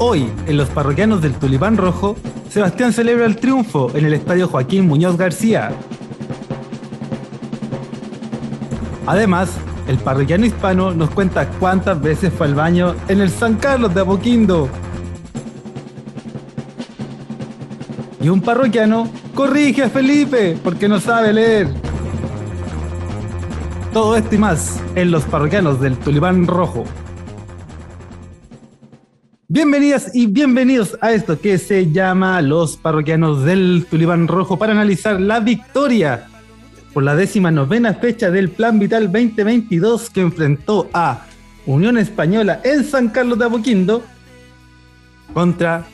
Hoy, en los parroquianos del Tulipán Rojo, Sebastián celebra el triunfo en el estadio Joaquín Muñoz García. Además, el parroquiano hispano nos cuenta cuántas veces fue al baño en el San Carlos de Apoquindo. Y un parroquiano corrige a Felipe porque no sabe leer. Todo esto y más en los parroquianos del Tulipán Rojo. Bienvenidas y bienvenidos a esto que se llama Los Parroquianos del Tulipán Rojo para analizar la victoria por la décima novena fecha del Plan Vital 2022 que enfrentó a Unión Española en San Carlos de Apoquindo contra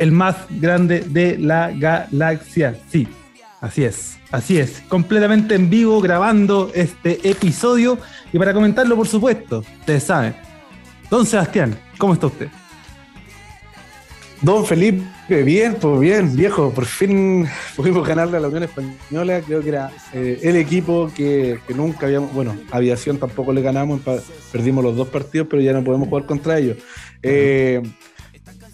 el más grande de la galaxia. Sí, así es, así es, completamente en vivo grabando este episodio y para comentarlo por supuesto, ustedes saben. Don Sebastián, ¿cómo está usted? Don Felipe, bien, pues bien, viejo, por fin pudimos ganarle a la Unión Española, creo que era eh, el equipo que, nunca habíamos, bueno, aviación tampoco le ganamos, perdimos los dos partidos, pero ya no podemos jugar contra ellos. Eh,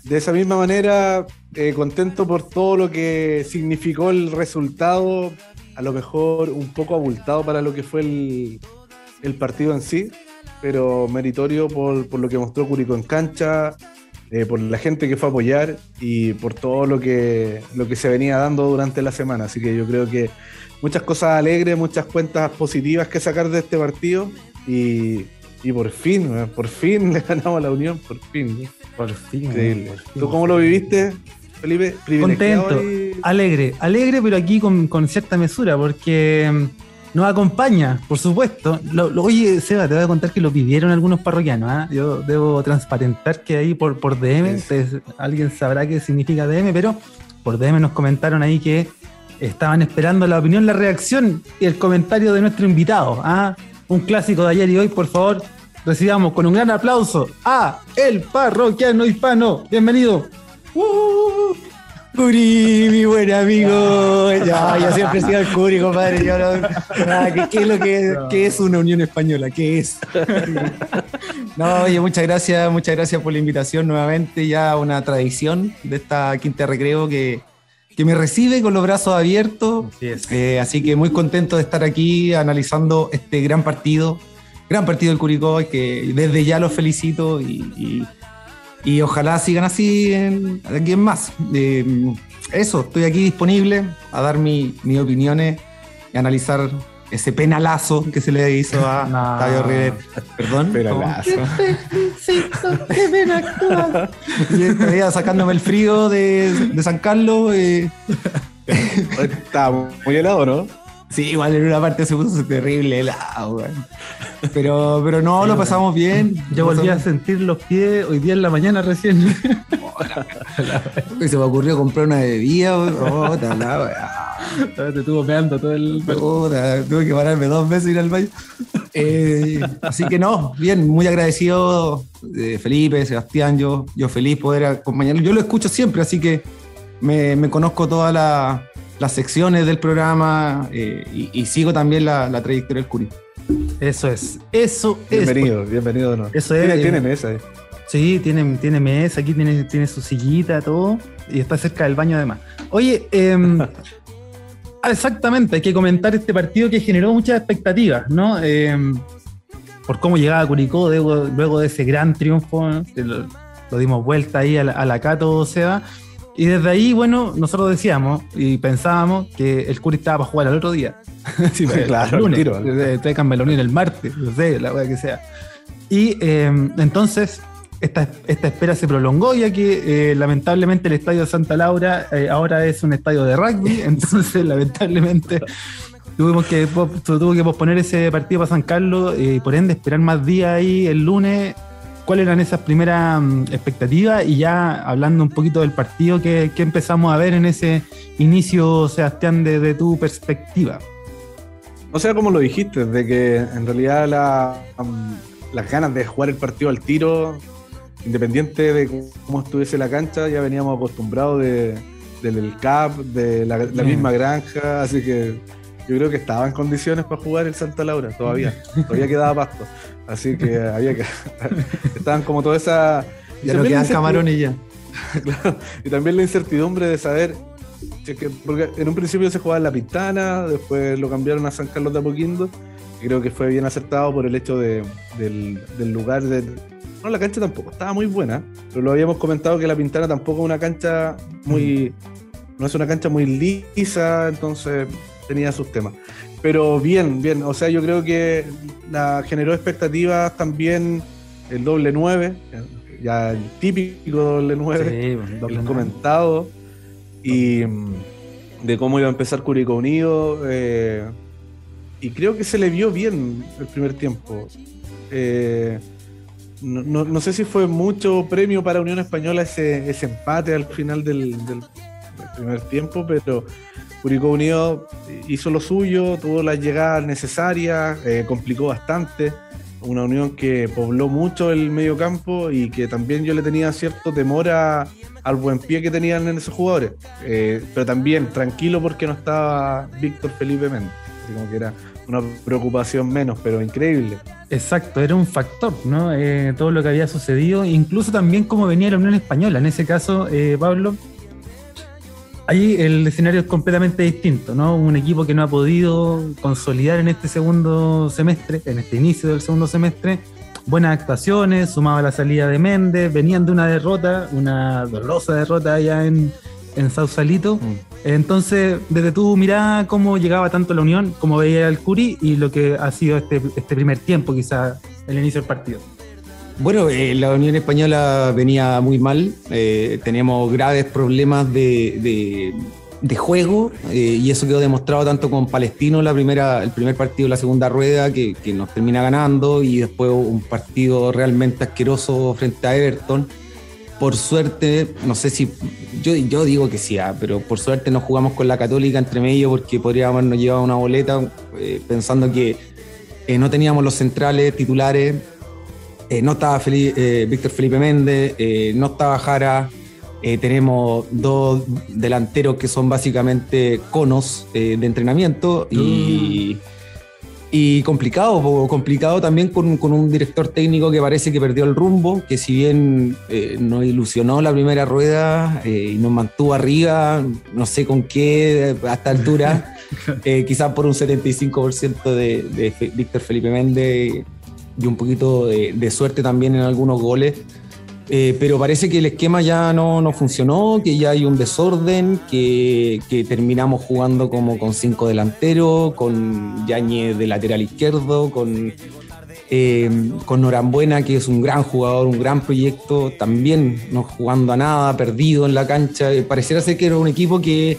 de esa misma manera, eh, contento por todo lo que significó el resultado, a lo mejor un poco abultado para lo que fue el, partido en sí, pero meritorio por, por lo que mostró Curico en cancha, eh, por la gente que fue a apoyar y por todo lo que, lo que se venía dando durante la semana. Así que yo creo que muchas cosas alegres, muchas cuentas positivas que sacar de este partido y, por fin, por fin le ganamos a la Unión, por fin. Por fin. Increíble. ¿Tú cómo lo viviste, Felipe? Contento, alegre, alegre, pero aquí con, con cierta mesura, porque nos acompaña, por supuesto. Lo, oye, Seba, te voy a contar que lo pidieron algunos parroquianos. ¿ah? Yo debo transparentar que ahí por, por DM, alguien sabrá qué significa DM, pero por DM nos comentaron ahí que estaban esperando la opinión, la reacción y el comentario de nuestro invitado. ¿ah? Un clásico de ayer y hoy, por favor, recibamos con un gran aplauso a el parroquiano hispano. Bienvenido. Uh, Curi, mi buen amigo. Ya, yo siempre he sido el Curi, compadre. Yo ¿qué, es lo que es una Unión Española? ¿Qué es? No, oye, muchas gracias, muchas gracias por la invitación nuevamente. Ya una tradición de esta quinta recreo que, que me recibe con los brazos abiertos. Así, es. Eh, así que muy contento de estar aquí analizando este gran partido, gran partido del Curicó, que desde ya los felicito y y ojalá sigan así en, aquí en más. Eh, eso, estoy aquí disponible a dar mis opiniones y analizar ese penalazo que se le hizo a no. Rivera. Perdón. Penalazo. qué pena actuar. Y sacándome el frío de, de San Carlos. Eh. Está muy helado, ¿no? Sí, igual en una parte se puso terrible helado, Pero, pero no, lo pasamos bien. Yo volví a sentir los pies hoy día en la mañana recién. se me ocurrió comprar una bebida, Te estuvo peando todo el. tuve que pararme dos veces y ir al baño. Eh, así que no, bien, muy agradecido de Felipe, Sebastián, yo, yo feliz poder acompañarlo. Yo lo escucho siempre, así que me, me conozco toda la las secciones del programa eh, y, sigo también la, trayectoria del Curi. Eso es, eso bienvenido, es. Bienvenido, bienvenido. Eso es. Tiene, mesa. Eh. Sí, tiene, tiene mesa, aquí tiene, tiene su sillita, todo, y está cerca del baño además. Oye, em, exactamente, hay que comentar este partido que generó muchas expectativas, ¿no? Em, por cómo llegaba Curicó luego, de ese gran triunfo, lo, dimos vuelta ahí a la, a la Cato Seba, y desde ahí, bueno, nosotros decíamos y pensábamos que el Curi estaba para jugar al otro día. sí, claro, el lunes. Tiro, el, el martes, no sé, la weá que sea. Y em, entonces, esta, esta, espera se prolongó, ya que eh, lamentablemente el estadio de Santa Laura eh, ahora es un estadio de rugby, entonces lamentablemente tuvimos que, tuvo que posponer ese partido para San Carlos y por ende esperar más días ahí el lunes cuáles eran esas primeras mm, expectativas y ya hablando un poquito del partido que, empezamos a ver en ese inicio, Sebastián, desde tu perspectiva. O sea, como lo dijiste, de que en realidad mm, las ganas de jugar el partido al tiro, independiente de cómo estuviese la cancha, ya veníamos acostumbrados de, del CAP, de la, misma granja, así que yo creo que estaba en condiciones para jugar el Santa Laura, todavía, todavía quedaba pasto. Así que había que. estaban como toda esa. Ya no quedan camarones ya. y también la incertidumbre de saber, porque en un principio se jugaba en La Pintana, después lo cambiaron a San Carlos de Apoquindo, y creo que fue bien acertado por el hecho de, del, lugar de... No, la cancha tampoco estaba muy buena, pero lo habíamos comentado que La Pintana tampoco es una cancha muy... No es una cancha muy lisa, entonces tenía sus temas. Pero bien, bien. O sea, yo creo que la generó expectativas también el doble 9, ya el típico doble 9, sí, comentado. Y mm, de cómo iba a empezar Curicó Unido. Eh, y creo que se le vio bien el primer tiempo. Eh, no, sé si fue mucho premio para Unión Española ese, ese empate al final del primer tiempo, pero Curicó Unido hizo lo suyo, tuvo las llegadas necesarias, eh, complicó bastante. Una unión que pobló mucho el medio campo y que también yo le tenía cierto temor al buen pie que tenían en esos jugadores. Eh, pero también tranquilo porque no estaba Víctor Felipe Méndez. como que era una preocupación menos, pero increíble. Exacto, era un factor, ¿no? Eh, todo lo que había sucedido, incluso también cómo venía la Unión Española. En ese caso, Pablo, ahí el escenario es completamente distinto, ¿no? Un equipo que no ha podido consolidar en este segundo semestre, en este inicio del segundo semestre, buenas actuaciones, sumaba la salida de Méndez, venían de una derrota, una dolorosa derrota allá en, en Sausalito. Mm. Entonces, desde tu mirada, cómo llegaba tanto la Unión, cómo veía el Curi y lo que ha sido este, este primer tiempo, quizá, el inicio del partido. Bueno, eh, la Unión Española venía muy mal, eh, teníamos graves problemas de, juego eh, y eso quedó demostrado tanto con Palestino, la primera, el primer partido, la segunda rueda, que, nos termina ganando y después un partido realmente asqueroso frente a Everton. Por suerte, no sé si, yo, yo digo que sí, ah, pero por suerte nos jugamos con la Católica entre medio porque podríamos habernos llevado una boleta pensando que no teníamos los centrales titulares eh, no estaba eh, Víctor Felipe Méndez, eh, no estaba Jara. tenemos dos delanteros que son básicamente conos de entrenamiento y, y complicado, complicado también con, un director técnico que parece que perdió el rumbo, que si bien nos ilusionó la primera rueda y nos mantuvo arriba, no sé con qué a esta altura, quizás por un 75% de, de Víctor Felipe Méndez y un poquito de, suerte también en algunos goles. Eh, pero parece que el esquema ya no, no, funcionó, que ya hay un desorden, que, que, terminamos jugando como con cinco delanteros, con Yañez de lateral izquierdo, con, eh, con Norambuena, que es un gran jugador, un gran proyecto, también no jugando a nada, perdido en la cancha. Eh, pareciera ser que era un equipo que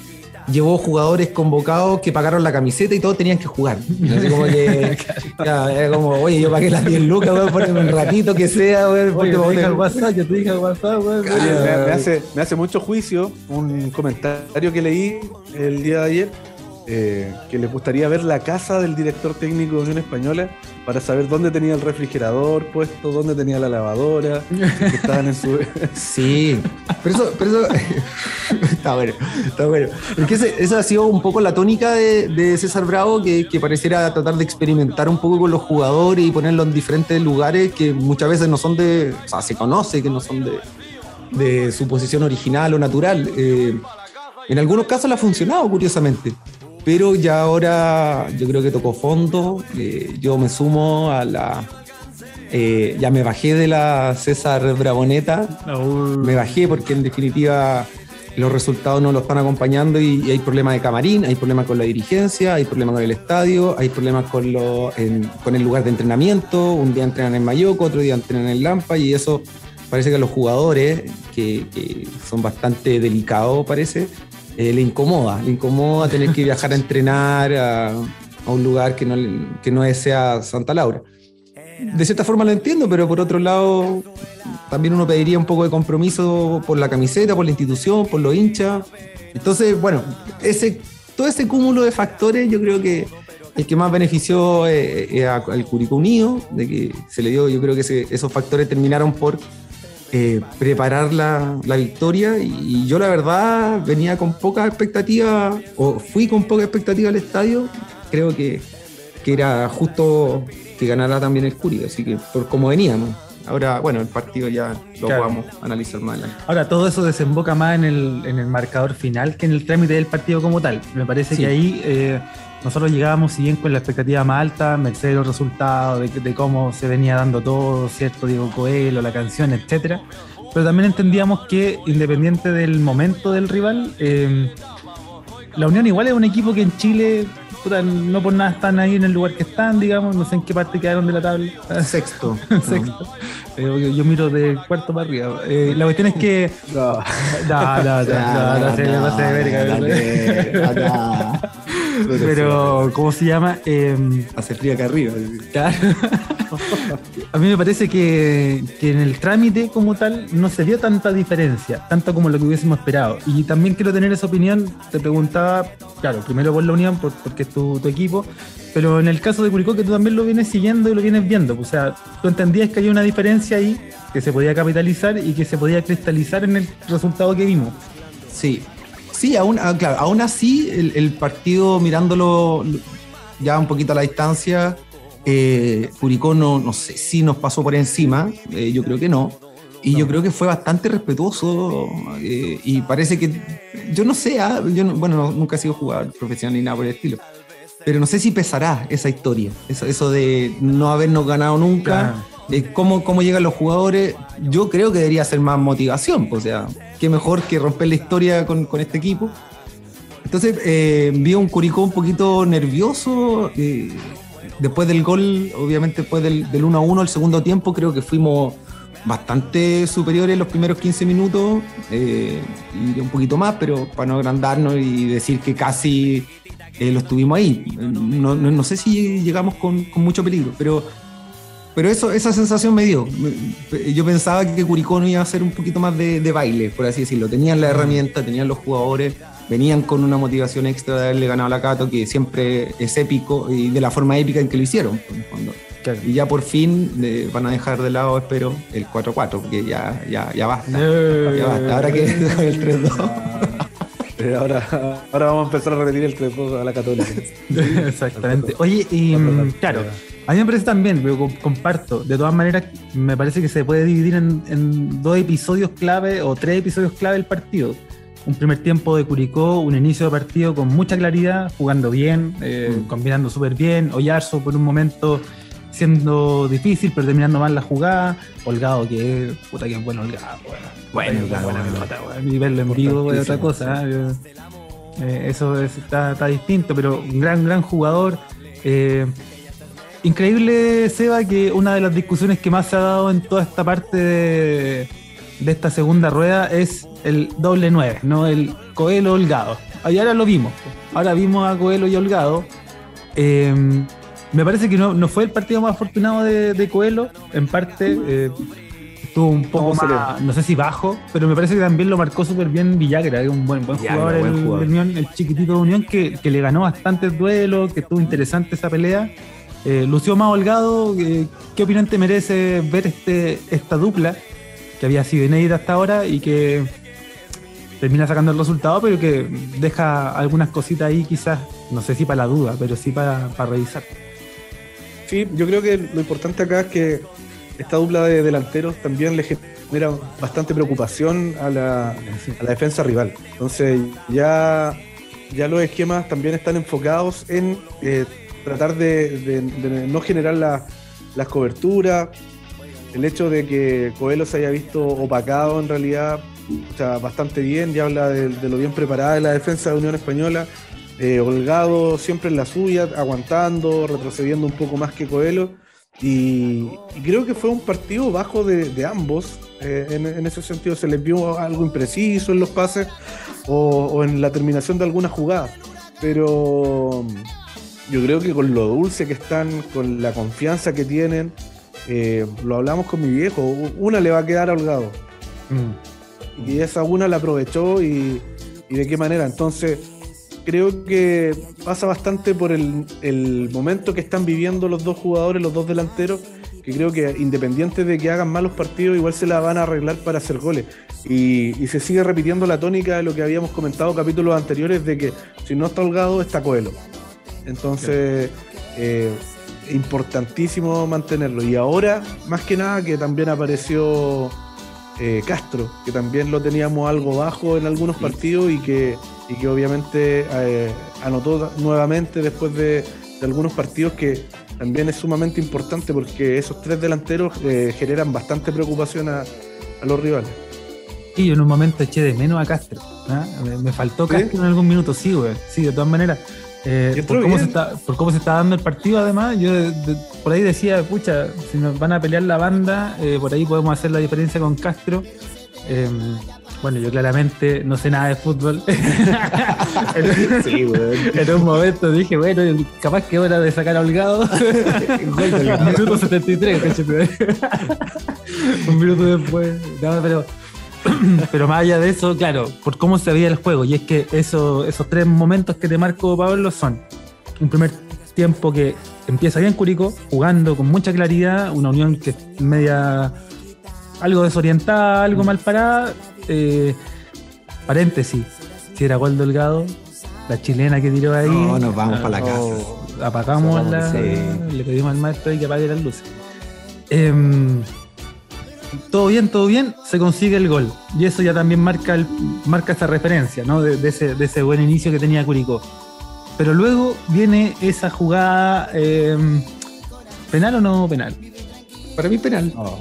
llevó jugadores convocados que pagaron la camiseta y todos tenían que jugar. Así como que, era como, oye, yo pagué las 10 lucas, weón, poneme un ratito que sea, weón. Oye, te dije al WhatsApp, yo te dije al WhatsApp, weón. Me, hace, me hace mucho juicio un comentario que leí el día de ayer eh, que les gustaría ver la casa del director técnico de Unión Española para saber dónde tenía el refrigerador puesto, dónde tenía la lavadora, que estaban en su... Sí, pero eso, pero eso... está bueno, está bueno. Porque esa ha sido un poco la tónica de, César Bravo, que, pareciera tratar de experimentar un poco con los jugadores y ponerlos en diferentes lugares que muchas veces no son de... O sea, se conoce que no son de, su posición original o natural. Eh, en algunos casos le ha funcionado, curiosamente pero ya ahora yo creo que tocó fondo. Eh, yo me sumo a la. Eh, ya me bajé de la César Bravoneta. Me bajé porque en definitiva los resultados no lo están acompañando y, hay problemas de camarín, hay problemas con la dirigencia, hay problemas con el estadio, hay problemas con, lo, con el lugar de entrenamiento. Un día entrenan en Mayoco, otro día entrenan en Lampa y eso parece que a los jugadores, que, que son bastante delicados, parece, eh, le incomoda, le incomoda tener que viajar a entrenar a, un lugar que no, que no sea Santa Laura. De cierta forma lo entiendo, pero por otro lado también uno pediría un poco de compromiso por la camiseta, por la institución, por los hinchas. Entonces, bueno, ese, todo ese cúmulo de factores yo creo que el que más benefició es, al Curicó Unido, de que se le dio, yo creo que esos factores terminaron por eh, preparar la, victoria y, yo la verdad venía con poca expectativa o fui con poca expectativa al estadio. Creo que, era justo que ganara también el Curi, así que por cómo veníamos. Ahora, bueno, el partido ya lo Claro. vamos a analizar más adelante. Ahora, todo eso desemboca más en el, en el marcador final que en el trámite del partido como tal. Me parece Sí. que ahí eh, nosotros llegábamos, si bien con la expectativa más alta, merced de los resultados, de, de cómo se venía dando todo, ¿cierto? Diego Coelho, la canción, etcétera. Pero también entendíamos que, independiente del momento del rival, eh, la Unión igual es un equipo que en Chile, puta, no por nada están ahí en el lugar que están, digamos, no sé en qué parte quedaron de la tabla. Sexto. Sexto. Eh, yo, yo miro de cuarto para arriba. Eh, la cuestión es que. No. No, no, no, no, no, se me pasa de verga. Pero, ¿cómo se llama? Eh, Hace frío acá arriba. claro. A mí me parece que, que en el trámite como tal no se dio tanta diferencia, tanto como lo que hubiésemos esperado. Y también quiero tener esa opinión. Te preguntaba, claro, primero por la Unión, por- porque es tu, tu equipo, pero en el caso de Curicó, que tú también lo vienes siguiendo y lo vienes viendo, o sea, tú entendías que había una diferencia ahí que se podía capitalizar y que se podía cristalizar en el resultado que vimos. Sí, sí, aún, ah, claro, aún así el, el partido mirándolo ya un poquito a la distancia, eh, Curicó no, no sé si nos pasó por encima, eh, yo creo que no. Y yo creo que fue bastante respetuoso eh, y parece que, yo no sé, ah, yo no- bueno, no- nunca he sido jugador profesional ni nada por el estilo, pero no sé si pesará esa historia, eso, eso de no habernos ganado nunca, de cómo, cómo llegan los jugadores, yo creo que debería ser más motivación, pues, o sea, qué mejor que romper la historia con, con este equipo. Entonces eh, vi un Curicó un poquito nervioso. eh, después del gol, obviamente después del, del 1 a 1, el segundo tiempo, creo que fuimos bastante superiores los primeros 15 minutos eh, y un poquito más, pero para no agrandarnos y decir que casi eh, lo estuvimos ahí. No, no- no sé si llegamos con, con mucho peligro, pero, pero eso, esa sensación me dio. Yo pensaba que Curicó no iba a ser un poquito más de, de baile, por así decirlo. Tenían la herramienta, tenían los jugadores, venían con una motivación extra de haberle ganado a la Cato, que siempre es épico y de la forma épica en que lo hicieron. fondo. Y ya por fin eh, van a dejar de lado, espero, el 4-4, porque ya, ya, ya basta. Ya basta. Ahora que el 3-2. Eh, ahora, ahora vamos a empezar a repetir el 3 a la católica. Exactamente. Oye, y claro, a mí me parece también, pero co- comparto, de todas maneras, me parece que se puede dividir en, en dos episodios clave o tres episodios clave el partido. Un primer tiempo de Curicó, un inicio de partido con mucha claridad, jugando bien, eh, Mm. combinando súper bien. Oyarzo por un momento siendo difícil, pero terminando mal la jugada. Holgado, que es, puta que es bueno Holgado. Bueno, Bueno, bueno. Y verlo en vivo es otra cosa. ¿eh? Eh, eso es- está, está distinto, pero un gran, gran jugador. Increíble, Seba, que una de las discusiones que más se ha dado en toda esta parte de, de esta segunda rueda es el doble 9, no el Coelho Holgado. Y ahora lo vimos. Ahora vimos a Coelho y Holgado. Eh, me parece que no, no fue el partido más afortunado de, de Coelho, en parte. eh, estuvo un poco ¿Cómo se más, no sé si bajo, pero me parece que también lo marcó súper bien Villagra, que es un buen, buen jugador, buen el, jugador. el Unión, el chiquitito de Unión, que, que le ganó bastantes duelos, que estuvo interesante esa pelea. Eh, lució más holgado. eh, ¿Qué opinión te merece ver este, esta dupla que había sido inédita hasta ahora y que termina sacando el resultado, pero que deja algunas cositas ahí, quizás, no sé si para la duda, pero sí para, para revisar? Sí, yo creo que lo importante acá es que esta dupla de delanteros también le genera bastante preocupación a la, a la defensa rival. Entonces ya, ya los esquemas también están enfocados en eh, tratar de, no generar la- las coberturas. El hecho de que Coelho se haya visto opacado en realidad está bastante bien, ya habla de, lo bien preparada de la defensa de Unión Española. Eh, Holgado siempre en la suya, aguantando, retrocediendo un poco más que Coelho. Y, y creo que fue un partido bajo de, ambos. eh, en, en ese sentido se les vio algo impreciso en los pases o, o en la terminación de algunas jugadas. Pero yo creo que con lo dulce que están, con la confianza que tienen, eh, lo hablamos con mi viejo, una le va a quedar a Holgado. Mm. Y esa una la aprovechó y, y de qué manera. Entonces, creo que pasa bastante por el, el momento que están viviendo los dos jugadores, los dos delanteros, que creo que independiente de que hagan malos partidos, igual se la van a arreglar para hacer goles. Y, y se sigue repitiendo la tónica de lo que habíamos comentado en capítulos anteriores, de que si no está holgado, está Coelho. Entonces, eh, importantísimo mantenerlo. Y ahora, más que nada, que también apareció eh, Castro, que también lo teníamos algo bajo en algunos partidos y que, y que obviamente eh, anotó nuevamente después de, de, algunos partidos que también es sumamente importante porque esos tres delanteros eh, generan bastante preocupación a, a, los rivales. Y yo en un momento eché de menos a Castro. ¿ah? Me, me, faltó Castro ¿Sí? en algún minuto, sí, güey. Sí, de todas maneras. Eh, por, cómo se está, por, cómo se está, dando el partido, además, yo de, de, por ahí decía, pucha, si nos van a pelear la banda, eh, por ahí podemos hacer la diferencia con Castro. Eh, bueno, yo claramente no sé nada de fútbol. en, sí, en, un momento dije, bueno, capaz que hora de sacar a Holgado. minuto 73, un minuto después. No, pero pero más allá de eso, claro, por cómo se veía el juego, y es que eso, esos tres momentos que te marco, Pablo, son un primer tiempo que empieza bien Curicó, jugando con mucha claridad, una unión que es media algo desorientada, algo mal parada. Eh, paréntesis, si era gol Delgado, la chilena que tiró ahí. No, nos vamos para la casa. Apagamos la, sí. le pedimos al maestro ahí que apague las luces. Eh, todo bien, todo bien, se consigue el gol. Y eso ya también marca, el, marca esa referencia, ¿no? De, de, ese, de, ese, buen inicio que tenía Curicó. Pero luego viene esa jugada, eh, ¿penal o no penal? Para mí penal. Oh.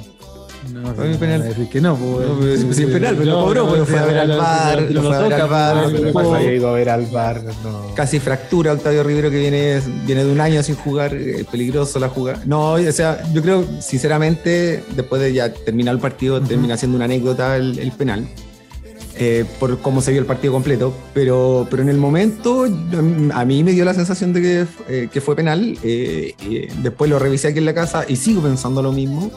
No, mí penal. Que no, pues, no, pues, penal, pero no, cobró, pues, fue a ver al bar, lo fue a ver al bar. había ido a ver al bar. Casi fractura Octavio Rivero que viene, viene de un año sin jugar, es peligroso la jugada. No, o sea, yo creo, sinceramente, después de ya terminar el partido, uh -huh. termina siendo una anécdota el, el penal. Eh, por cómo se vio el partido completo, pero, pero en el momento a mí me dio la sensación de que, eh, que fue penal. Eh, después lo revisé aquí en la casa y sigo pensando lo mismo.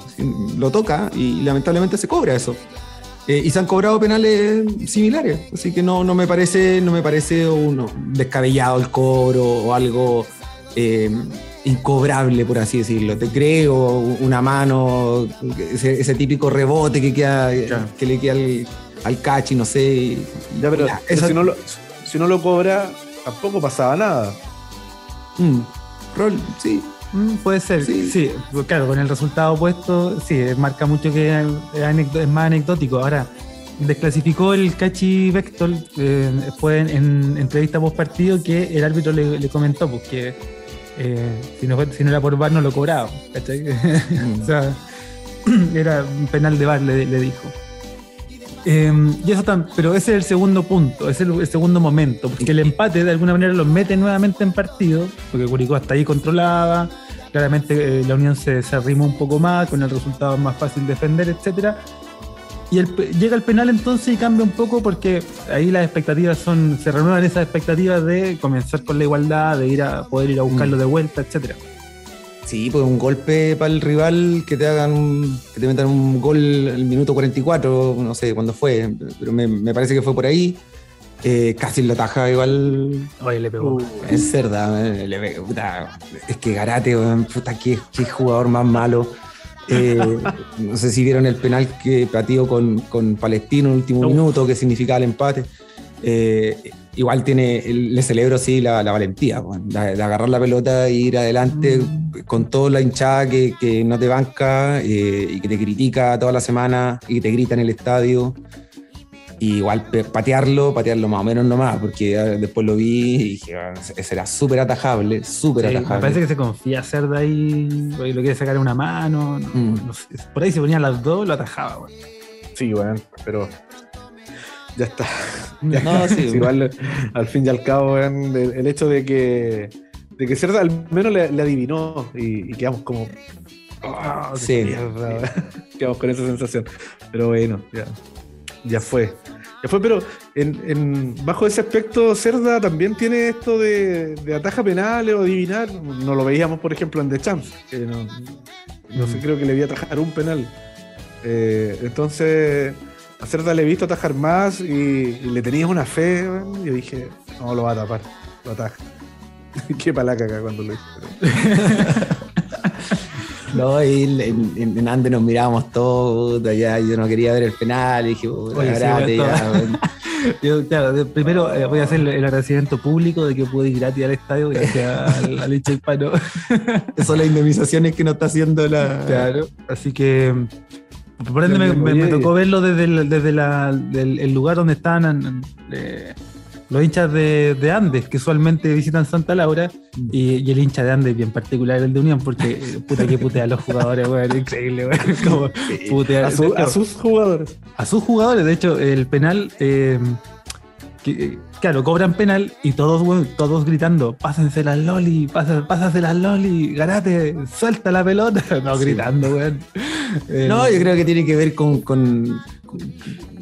Lo toca y lamentablemente se cobra eso. Y se han cobrado penales similares, así que no, no me parece, no me parece uno descabellado el cobro o algo incobrable, por así decirlo. Te creo una mano, ese, ese típico rebote que, queda, claro. que le queda al al cachi, no sé. Ya, pero, si, no lo, si, no lo, cobra, tampoco pasaba nada. Mm. Rol, sí. Mm, puede ser, sí. sí. Claro, con el resultado opuesto, sí, marca mucho que es más anecdótico. Ahora, desclasificó el Cachi Vector eh, después en, en, entrevista post partido que el árbitro le, le comentó pues, que eh, si, no, si, no, era por VAR no lo cobraba. Mm. o sea, era un penal de VAR, le, le dijo. Eh, y eso tam, pero ese es el segundo punto, es el, el, segundo momento, porque el empate de alguna manera los mete nuevamente en partido, porque Curicó hasta ahí controlaba, claramente eh, la Unión se, se, arrimó un poco más, con el resultado más fácil defender, etcétera. Y el, llega el penal entonces y cambia un poco porque ahí las expectativas son, se renuevan esas expectativas de comenzar con la igualdad, de ir a poder ir a buscarlo mm. de vuelta, etcétera. Sí, pues un golpe para el rival que te hagan, que te metan un gol el minuto 44, no sé cuándo fue, pero me, me parece que fue por ahí. Eh, casi lo taja igual. Oye, le pegó. Uh, es verdad, eh, le pegó, puta, es que Garate, puta, qué, qué jugador más malo. Eh, no sé si vieron el penal que pateó con, con Palestino en el último no. minuto, que significaba el empate. Igual tiene, le celebro sí la, la valentía, de, de, agarrar la pelota e ir adelante mm. con toda la hinchada que, que no te banca eh, y que te critica toda la semana y que te grita en el estadio. Y igual patearlo, patearlo más o menos nomás, porque después lo vi y dije, ese era súper atajable, súper sí, atajable. Me parece que se confía hacer de ahí, lo quiere sacar una mano, no, mm. no sé, por ahí se ponían las dos, lo atajaba. Bueno. Sí, bueno, pero ya está. Ya no, está. Sí, igual al fin y al cabo, el, el, hecho de que, de que Cerda al menos le, le adivinó y, y, quedamos como. Oh, sí. Mierda, quedamos con esa sensación. Pero bueno, ya, ya fue. Ya fue, pero en, en, bajo ese aspecto, Cerda también tiene esto de, de ataja penales o adivinar. No lo veíamos, por ejemplo, en The Champs. Que no, no sé, creo que le vi atajar un penal. Eh, entonces he visto atajar más y, y le tenías una fe, y yo dije, no, lo va a tapar, lo ataja. Qué palaca acá cuando lo hizo. no, y en, en, en, Ande nos mirábamos todos, allá yo no quería ver el penal, y dije, Oye, grate, sí, ya, Yo, claro, primero eh, voy a hacer el agradecimiento público de que pude ir gratis al estadio gracias al, al hincha hispano. Son las indemnizaciones que nos está haciendo la. Claro, así que por ende me, me- me tocó verlo desde el, desde la- del- el lugar donde estaban eh, los hinchas de, de Andes, que usualmente visitan Santa Laura, y, y el hincha de Andes, bien particular el de Unión, porque puta que putea a los jugadores, weón, increíble, weón, A, su- a sus jugadores. a sus jugadores. De hecho, el penal, eh, que, eh, claro, cobran penal y todos, todos gritando, pásense la Loli, pásase la Loli, Garate, suelta la pelota. No, Sí. gritando, weón. Eh, No, yo creo que tiene que ver con, con, con,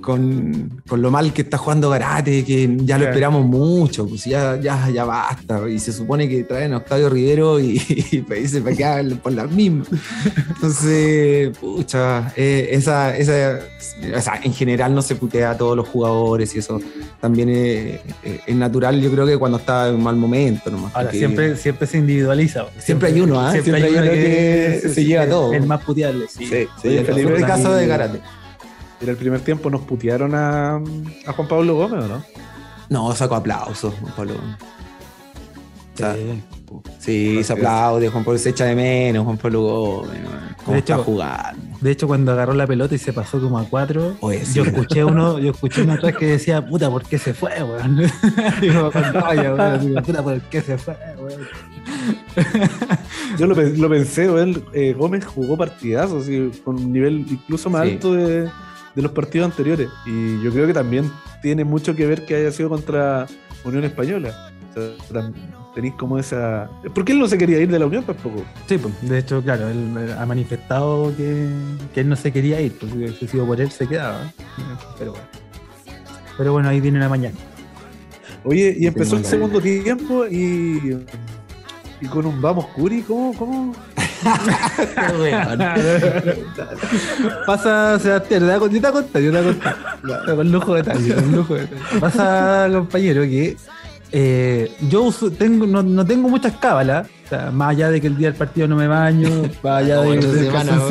con lo mal que está jugando Garate, que ya lo esperamos mucho, pues ya, ya, ya basta. Y se supone que traen a Octavio Rivero y, y pues, dice para que hagan por las mismas. Entonces, pucha, eh, esa, esa, o sea, en general no se putea a todos los jugadores y eso también es, es- es natural, yo creo que cuando está en un mal momento nomás. Ahora, porque- siempre, siempre se individualiza. Siempre hay uno, ¿ah? Siempre hay uno que se lleva todo. El más puteable, sí. Sí, sí, Oye, en este caso de Garate. En el primer tiempo nos putearon a, a Juan Pablo Gómez, ¿o no? No, saco aplausos, Juan Pablo. O sea, Sí. sí, se aplaude, Juan Pablo se echa de menos, Juan Pablo Gómez, cómo De está hecho, jugando. De hecho, cuando agarró la pelota y se pasó como a cuatro, Oye, sí. yo escuché uno, yo escuché uno atrás que decía, puta, ¿por qué se fue, weón? Digo, con rabia, weón. Digo, puta, ¿por qué se fue, weón? Yo lo, lo pensé, él, eh, Gómez jugó partidazos, con un nivel incluso más Sí. alto de, de los partidos anteriores. Y yo creo que también tiene mucho que ver que haya sido contra Unión Española. O sea, tenéis como esa. ¿Por qué él no se quería ir de la Unión tampoco? Sí, pues, de hecho, claro, él eh, ha manifestado que, que él no se quería ir, pues si sido por él se quedaba. Pero bueno. Pero bueno, ahí viene la mañana. Oye, y empezó el segundo tiempo y. Y con un vamos, Curi, ¿cómo? cómo? Pasa, Sebastián, te da con- yo te voy a contar, yo te voy a contar. Con lujo de detalle, con lujo de detalle. Pasa, compañero, que eh, yo uso- tengo, no, no tengo muchas cábalas, o sea, más allá de que el día del partido no me baño, más allá de que no, no.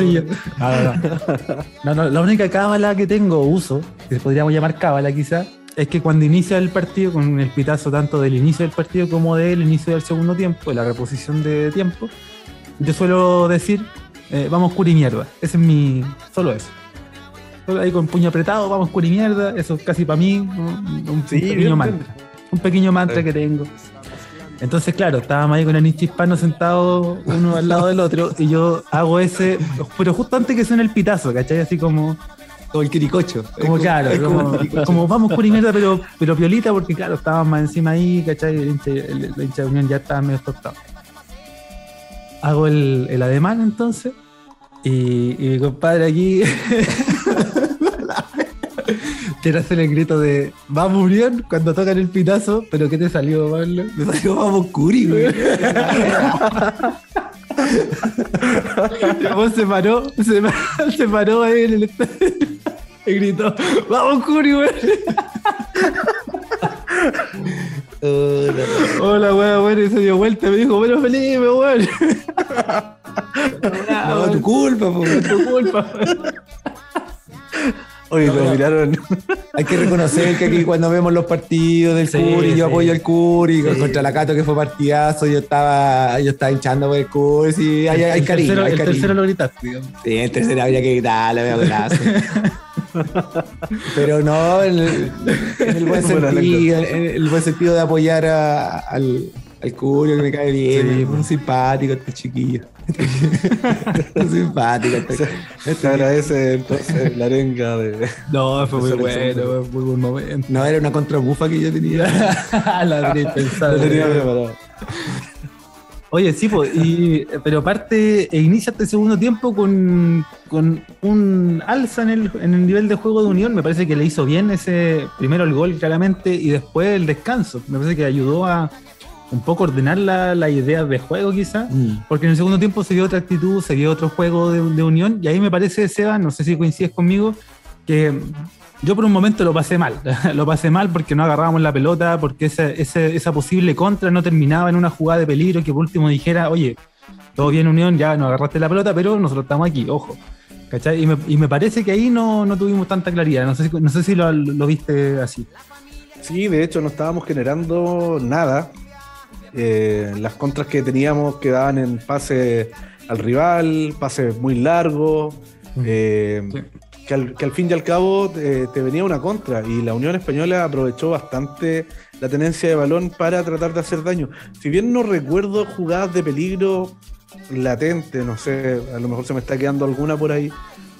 No, no, la única cábala que tengo, uso, que podríamos llamar cábala quizá, es que cuando inicia el partido, con el pitazo tanto del inicio del partido como del inicio del segundo tiempo, de la reposición de tiempo, yo suelo decir, eh, vamos curi mierda. Ese es mi. Solo eso. Solo ahí con puño apretado, vamos curi mierda. Eso es casi para mí un, un Sí, pequeño bien, mantra. Un pequeño mantra que tengo. Entonces, claro, estábamos ahí con el nicho hispano sentado uno al lado del otro y yo hago ese, pero justo antes que suene el pitazo, ¿cachai? Así como, Como el quiricocho. como claro, como, vamos curi mierda, pero, pero piolita, porque claro, estábamos más encima ahí, ¿cachai? El hincha, el- la hincha de Unión ya estaba medio tostado. Hago el, el ademán entonces, y, y mi compadre aquí quiere hacer el grito de vamos Unión cuando tocan el pitazo, pero ¿qué te salió, Pablo? Me salió vamos Curi, güey. Vos se paró, se, pa- se paró ahí en el estadio y gritó, vamos Curi, weón. No. Hola, weón, weón, y se dio vuelta y me dijo, bueno, Felipe, weón. No, tu culpa, tu culpa. Oye, lo miraron. Hay que reconocer que aquí cuando vemos los partidos del Sí, Curi, yo apoyo al Curi, Sí. contra la Cato que fue partidazo, yo estaba, yo estaba hinchando por el Curi, sí, hay, hay el cariño, tercero, hay el cariño. tercero lo gritaste, digamos. Sí, el tercero habría que gritarle, había golazo. Pero no, en el, en el buen sentido, en el buen sentido de apoyar a- al, al Curio, que me cae bien, Sí, muy simpático este chiquillo. Muy simpático. Este, Se agradece entonces la arenga de. No, fue muy bueno, fue muy buen momento. no, era una contrabufa que yo tenía. la pensado. Lo tenía preparado. Oye, sí, pues, y, pero parte e inicia este segundo tiempo con, con un alza en el, en el nivel de juego de Unión. Me parece que le hizo bien ese, primero el gol claramente y después el descanso. Me parece que ayudó a un poco ordenar la, la idea de juego quizá. Mm. Porque en el segundo tiempo se vio otra actitud, se vio otro juego de, de Unión. Y ahí me parece, Seba, no sé si coincides conmigo, que yo por un momento lo pasé mal. lo pasé mal porque no agarrábamos la pelota, porque esa, esa posible contra no terminaba en una jugada de peligro que por último dijera, oye, todo bien Unión, ya no agarraste la pelota, pero nosotros estamos aquí, ojo. ¿Cachai? Y me, y me parece que ahí no, no tuvimos tanta claridad. No sé si, no sé si lo, lo viste así. Sí, de hecho no estábamos generando nada. Eh, las contras que teníamos quedaban en pase al rival, pases muy largos, eh, que, al, que, al, fin y al cabo eh, te venía una contra y la Unión Española aprovechó bastante la tenencia de balón para tratar de hacer daño. Si bien no recuerdo jugadas de peligro latente, no sé, a lo mejor se me está quedando alguna por ahí,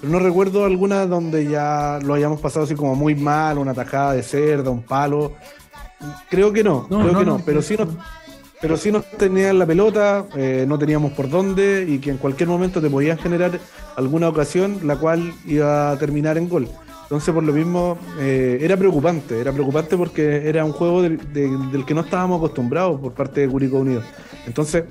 pero no recuerdo alguna donde ya lo hayamos pasado así como muy mal, una tajada de cerda, un palo. Creo que no, no creo no, que no, no, pero sí nos, pero sí nos tenían la pelota, eh, no teníamos por dónde y que en cualquier momento te podían generar alguna ocasión la cual iba a terminar en gol. Entonces, por lo mismo, eh, era preocupante, era preocupante porque era un juego del, de, del que no estábamos acostumbrados por parte de Curicó Unido. Entonces,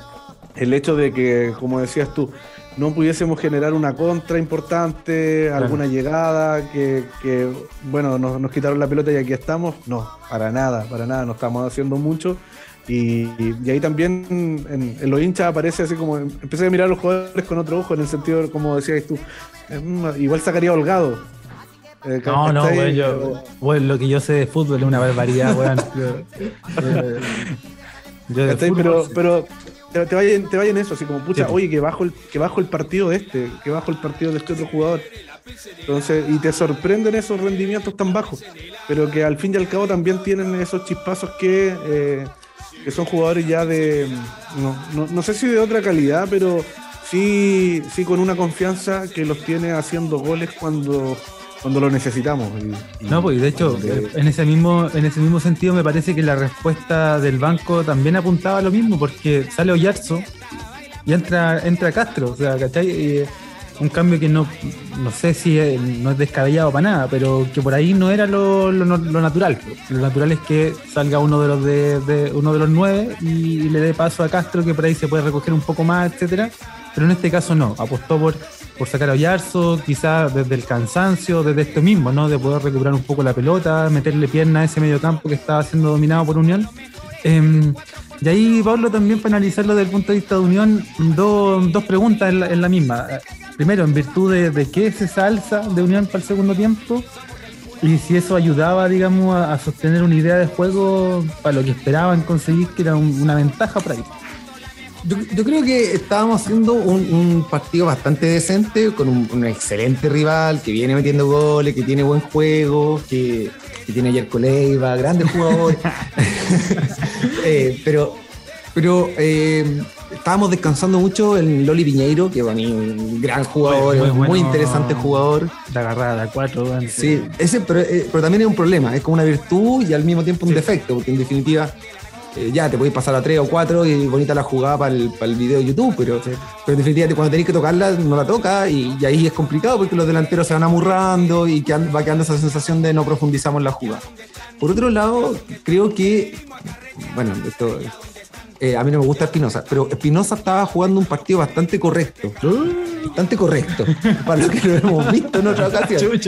el hecho de que, como decías tú, no pudiésemos generar una contra importante, claro. alguna llegada, que, que bueno, nos, nos, quitaron la pelota y aquí estamos. No, para nada, para nada, no estamos haciendo mucho. Y, y ahí también en, en, los hinchas aparece así como, empecé a mirar a los jugadores con otro ojo, en el sentido, como decías tú, igual sacaría holgado. Eh, no, no, güey, yo, bueno, lo que yo sé de fútbol es una barbaridad, weón. eh, pero, pero te, te, vaya, te vaya en eso, así como, pucha, sí. oye, que bajo, el, que bajo el partido de este, que bajo el partido de este otro jugador. Entonces, y te sorprenden esos rendimientos tan bajos, pero que al fin y al cabo también tienen esos chispazos que, eh, que son jugadores ya de, no, no, no, sé si de otra calidad, pero sí, sí con una confianza que los tiene haciendo goles cuando cuando lo necesitamos. Y, no, pues de hecho, de... en ese mismo en ese mismo sentido me parece que la respuesta del banco también apuntaba a lo mismo, porque sale Oyarzo y entra, entra Castro, o sea, ¿cachai? Y, un cambio que no, no sé si es, no es descabellado para nada, pero que por ahí no era lo, lo, natural. Lo natural es que salga uno de los de, uno de los nueve y le dé paso a Castro, que por ahí se puede recoger un poco más, etcétera. Pero en este caso no, apostó por por sacar a Oyarzo, quizás desde el cansancio, desde esto mismo, ¿no? De poder recuperar un poco la pelota, meterle pierna a ese medio campo que estaba siendo dominado por Unión. Eh, y ahí, Pablo, también para analizarlo desde el punto de vista de Unión, do, dos preguntas en la, misma. Primero, en virtud de, de qué es esa de Unión para el segundo tiempo, y si eso ayudaba, digamos, a, sostener una idea de juego para lo que esperaban conseguir, que era un, una ventaja por ahí. Yo, creo que estábamos haciendo un, partido bastante decente con un, excelente rival que viene metiendo goles, que tiene buen juego, que, que tiene Yerko Leiva, grandes jugadores. eh, pero pero eh, estábamos descansando mucho en Loli Piñeiro, que para mí un gran jugador, muy, muy, interesante jugador. La agarrada, cuatro. Sí, ese, pero, eh, pero, también es un problema, es como una virtud y al mismo tiempo un sí. defecto, porque en definitiva eh, ya te podéis pasar a tres o cuatro y bonita la jugada para el, para el video de YouTube, pero, sí. pero en definitiva cuando tenéis que tocarla no la toca y, y, ahí es complicado porque los delanteros se van amurrando y va quedando esa sensación de no profundizamos la jugada. Por otro lado, creo que, bueno, esto eh, a mí no me gusta Espinosa, pero Espinosa estaba jugando un partido bastante correcto. Bastante correcto. para lo que lo hemos visto en otra ocasión.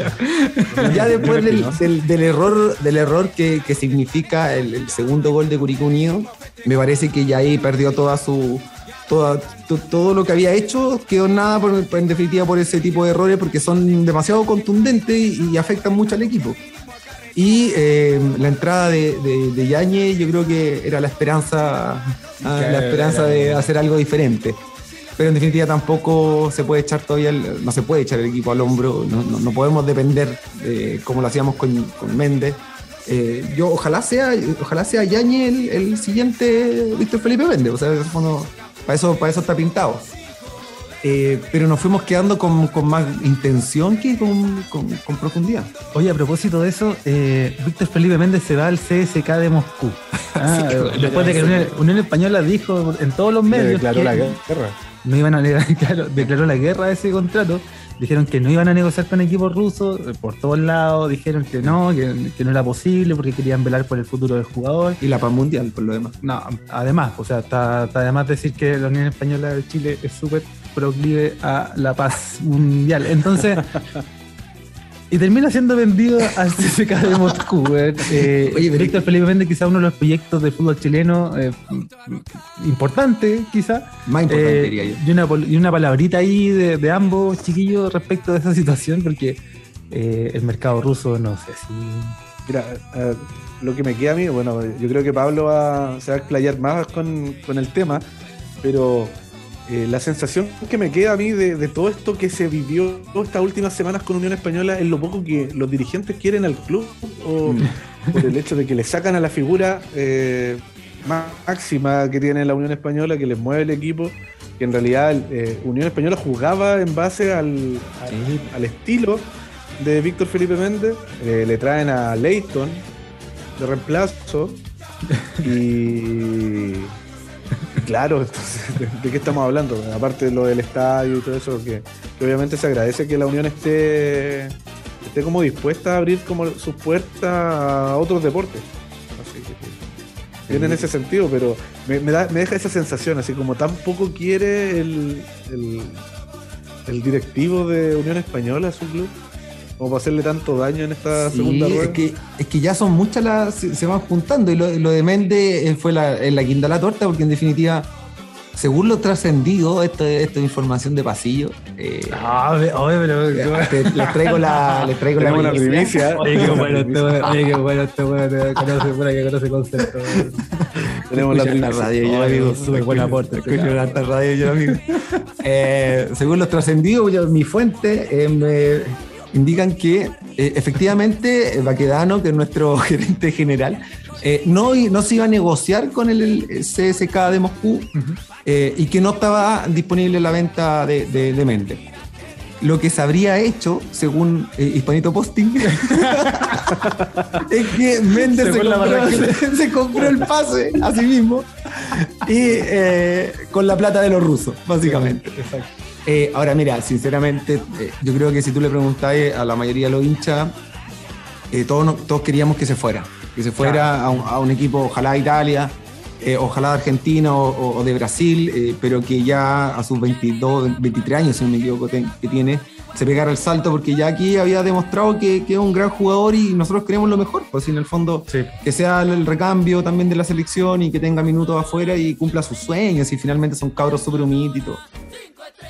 ya después del, del, del, error, del error que, que significa el, el, segundo gol de Curicó Unido, me parece que ya ahí perdió toda su. Toda, to, todo lo que había hecho quedó nada por, en definitiva por ese tipo de errores porque son demasiado contundentes y, y afectan mucho al equipo. Y eh, la entrada de, de, de Yañez yo creo que era la esperanza, ah, la esperanza de hacer algo diferente. Pero en definitiva tampoco se puede echar todavía, el, no se puede echar el equipo al hombro, no, no, no podemos depender eh, como lo hacíamos con, con Méndez. Eh, yo ojalá sea, ojalá sea Yañez el, el, siguiente Víctor Felipe Méndez, o sea, bueno, para eso, para eso está pintado. Eh, pero nos fuimos quedando con, con más intención que con, con, con, profundidad. Oye, a propósito de eso, eh, Víctor Felipe Méndez se va al CSK de Moscú. Ah, sí, después de que Unión, Unión, Española dijo en todos los medios declaró que la guerra. no iban a claro, declaró la guerra a ese contrato. Dijeron que no iban a negociar con equipos rusos eh, por todos lados. Dijeron que no, que, que, no era posible porque querían velar por el futuro del jugador. Y la paz mundial, por lo demás. No, además, o sea, está, está además decir que la Unión Española de Chile es súper proclive a la paz mundial. Entonces, y termina siendo vendido al CSK de Moscú. weón. Eh, Oye, Víctor Felipe Méndez, quizá uno de los proyectos de fútbol chileno eh, importante, quizá. Más importante, Eh, diría yo. y, una, y una palabrita ahí de, de ambos chiquillos respecto de esa situación, porque eh, el mercado ruso, no sé si. Mira, eh, lo que me queda a mí, bueno, yo creo que Pablo va- se va a explayar más con, con el tema, pero eh, la sensación que me queda a mí de, de todo esto que se vivió estas últimas semanas con Unión Española es lo poco que los dirigentes quieren al club o Mm. por el hecho de que le sacan a la figura eh, máxima que tiene la Unión Española, que les mueve el equipo, que en realidad eh, Unión Española jugaba en base al, al- al estilo de Víctor Felipe Méndez, le traen a Leighton de reemplazo y claro, entonces, ¿de, de qué estamos hablando? Aparte de lo del estadio y todo eso, que, que obviamente se agradece que la Unión esté, esté como dispuesta a abrir como sus puertas a otros deportes. Así que bien en ese sentido, pero me, me da- me deja esa sensación, así como tan poco quiere el, el, el directivo de Unión Española su club, como para hacerle tanto daño en esta Sí, segunda rueda. es que, es que ya son muchas las. Se, se van juntando. Y lo, lo de Méndez eh, fue la, en la guinda la torta, porque en definitiva, según lo trascendido, esto, esto es información de pasillo. eh, Ah, oye, pero. te- les traigo la. Les traigo la Tenemos la primicia. Oye, qué bueno este oye, qué bueno este weón, conoce, pura que conoce concepto. Tenemos la primicia. radio, yo amigo. súper buen aporte. Escucho la radio, yo amigo. Eh, según los trascendidos, yo- mi fuente eh, me indican que eh, efectivamente eh, Baquedano, que es nuestro gerente general, eh, no, no se iba a negociar con el, el CSK de Moscú eh, y que no estaba disponible la venta de, de, de Méndez. Lo que se habría hecho, según Hispanito Posting, es que Méndez Se se, compró, barraquita. se compró el pase a sí mismo y con la plata de los rusos, básicamente. Exacto. Eh, ahora, mira, sinceramente, eh, yo creo que si tú le preguntáis a la mayoría de los hinchas, eh, todos, no- todos queríamos que se fuera. Que se fuera a, un, a un equipo, ojalá de Italia, eh, ojalá de Argentina o, o- de Brasil, pero que ya a sus 22, 23 años, si no me equivoco, te- que tiene, se pegara el salto porque ya aquí había demostrado que, que es un gran jugador y nosotros queremos lo mejor. Pues en el fondo, Sí. que sea el recambio también de la selección y que tenga minutos afuera y cumpla sus sueños y finalmente son cabros súper humildes y todo.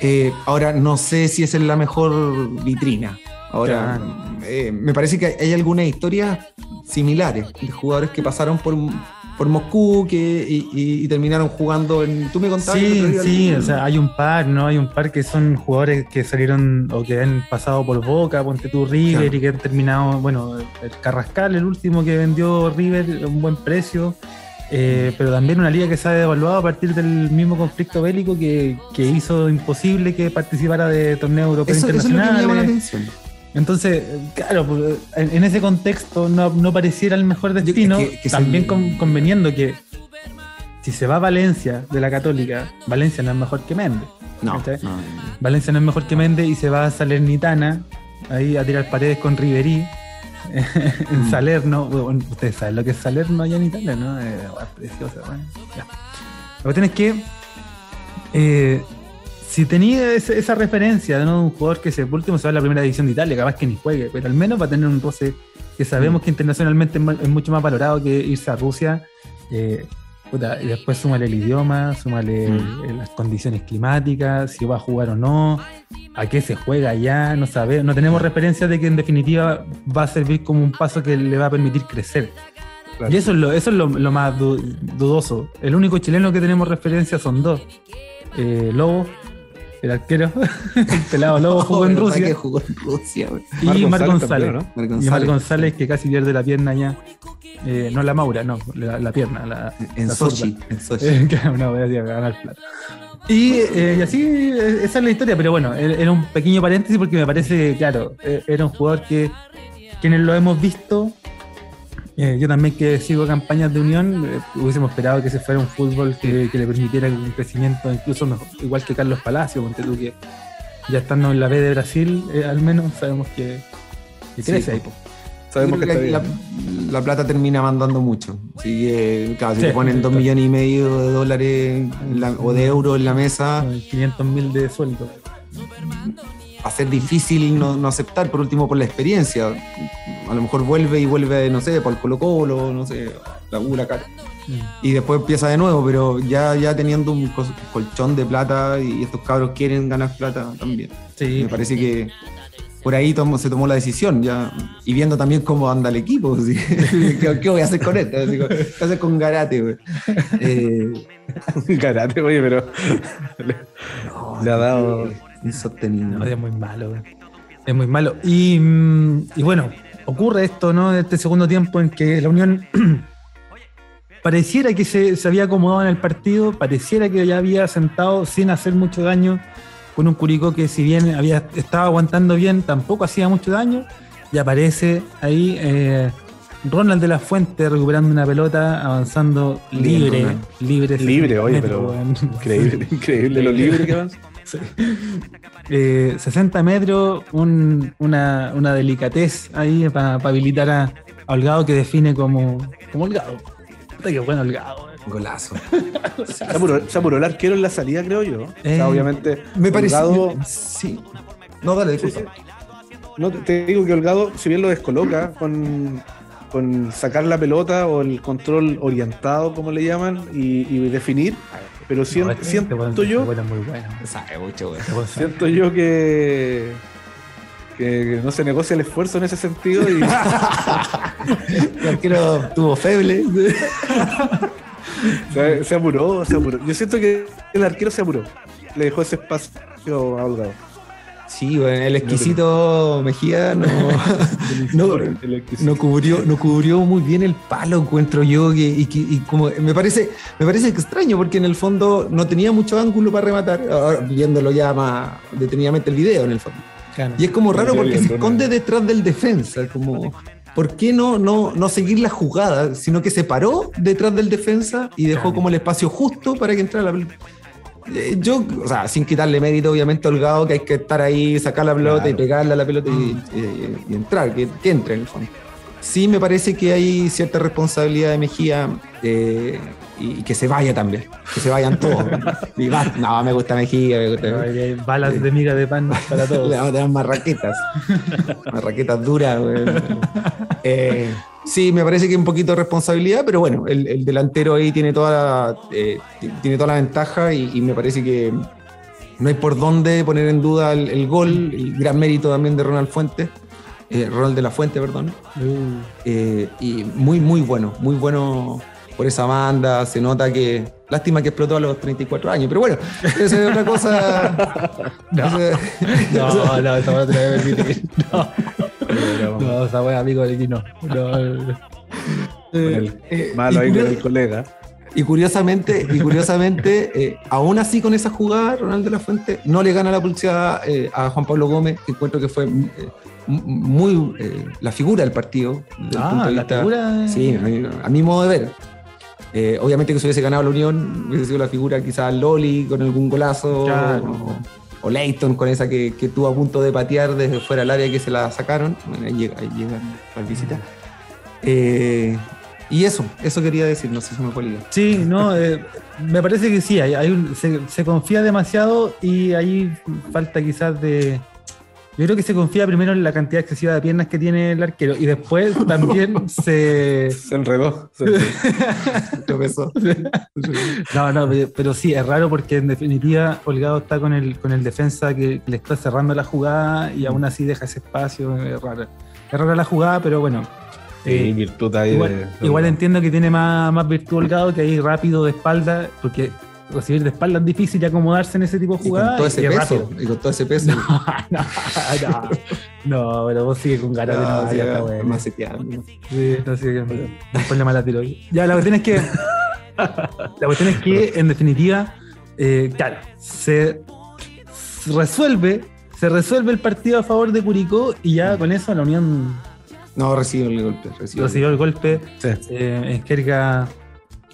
Eh, ahora, no sé si esa es la mejor vitrina. Ahora, eh, me parece que hay algunas historias similares de jugadores que pasaron por, por Moscú que, y, y- y terminaron jugando en... Tú me contabas Sí, sí, o sea, hay un par, ¿no? Hay un par que son jugadores que salieron o que han pasado por Boca, Ponte tú River Claro. y que han terminado, bueno, el Carrascal, el último que vendió River a un buen precio, eh, pero también una liga que se ha devaluado a partir del mismo conflicto bélico que, que hizo imposible que participara de torneos europeos eso, eso es lo que me internacionales. llama la atención. Entonces, claro, pues, en, ese contexto no, no pareciera el mejor destino, que- que se- también con- conveniendo que si se va a Valencia de la Católica, Valencia no es mejor que Méndez. No, Valencia no es mejor que Méndez y se va a Salernitana, ahí a tirar paredes con Riverí, en Mm. Salerno. Bueno, ustedes saben lo que es Salerno allá en Italia, ¿no? Eh, preciosa, bueno, ya. La cuestión es que eh, si tenía ese- esa referencia de ¿no? un jugador que se, por último se va a la primera división de Italia, capaz que ni juegue, pero al menos va a tener un roce que sabemos que internacionalmente es mu- es mucho más valorado que irse a Rusia. eh, puta, y después súmale el idioma, súmale Mm. las condiciones climáticas, si va a jugar o no, a qué se juega allá, no sabemos, no tenemos referencia de que en definitiva va a servir como un paso que le va a permitir crecer. Claro. Y eso es lo, eso es lo, lo más du- dudoso. El único chileno que tenemos referencia son dos. Eh, Lobo, el arquero, el pelado Lobo jugó en ¿verdad Rusia. que jugó en Rusia? Y Mar González ¿no? Y Mar González. Que casi pierde la pierna ya. Eh, no la Maura, no, la, la pierna. La, En la Sochi, en Sochi. Eh, que no, voy a decir, ganar plata. Y, eh, y así, esa es la historia, pero bueno, era un pequeño paréntesis porque me parece que, claro, era un jugador que quienes lo hemos visto, eh, yo también que sigo campañas de unión, eh, hubiésemos esperado que se fuera un fútbol que, que le permitiera un crecimiento incluso mejor- igual que Carlos Palacio, ponte tú que ya estando en la B de Brasil, eh, al menos sabemos que, que Sí, crece ahí. po. Sabemos que bien. la, la plata termina mandando mucho. Así que, claro, si Sí, te ponen dos millones y medio de dólares la- o de euros en la mesa, Con 500 mil de sueldo. pas- ser difícil no, no aceptar, por último, por la experiencia. A lo mejor vuelve y vuelve, no sé, por el Colo Colo, no sé, la U, la cara. Y después empieza de nuevo, pero ya, ya teniendo un colchón de plata y estos cabros quieren ganar plata también. Sí. Me parece que por ahí se tomó la decisión ya y viendo también cómo anda el equipo. ¿Qué, qué voy a hacer con esto? Así, ¿Qué voy a hacer con Garate? güey? Eh, Karate, oye, pero no, le ha dado. insostenible. No, es muy malo, güey. Es muy malo. Y, mm, y bueno, ocurre esto, ¿no? En este segundo tiempo en que la Unión pareciera que se, se había acomodado en el partido, pareciera que ya había sentado sin hacer mucho daño con un Curicó que si bien había estaba aguantando bien, tampoco hacía mucho daño. Y aparece ahí eh, Ronald de la Fuente recuperando una pelota, avanzando Bien, libre. Ronald. Libre, Libre, oye, pero increíble, increíble lo libre que avanza. Eh, 60 metros, un- una, una delicatez ahí para habilitar a, a Holgado que define como, como Holgado. Que bueno Holgado. eh. Golazo. Se apuró, el arquero en la salida, creo yo. O Eh, sea, obviamente. Me parece. Holgado- Sí. No, dale, disculpa. sí. No, te- te digo que Holgado, si bien lo descoloca con, con sacar la pelota o el control orientado, como le llaman, y, y definir, pero No, este- siento este weón- yo, este muy bueno. Sabe mucho, güey. Este weón sabe. siento yo que, que no se negocia el esfuerzo en ese sentido y El arquero tuvo feble. se, se apuró, se apuró. Yo siento que el arquero se apuró, le dejó ese espacio a Holgado. Sí, güey, el exquisito Mejía no, no, cubrió, no cubrió muy bien el palo, encuentro yo, que, y, y como me parece, me parece extraño, porque en el fondo no tenía mucho ángulo para rematar, ahora, viéndolo ya más detenidamente el video en el fondo. Claro. Y es como raro porque se esconde detrás del defensa, como ¿por qué no, no, no seguir la jugada? Sino que se paró detrás del defensa y dejó como el espacio justo para que entrara la pelota. Eh, Yo, o sea, sin quitarle mérito, obviamente, Holgado, que hay que estar ahí, sacar la pelota Claro. y pegarle a la pelota y, y- y entrar, que, que entre en el fondo. Sí, me parece que hay cierta responsabilidad de Mejía eh, y, que se vaya también, que se vayan todos. Y va- no, me gusta Mejía, me gusta. Hay- balas de miga de pan para todos. Le vamos a tener más raquetas. más raquetas duras, güey. Eh, sí, me parece que un poquito de responsabilidad, pero bueno, el, el delantero ahí tiene toda la, eh, tiene toda la ventaja y, y me parece que no hay por dónde poner en duda el, el gol, el gran mérito también de Ronald Fuentes. eh, Ronald de la Fuente, perdón. Uh, Eh, y muy, muy bueno, muy bueno por esa banda. Se nota que. Lástima que explotó a los 34 años, pero bueno, esa es otra cosa. Esa- no, no, esa weá te la voy a permitir. No, no, esa wea amigo de aquí no. El Eh, malo y ahí con el colega. Y curiosamente, y curiosamente eh, aún así con esa jugada, Ronald de la Fuente no le gana la pulsada eh, a Juan Pablo Gómez, que encuentro que fue eh, muy eh, la figura del partido. Ah, punto de la vista- figura. Sí, a mi, a mi modo de ver. Eh, obviamente que si hubiese ganado la Unión, hubiese sido la figura quizás Loli con algún golazo, Claro. o, o Leighton con esa que, que tuvo a punto de patear desde fuera del área que se la sacaron. Bueno, ahí, llega, ahí visitas. Eh, y eso, eso quería decir, no sé si me fue. Sí, no, eh, me parece que sí, hay, hay un- se, se confía demasiado y ahí falta quizás de... Yo creo que se confía primero en la cantidad excesiva de piernas que tiene el arquero y después también se... Se enredó. se enredó. No, no, pero- pero sí, es raro porque en definitiva Holgado está con el, con el defensa que le está cerrando la jugada y aún así deja ese espacio, es raro. Es rara la jugada, pero bueno. Sí, eh, virtud ahí Igual, de- igual entiendo que tiene más, más virtud Holgado que ahí rápido de espalda, porque recibir de espalda es difícil y acomodarse en ese tipo de Y con jugadas. todo ese peso, y con todo ese peso. No, no, no, pero vos sigues con ganas de No, bueno. más. Sí, no sé, después le mala tiro. Ya, la cuestión es que. la cuestión es que, en definitiva, eh, claro, se resuelve, se resuelve el partido a favor de Curicó y ya con eso la Unión No, recibe el golpe. Recibió el golpe Sí. eh, en jerga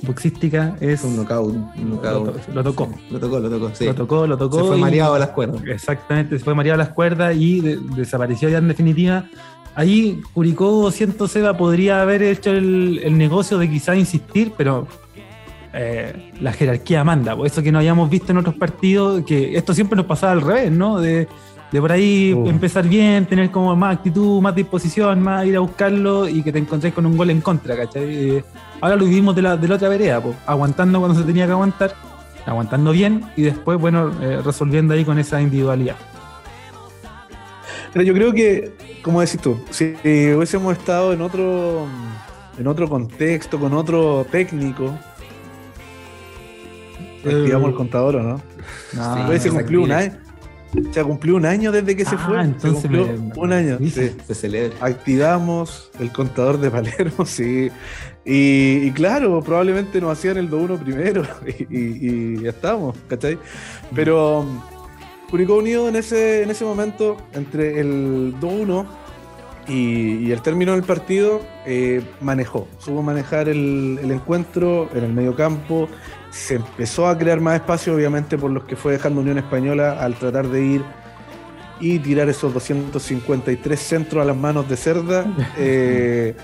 boxística. Es, Un knockout. un knockout. Lo to- lo tocó. Lo tocó, lo tocó. Sí. Lo tocó, lo tocó. Se fue mareado a las cuerdas. Exactamente, se fue mareado a las cuerdas y de- desapareció ya en definitiva. Ahí Curicó, siento Seba, podría haber hecho el, el negocio de quizá insistir, pero eh, la jerarquía manda. Por eso que no habíamos visto en otros partidos, que esto siempre nos pasaba al revés, ¿no? De De por ahí empezar bien, tener como más actitud, más disposición, más ir a buscarlo y que te encontréis con un gol en contra, ¿cachai? Eh, ahora lo vivimos de la, de la otra vereda, aguantando cuando se tenía que aguantar, aguantando bien y después, bueno, eh, resolviendo ahí con esa individualidad. Pero yo creo que, como decís tú, si hubiésemos estado en otro, en otro contexto, con otro técnico, activamos el contador o no. No, hubiese cumplido un año. Se cumplió un año desde que se ah, fue. Entonces un año. Se celebra. Activamos el contador de Palermo, sí. Y, claro, probablemente nos hacían el 2-1 primero y, ya estamos, ¿cachai? Pero Curicó Unido en ese, en ese momento, entre el 2-1 y, el término del partido, eh, manejó, supo manejar el, el encuentro en el medio campo, se empezó a crear más espacio, obviamente, por los que fue dejando Unión Española al tratar de ir y tirar esos 253 centros a las manos de Cerda. Eh,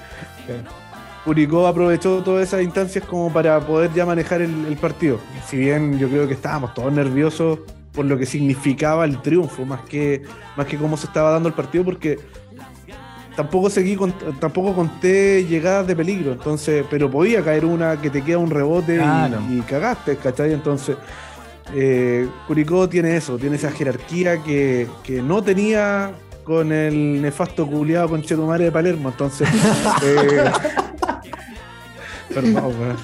Curicó aprovechó todas esas instancias como para poder ya manejar el, partido. Si bien yo creo que estábamos todos nerviosos por lo que significaba el triunfo, más que, más que cómo se estaba dando el partido, porque tampoco seguí tampoco conté llegadas de peligro, entonces, pero podía caer una que te queda un rebote y, cagaste, ¿cachai? Entonces, eh, Curicó tiene eso, tiene esa jerarquía que, no tenía con el nefasto culiado con Chetumare de Palermo, entonces. eh, perdón,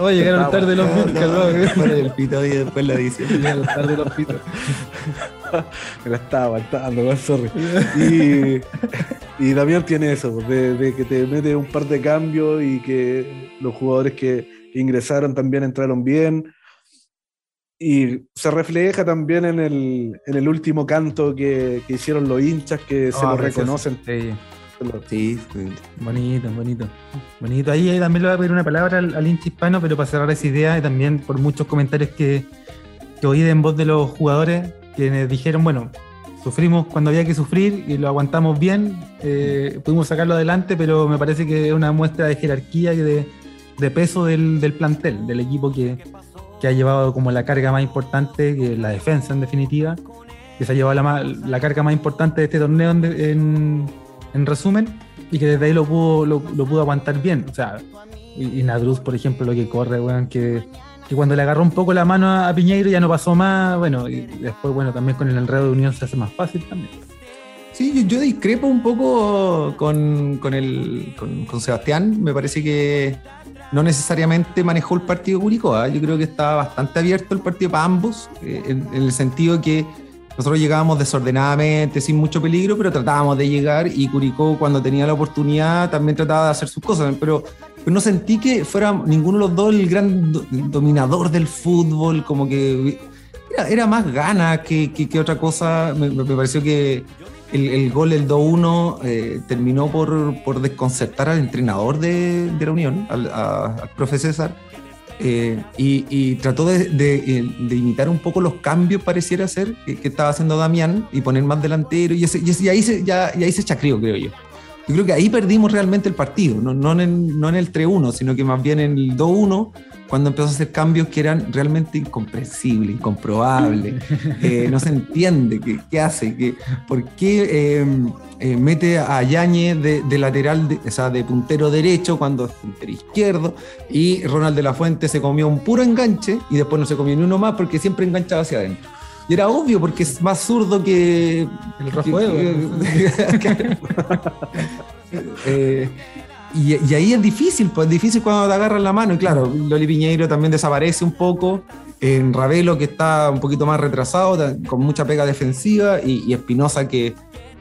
Oye, llegaron tarde los pitos, el pito y después la edición. Llegaron tarde los pitos. Me la estaba aguantando, sorry. Y, y Damián tiene eso, pues, de, que te mete un par de cambios y que los jugadores que, ingresaron también entraron bien. Y se refleja también en el, en el último canto que, hicieron los hinchas, que se ah, lo reconocen. Sí, bonito, bonito. Bonito. Ahí, también le voy a pedir una palabra al, hincha hispano, pero para cerrar esa idea y también por muchos comentarios que, que oí en voz de los jugadores, quienes dijeron, bueno, sufrimos cuando había que sufrir y lo aguantamos bien, eh, pudimos sacarlo adelante, pero me parece que es una muestra de jerarquía y de, peso del, plantel, del equipo que, ha llevado como la carga más importante, que la defensa en definitiva, que se ha llevado la, la carga más importante de este torneo en, resumen, y que desde ahí lo pudo, lo, pudo aguantar bien. O sea, y, Nadruz, por ejemplo, lo que corre, weón, que cuando le agarró un poco la mano a, Piñeiro ya no pasó más, bueno, y después, bueno, también con el enredo de unión se hace más fácil también. Sí, yo, discrepo un poco con, el, con, Sebastián, me parece que no necesariamente manejó el partido Curicó, ¿ah? yo creo que estaba bastante abierto el partido para ambos, eh, en, en el sentido que nosotros llegábamos desordenadamente, sin mucho peligro, pero tratábamos de llegar y Curicó cuando tenía la oportunidad también trataba de hacer sus cosas, pero pero no sentí que fuera ninguno de los dos el gran dominador del fútbol, como que era, más gana que, otra cosa. Me, pareció que el, gol, el 2-1, eh, terminó por, por, desconcertar al entrenador de, de la Unión, al, profe César. Eh, y, trató de, de, imitar un poco los cambios, pareciera ser, que, estaba haciendo Damián, y poner más delantero, y, y, ahí se, ya, y ahí se chacreó, creo yo. Yo creo que ahí perdimos realmente el partido, no, no en el, no en el 3-1, sino que más bien en el 2-1, cuando empezó a hacer cambios que eran realmente incomprensibles, incomprobables. Eh, no se entiende qué, qué hace, qué, por qué em, eh, mete a Yañez de, lateral, de, o sea, de puntero derecho cuando es puntero izquierdo, y Ronald de la Fuente se comió un puro enganche y después no se comió ni uno más porque siempre enganchaba hacia adentro. Y era obvio porque es más zurdo que el Rafael. Eh, y, ahí es difícil, pues es difícil cuando te agarran la mano. Y claro, Loli Piñeiro también desaparece un poco. En Ravelo, que está un poquito más retrasado, con mucha pega defensiva. Y, Espinosa, que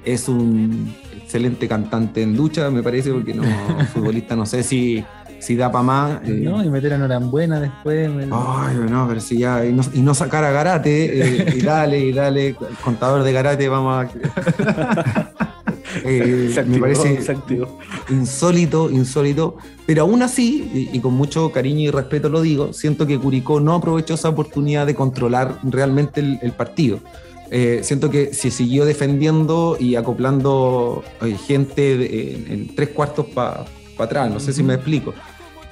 es un excelente cantante en ducha, me parece, porque no, futbolista, no sé si si da para más. Eh, no, y meter a Norambuena después. Ay, no, pero si ya. Y no, sacar a Garate, eh, y dale, y dale, contador de Garate, vamos a. Eh, me parece insólito, insólito, pero aún así, y, con mucho cariño y respeto lo digo, siento que Curicó no aprovechó esa oportunidad de controlar realmente el, partido. siento que se siguió defendiendo y acoplando gente en, tres cuartos para atrás, no sé si me explico.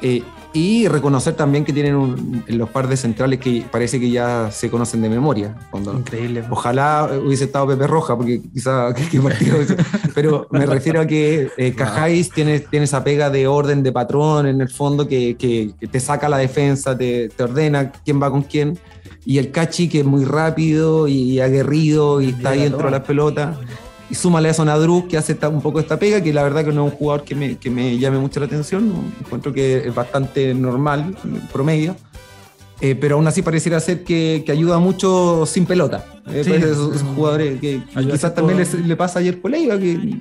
Eh, y reconocer también que tienen un- los par de centrales que parece que ya se conocen de memoria. Cuando- Increíble. Ojalá hubiese estado Pepe Roja, porque quizá qué partido Pero me refiero a que eh, Cajáis tiene, tiene esa pega de orden, de patrón en el fondo, que, que- que te saca la defensa, te, te ordena quién va con quién. Y el Cachi, que es muy rápido y aguerrido y está ahí dentro de las pelotas. Y súmale a eso a Nadruz, que hace un poco esta pega, que la verdad que no es un jugador que me, que me llame mucho la atención. Encuentro que es bastante normal, promedio. Eh, pero aún así pareciera ser que, que ayuda mucho sin pelota. Eh, Sí. parece esos, esos jugadores que quizás también les- le pasa ayer por Leiva, que,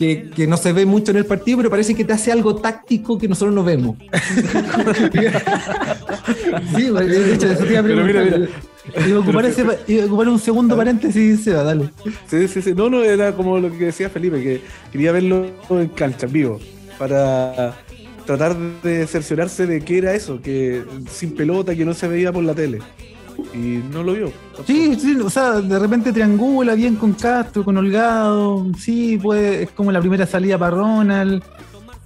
que, que no se ve mucho en el partido, pero parece que te hace algo táctico que nosotros no vemos. Sí, güey, de hecho, eso te iba a Pero mira, preguntar. Iba a ocupar, ese, iba a ocupar un segundo paréntesis, Seba, dale. Sí, sí, sí. No, no, era como lo que decía Felipe, que quería verlo en cancha, en vivo, para tratar de cerciorarse de qué era eso, que sin pelota, que no se veía por la tele. Y no lo vio. Sí, sí, o sea, de repente triangula bien con Castro, con Holgado. Sí, pues es como la primera salida para Ronald.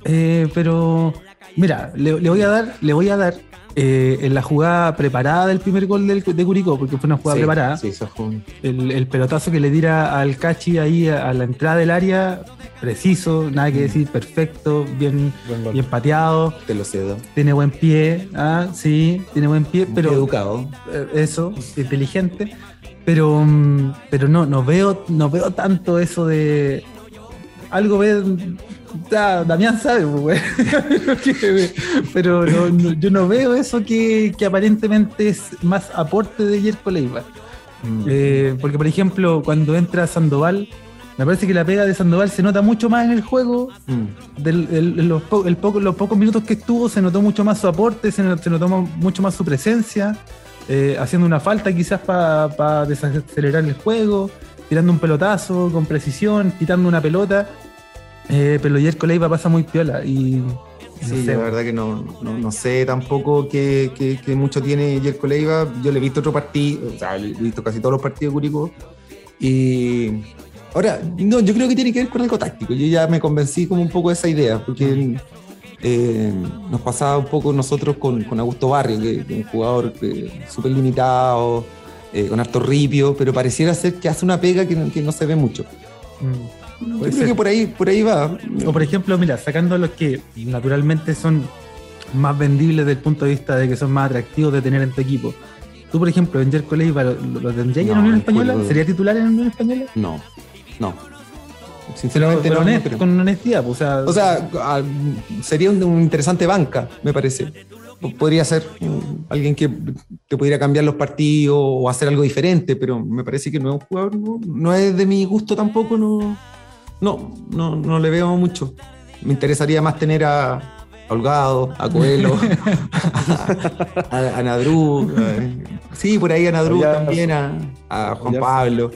Eh, pero, mira, le, le voy a dar, le voy a dar eh, en la jugada preparada del primer gol del, de Curicó, porque fue una jugada Sí, preparada. Sí, eso fue un- El, el pelotazo que le tira al Cachi ahí a, a la entrada del área, preciso, nada que decir, perfecto, bien, Buen bien pateado, te lo cedo. tiene buen pie, ah, sí, tiene buen pie, pero educado. eh, eso, inteligente, pero, mm, pero no, no veo, no veo tanto eso de algo ve, ah, Damián sabe, pues, pero no- no- yo no veo eso que, que aparentemente es más aporte de Jerko Leiva. Eh, porque, por ejemplo, cuando entra Sandoval, me parece que la pega de Sandoval se nota mucho más en el juego. Mm. Del- el- en los, po- el poco- los pocos minutos que estuvo, se notó mucho más su aporte, se, no- se notó mucho más su presencia, eh, haciendo una falta quizás para desacelerar el juego, tirando un pelotazo con precisión, quitando una pelota. Eh, pero Jerko Leiva pasa muy piola y. no Sí, sé, la verdad que no, no, no sé tampoco qué, qué- qué mucho tiene Jerko Leiva. Yo le he visto otro partido, o sea, le he visto casi todos los partidos de Curicó. Y ahora, no, yo creo que tiene que ver con algo táctico. Yo ya me convencí como un poco de esa idea, porque eh, nos pasaba un poco nosotros con, con Augusto Barrio, que que es un jugador que- súper limitado, eh, con harto ripio, pero pareciera ser que hace una pega que no, que no se ve mucho. mm. Yo creo que por ahí, por ahí va. O por ejemplo, mira, sacando los que naturalmente son más vendibles desde el punto de vista de que son más atractivos de tener en tu equipo. Tú, por ejemplo, en Jerko Leiva, ¿lo, lo tendrías No, en Unión Española? ¿Sería titular en Unión Española? No, no. Sinceramente pero no, no honest- creo. con honestidad, pues, o sea, O sea, a- sería un, un interesante banca, me parece. Podría ser mm, alguien que te pudiera cambiar los partidos o hacer algo diferente, pero me parece que no es un jugador, no, no es de mi gusto tampoco, no, no, no, no le veo mucho. Me interesaría más tener a, a Holgado, a Coelho, a, a sí, por ahí a Ollarzo. también, a, Juan Ollarzo. Pablo.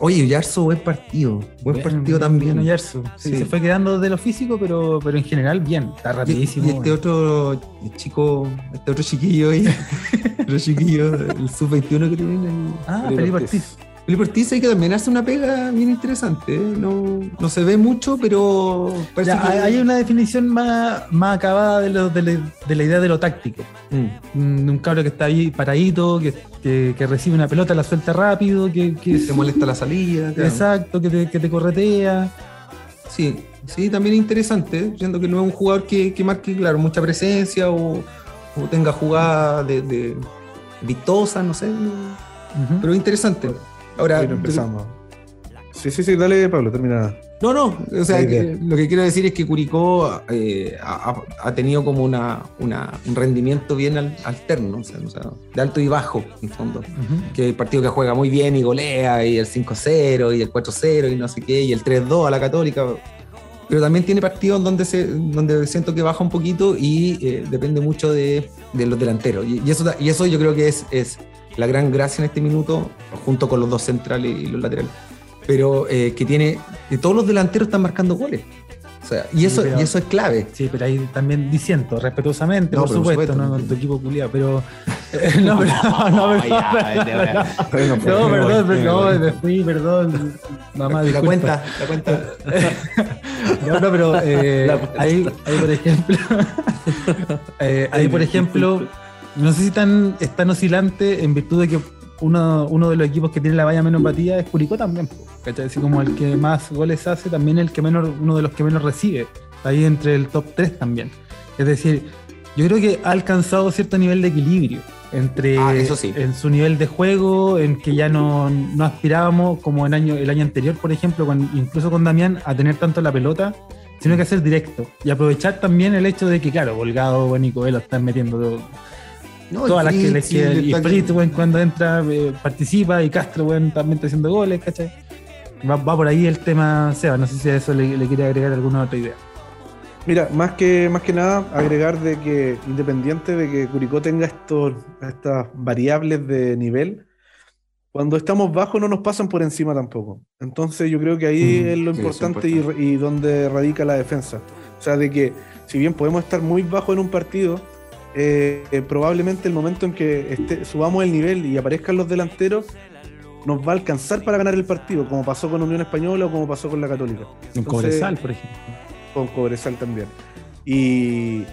Oye, Yarzo, buen partido, buen partido también. Bien, Oyarzo. Sí, Sí. Se fue quedando de lo físico, pero, pero en general bien. Está rapidísimo. y este otro chico, este otro chiquillo ahí, otro chiquillo, el sub-21 que tienen ahí. Ah, Felipe Felipe Ortiz. Ortiz. Felipe Ortiz que también hace una pega bien interesante. ¿eh? No, no se ve mucho, pero parece Ya, que- hay- una definición más, más acabada de, lo- de la, de la idea de lo táctico. Mm. Mm, Un cabro que está ahí paradito, que, que- que recibe una pelota, la suelta rápido, que, que se molesta la salida. claro. Exacto, que te, que te corretea. Sí, sí, también interesante, siendo que no es un jugador que, que marque, claro, mucha presencia o, o tenga jugada de, de vistosa, no sé, no- Ujú. pero interesante. Ahora, no empezamos. Sí, sí, sí, dale, Pablo, termina. No, no, o sea, que- idea. lo que quiero decir es que Curicó eh, ha, tenido como una, una- un rendimiento bien al- alterno, o sea, o sea, de alto y bajo, en el fondo. Que hay partido que juega muy bien y golea, y el 5-0, y el 4-0, y no sé qué, y el 3-2 a la Católica. Pero también tiene partidos donde, se, donde siento que baja un poquito y eh, depende mucho de, de los delanteros. Y, y eso, y eso yo creo que es, es la gran gracia en este minuto, junto con los dos centrales y los laterales. Pero eh, que tiene, que todos los delanteros están marcando goles. O sea, y, Sí, eso, pero- y eso es clave. Sí, pero ahí también diciendo, respetuosamente, No, por supuesto, no no con tu equipo culiado, pero. eh, no, pero, no, no, Ay, perdón, de No, pues, perdón, me voy, perdón, me fui, perdón. Mamá, la disculpa. cuenta, la cuenta. No, no, pero eh, ahí, ahí, por ejemplo, eh, ahí, por ejemplo, no sé si tan, es tan oscilante en virtud de que uno, uno de los equipos que tiene la valla menos batida es Curicó también. ¿cachai? Así como el que más goles hace, también el que menos, uno de los que menos recibe. Ahí entre el top 3 también. Es decir, yo creo que ha alcanzado cierto nivel de equilibrio entre Ah, eso sí. en su nivel de juego, en que ya no, no aspirábamos como el año, el año anterior, por ejemplo, con- incluso con Damián, a tener tanto la pelota, sino que hacer directo. Y aprovechar también el hecho de que, claro, Volgado, y Coelho están metiendo No, todas las que les quedan. Y Fritz, weón, cuando entra, eh, participa, y Castro, weón, también está haciendo goles, ¿cachai? Va, va por ahí el tema, Seba, no sé si a eso le, le quiere agregar alguna otra idea. Mira, más que, más que nada, agregar de que independiente de que Curicó tenga estos, estas variables de nivel, cuando estamos bajo no nos pasan por encima tampoco. Entonces yo creo que ahí Mm, es lo sí, importante, y, y donde radica la defensa. O sea, de que si bien podemos estar muy bajo en un partido, eh, probablemente el momento en que subamos el nivel y aparezcan los delanteros, nos va a alcanzar para ganar el partido, como pasó con Unión Española o como pasó con la Católica Entonces- Cobresal, por ejemplo. con Cobresal también. Y,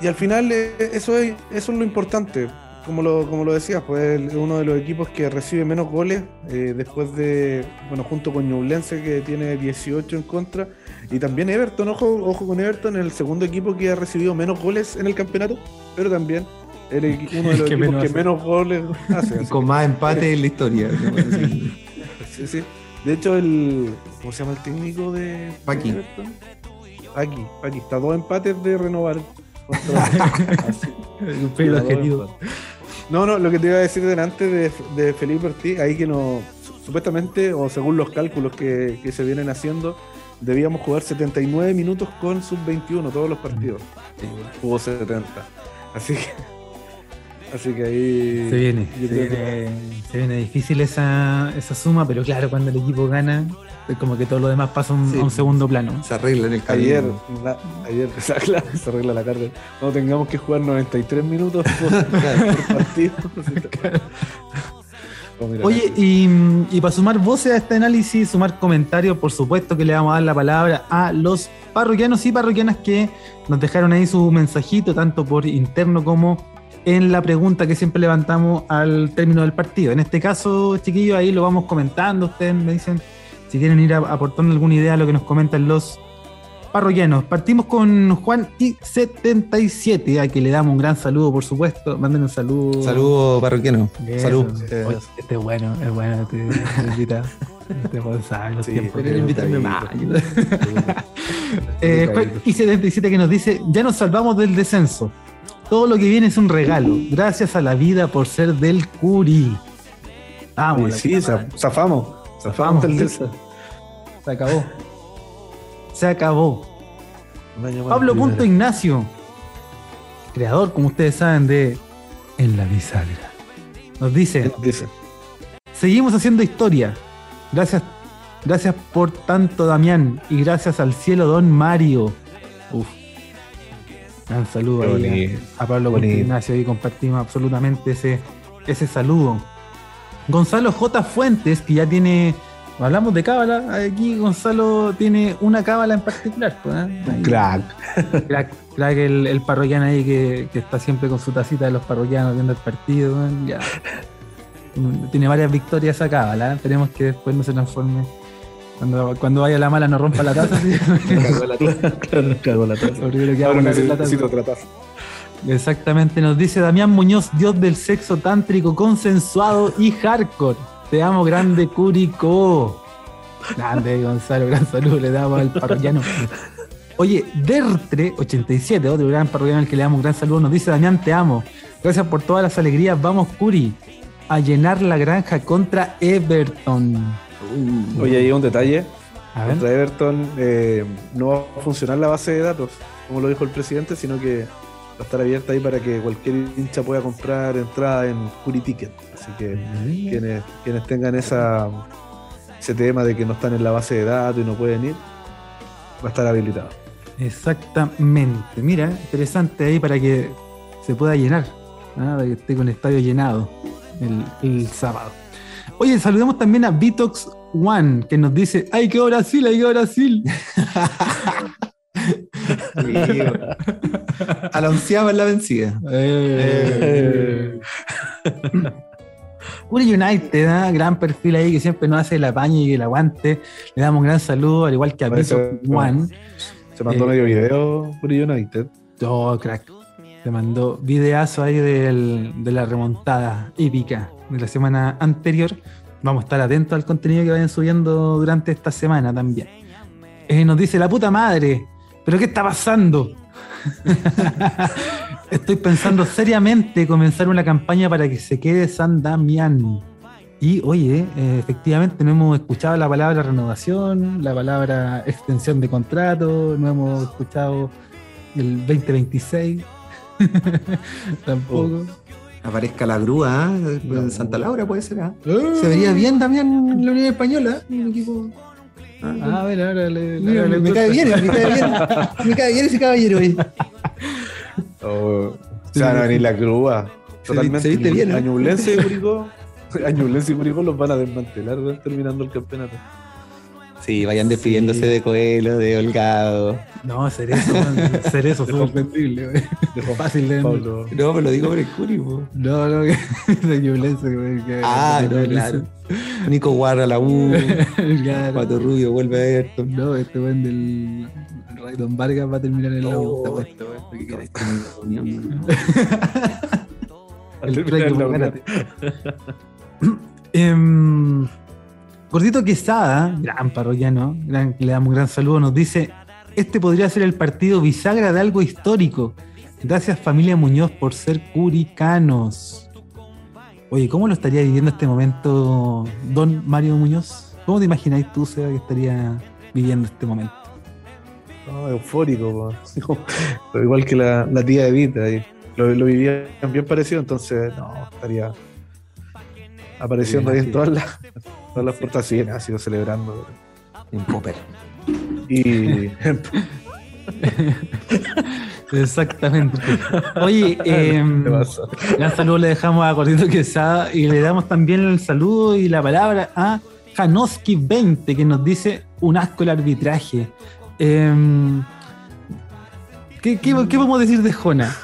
y al final eh, eso es, eso es lo importante. Como lo, como lo decías, pues es uno de los equipos que recibe menos goles eh, después de, bueno, junto con Ñublense que tiene 18 en contra. Y también Everton, ojo, ojo con Everton, el segundo equipo que ha recibido menos goles en el campeonato, pero también el uno de los Que equipos menos que hace. menos goles hace. así Con más empate en la historia. Sí, sí. De hecho, el. ¿Cómo se llama el técnico de Paqui. de Everton? Paqui, Paqui. Está a dos empates de renovar. objetivo. empates. No, no, lo que te iba a decir delante de, de Felipe Ortiz, ahí que no. Supuestamente, o según los cálculos que, que se vienen haciendo, debíamos jugar 79 minutos con sub-21 todos los partidos. Y jugó 70. Así que. Así que ahí. Se viene, se que- viene, se viene difícil esa, esa suma, pero claro, cuando el equipo gana, es como que todo lo demás pasa a un- Sí. a un segundo plano. Se arregla en el camino. Ayer, la- ayer claro, se arregla la carga. No tengamos que jugar 93 minutos por, por partido. Mira, Oye, y, y para sumar voces a este análisis, sumar comentarios, por supuesto que le vamos a dar la palabra a los parroquianos y parroquianas que nos dejaron ahí su mensajito, tanto por interno como en la pregunta que siempre levantamos al término del partido. En este caso, chiquillos, ahí lo vamos comentando. Ustedes me dicen si quieren ir aportando alguna idea a lo que nos comentan los parroquianos. Partimos con Juan I77, a que le damos un gran saludo, por supuesto. Manden un saludo. Saludos, parroquiano. Salud. Oye, este es bueno, es bueno, este, este invitado. Este Gonzalo, Sí. Eh, Juan I77 que nos dice, ya nos salvamos del descenso. Todo lo que viene es un regalo. Gracias a la vida por ser del Curi. Vamos, sí, zafamos. Zafamos se acabó. Se acabó. un Pablo Punto. Ignacio, creador, como ustedes saben, de En la Bisagra, nos dice, Dice, seguimos haciendo historia. Gracias, gracias por tanto, Damián, y gracias al cielo, don Mario. Uf. Gran saludo ahí a, a Pablo Punto. Ignacio y compartimos absolutamente ese, ese saludo. Gonzalo J. Fuentes, que ya tiene. Hablamos de cábala. Aquí Gonzalo tiene una cábala en particular. pues, ¿eh? Crack. Crack, crack el, el parroquiano ahí que, que está siempre con su tacita de los parroquianos viendo el partido. weón, ya. Mm, Tiene varias victorias esa cábala. ¿eh? Esperemos que después no se transforme. Cuando, cuando vaya la mala no rompa la taza. ¿sí? Cagó la taza. Claro, cagó la taza. Porque lo que Ahora hago es la necesito taza. otra taza. Exactamente, nos dice Damián Muñoz, dios del sexo tántrico consensuado y hardcore. Te amo, grande Curicó. Grande Gonzalo, gran saludo le damos al parroquiano. Oye, Dertre87, otro gran parroquiano al que le damos un gran saludo, nos dice Damián, te amo. Gracias por todas las alegrías. Vamos, Curi, a llenar la granja contra Everton. Oye, hay un detalle. A ver. Contra Everton eh, no va a funcionar la base de datos, como lo dijo el presidente, sino que va a estar abierta ahí para que cualquier hincha pueda comprar entrada en Curi Ticket. Así que quienes, quienes tengan esa, ese tema de que no están en la base de datos y no pueden ir, va a estar habilitado. Exactamente. Mira, interesante ahí para que se pueda llenar. ¿ah? Para que esté con el estadio llenado el, el sábado. Oye, saludemos también a Vitox One, que nos dice, ¡ay, quedó Brasil, ay, quedó Brasil! A la onceava es la vencida. Eh. Curi United, ¿ah? gran perfil ahí que siempre nos hace el apaño y el aguante. Le damos un gran saludo, al igual que a Bishop One. Se mandó Eh. medio video por United. Oh, crack. Se mandó videazo ahí del- de la remontada épica de la semana anterior. Vamos a estar atentos al contenido que vayan subiendo durante esta semana también. Eh, nos dice la puta madre, ¿pero qué está pasando? Estoy pensando seriamente comenzar una campaña para que se quede San Damián. Y oye, eh, efectivamente no hemos escuchado la palabra renovación, la palabra extensión de contrato, no hemos escuchado el 2026. Tampoco. Aparezca la grúa ¿eh? en Santa Laura, puede ser. ¿ah? Se vería bien también en la Unión Española. Un equipo. Ah, a ver, ahora le, Mira, le me cae bien, me cae bien. Me cae bien ese caballero ahí. O se van a venir la grúa. Totalmente. se viste bien, ¿eh? Añublense y Curicó. Añublense y Curicó los van a desmantelar terminando el campeonato. Sí, vayan despidiéndose de Coelho, de Holgado. No, Cerezo, man, Cerezo, súper vendible, güey. Fácil de. No, me lo digo por el Curi, po. No, no, que de güey. que- Ah, que- no, claro. Nico Guarra, la U. Claro. Pato Rubio, vuelve a Everton. No, este güey del Raydon Vargas va a terminar en la U. Oh, está puesto, güey. ¿Qué querés? El Gordito Quesada, gran parroquiano, gran, le damos un gran saludo, nos dice, este podría ser el partido bisagra de algo histórico. Gracias familia Muñoz por ser curicanos. Oye, ¿cómo lo estaría viviendo este momento don Mario Muñoz? ¿Cómo te imagináis tú, Seba, que estaría viviendo este momento? No, eufórico, igual que la, la tía Evita. Lo, lo vivían bien parecido, entonces no, estaría apareciendo ahí en todas las, todas las portaciones, ha sido celebrando. En Popper. Y Exactamente. Oye, em, ¿Qué pasa? Gran saludo le dejamos a Gordito Quesada y le damos también el saludo y la palabra a Janoski20 que nos dice un asco el arbitraje. Em, ¿qué, qué, qué podemos decir de Jona?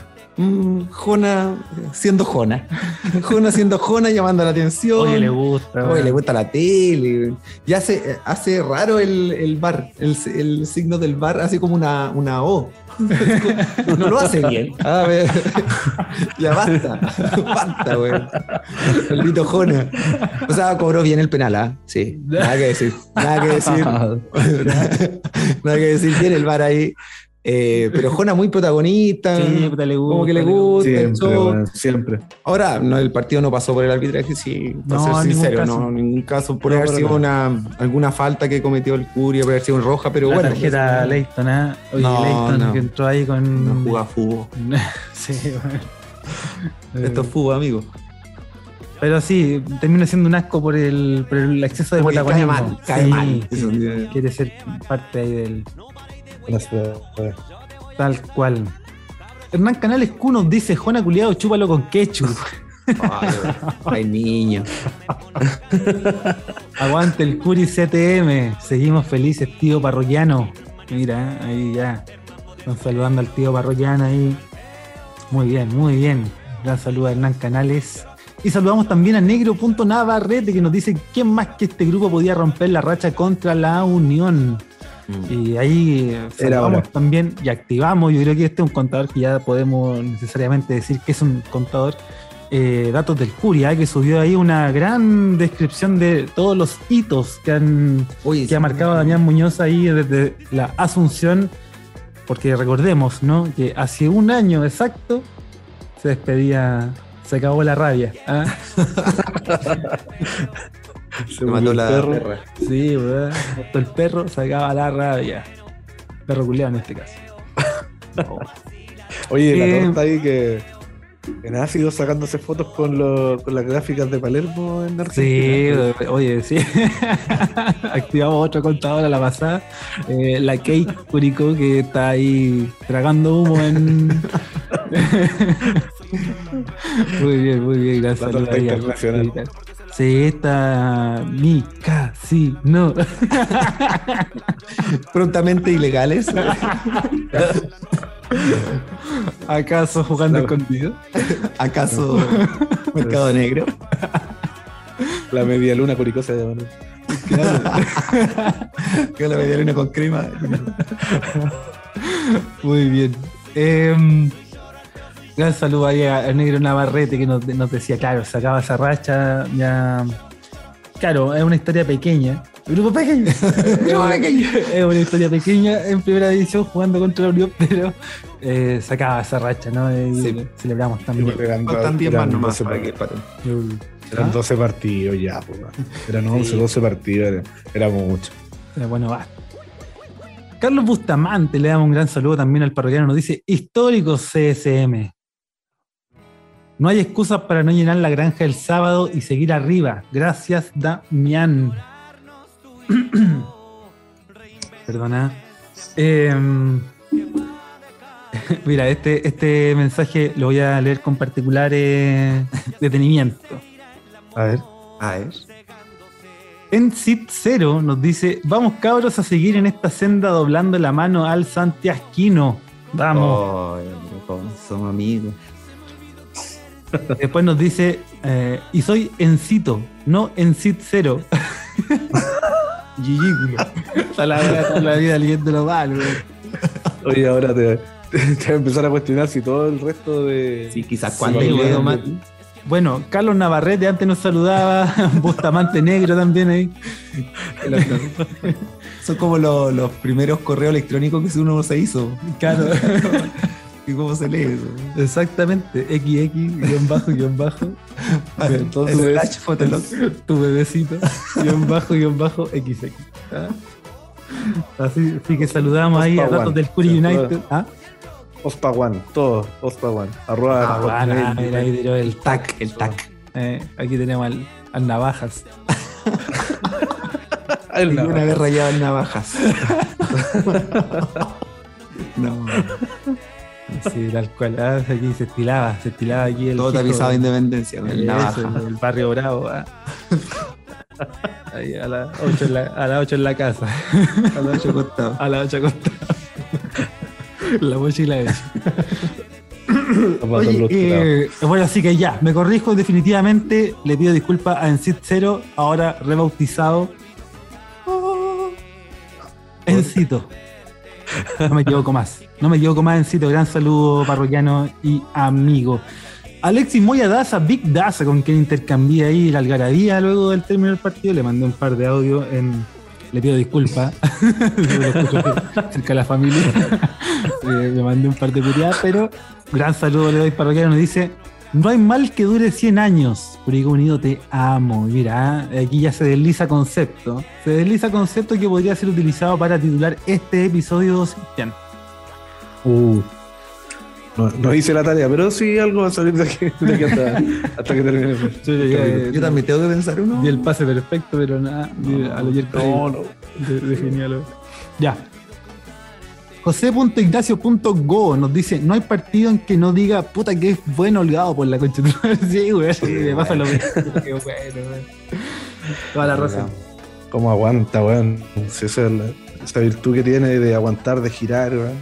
Mm, Jona siendo Jona. Jona siendo Jona, llamando la atención. Oye, le gusta. Oye, le gusta la tele. Y hace, hace raro el, el bar. El, el signo del bar hace como una, una O. No lo hace bien. A ver. Ya basta. Basta, güey. El Vito Jona. O sea, cobró bien el penal, ¿ah? Sí. Nada que decir. Nada que decir. Nada que decir. Bien el bar ahí. Eh, pero Jona muy protagonista. Sí, puta, le gusta. como que le gusta. el Siempre, show. siempre. Ahora, no, el partido no pasó por el arbitraje, sí, para No, ser sincero, caso. no, en ningún caso. Puede No, haber sido una, alguna falta que cometió el Curia, puede haber sido roja, pero la bueno. tarjeta pues, Leighton, ¿ah? Oye, No, Leighton no. que entró ahí con. No juega fútbol. sí, bueno. Esto es fútbol, amigo. Pero sí, termina siendo un asco por el, por el exceso de que cae protagonismo. mal, cae Sí, mal. sí, eh. quiere ser parte ahí del. Tal cual. Hernán Canales Q nos dice, Jona culiado, chúpalo con ketchup. Ay, Ay, niño. Aguante el Curi CTM. Seguimos felices, tío parroquiano. Mira, ahí ya. Están saludando al tío parroquiano ahí. Muy bien, muy bien. Gran saludo a Hernán Canales. Y saludamos también a Negro.Navarrete que nos dice quién más que este grupo podía romper la racha contra la Unión. Y ahí eh, saludamos hora. también y activamos. Yo creo que este es un contador que ya podemos necesariamente decir que es un contador. eh, datos del Curia, que subió ahí una gran descripción de todos los hitos que han Oye, que ha marcado Damián Muñoz ahí desde la Asunción, porque recordemos, ¿no? Que hace un año exacto se despedía, se acabó la rabia. ¿ah? Se mató la perro. perra. Sí, ¿verdad? Mató el perro, se acaba la rabia. Perro culeado en este caso. Oh. Oye, la torta ahí que en ácido sacándose fotos con, lo- con las gráficas de Palermo en Sí, Argentina. oye, sí. Activamos otro contador a la pasada. Eh, la Kate Curicó que está ahí tragando humo en. muy bien, muy bien, gracias. La torta internacional. Sí, está Mika Sí, no. Prontamente ilegales. ¿Acaso jugando Claro. escondido? ¿Acaso mercado negro? La media luna coricosa de Manuel. Que la media luna con crema. Muy bien. Em, gran saludo ahí al negro Navarrete que nos, nos decía, claro, sacaba esa racha, ya. Claro, es una historia pequeña. Grupo pequeño. Grupo pequeño. Es una historia pequeña en primera división jugando contra la Unión, pero eh, sacaba esa racha, ¿no? Y Sí. celebramos también. Eran, Faltan 10 eran más nomás 12 para que partidos. paren. Eran ¿Ah? 12 partidos ya, pues. Eran 11, 12 partidos, era, era mucho. Eh, Bueno, va. Carlos Bustamante le damos un gran saludo también al parroquiano. Nos dice: Históricos CSM. No hay excusas para no llenar la granja el sábado y seguir arriba. Gracias, Damián. Perdona. Em, mira, este, este mensaje lo voy a leer con particular eh, detenimiento. A ver. A ver. En Sit Zero nos dice: Vamos cabros a seguir en esta senda doblando la mano al Santiasquino. Vamos. Oh, somos amigos. Después nos dice: eh, Y soy Encito, no en Sit Zero. Ridículo. Está la, está la vida leyéndolo mal, güey. Oye, ahora te, te, vas a empezar a cuestionar si todo el resto de. Sí, quizás Sí, cuando leo no mal. Bueno, Carlos Navarrete antes nos saludaba, Bustamante Negro también ahí. Son como los, los primeros correos electrónicos que uno se hizo. Claro, ¿Y cómo se lee eso? exactamente. XX, guion bajo, guion bajo. Entonces- Slash Fotolog. tu bebecito, guion bajo, guion bajo, XX. ¿Ah? Así, así que saludamos ahí a datos del Curi United. ¿Ah? Ospa One, todo, Ospa One. Arroba. Ah, ah, mira, ahí tiró el tac. El tac. Eh, aquí tenemos al, al Navajas. El una vez rayado en navajas. no. Sí, cual. Ah, aquí se estilaba, se estilaba aquí el. Todo tapizado de independencia el Eso, el barrio bravo. ah. Ahí a las 8 en la, a las en la casa. A los ocho costados. A las 8 acostado. La mochila hecha. Oye, eh, bueno, así que ya, me corrijo definitivamente. Le pido disculpas a Encit Zero, ahora rebautizado. Encito. No me equivoco más. No me equivoco más, Encito. Gran saludo parroquiano y amigo. Alexis Moya Daza, Big Daza, con quien intercambié ahí la algarabía luego del término del partido. Le mandé un par de audio en. Le pido disculpas. Cerca de la familia. Le mandé un par de puteadas, pero gran saludo le doy parroquiano. Dice: No hay mal que dure 100 años. Curicó Unido, te amo. Y Mira, ¿eh? aquí ya se desliza concepto. Se desliza concepto que podría ser utilizado para titular este episodio, Sebastián. Uh. No, no hice la tarea, pero sí algo va a salir de aquí, de aquí hasta, hasta que termine. Yo, Yo también tengo que pensar uno. Di el pase perfecto, pero nada. No, no. De- definialo. Ya. José.ignacio.go nos dice: No hay partido en que no diga puta que es bueno holgado por la concha. de tu madre". sí, güey, sí, me pasa lo mismo. Qué bueno, güey. Toda la razón. ¿Cómo aguanta, weón? Esa, es la- esa virtud que tiene de aguantar, de girar, weón.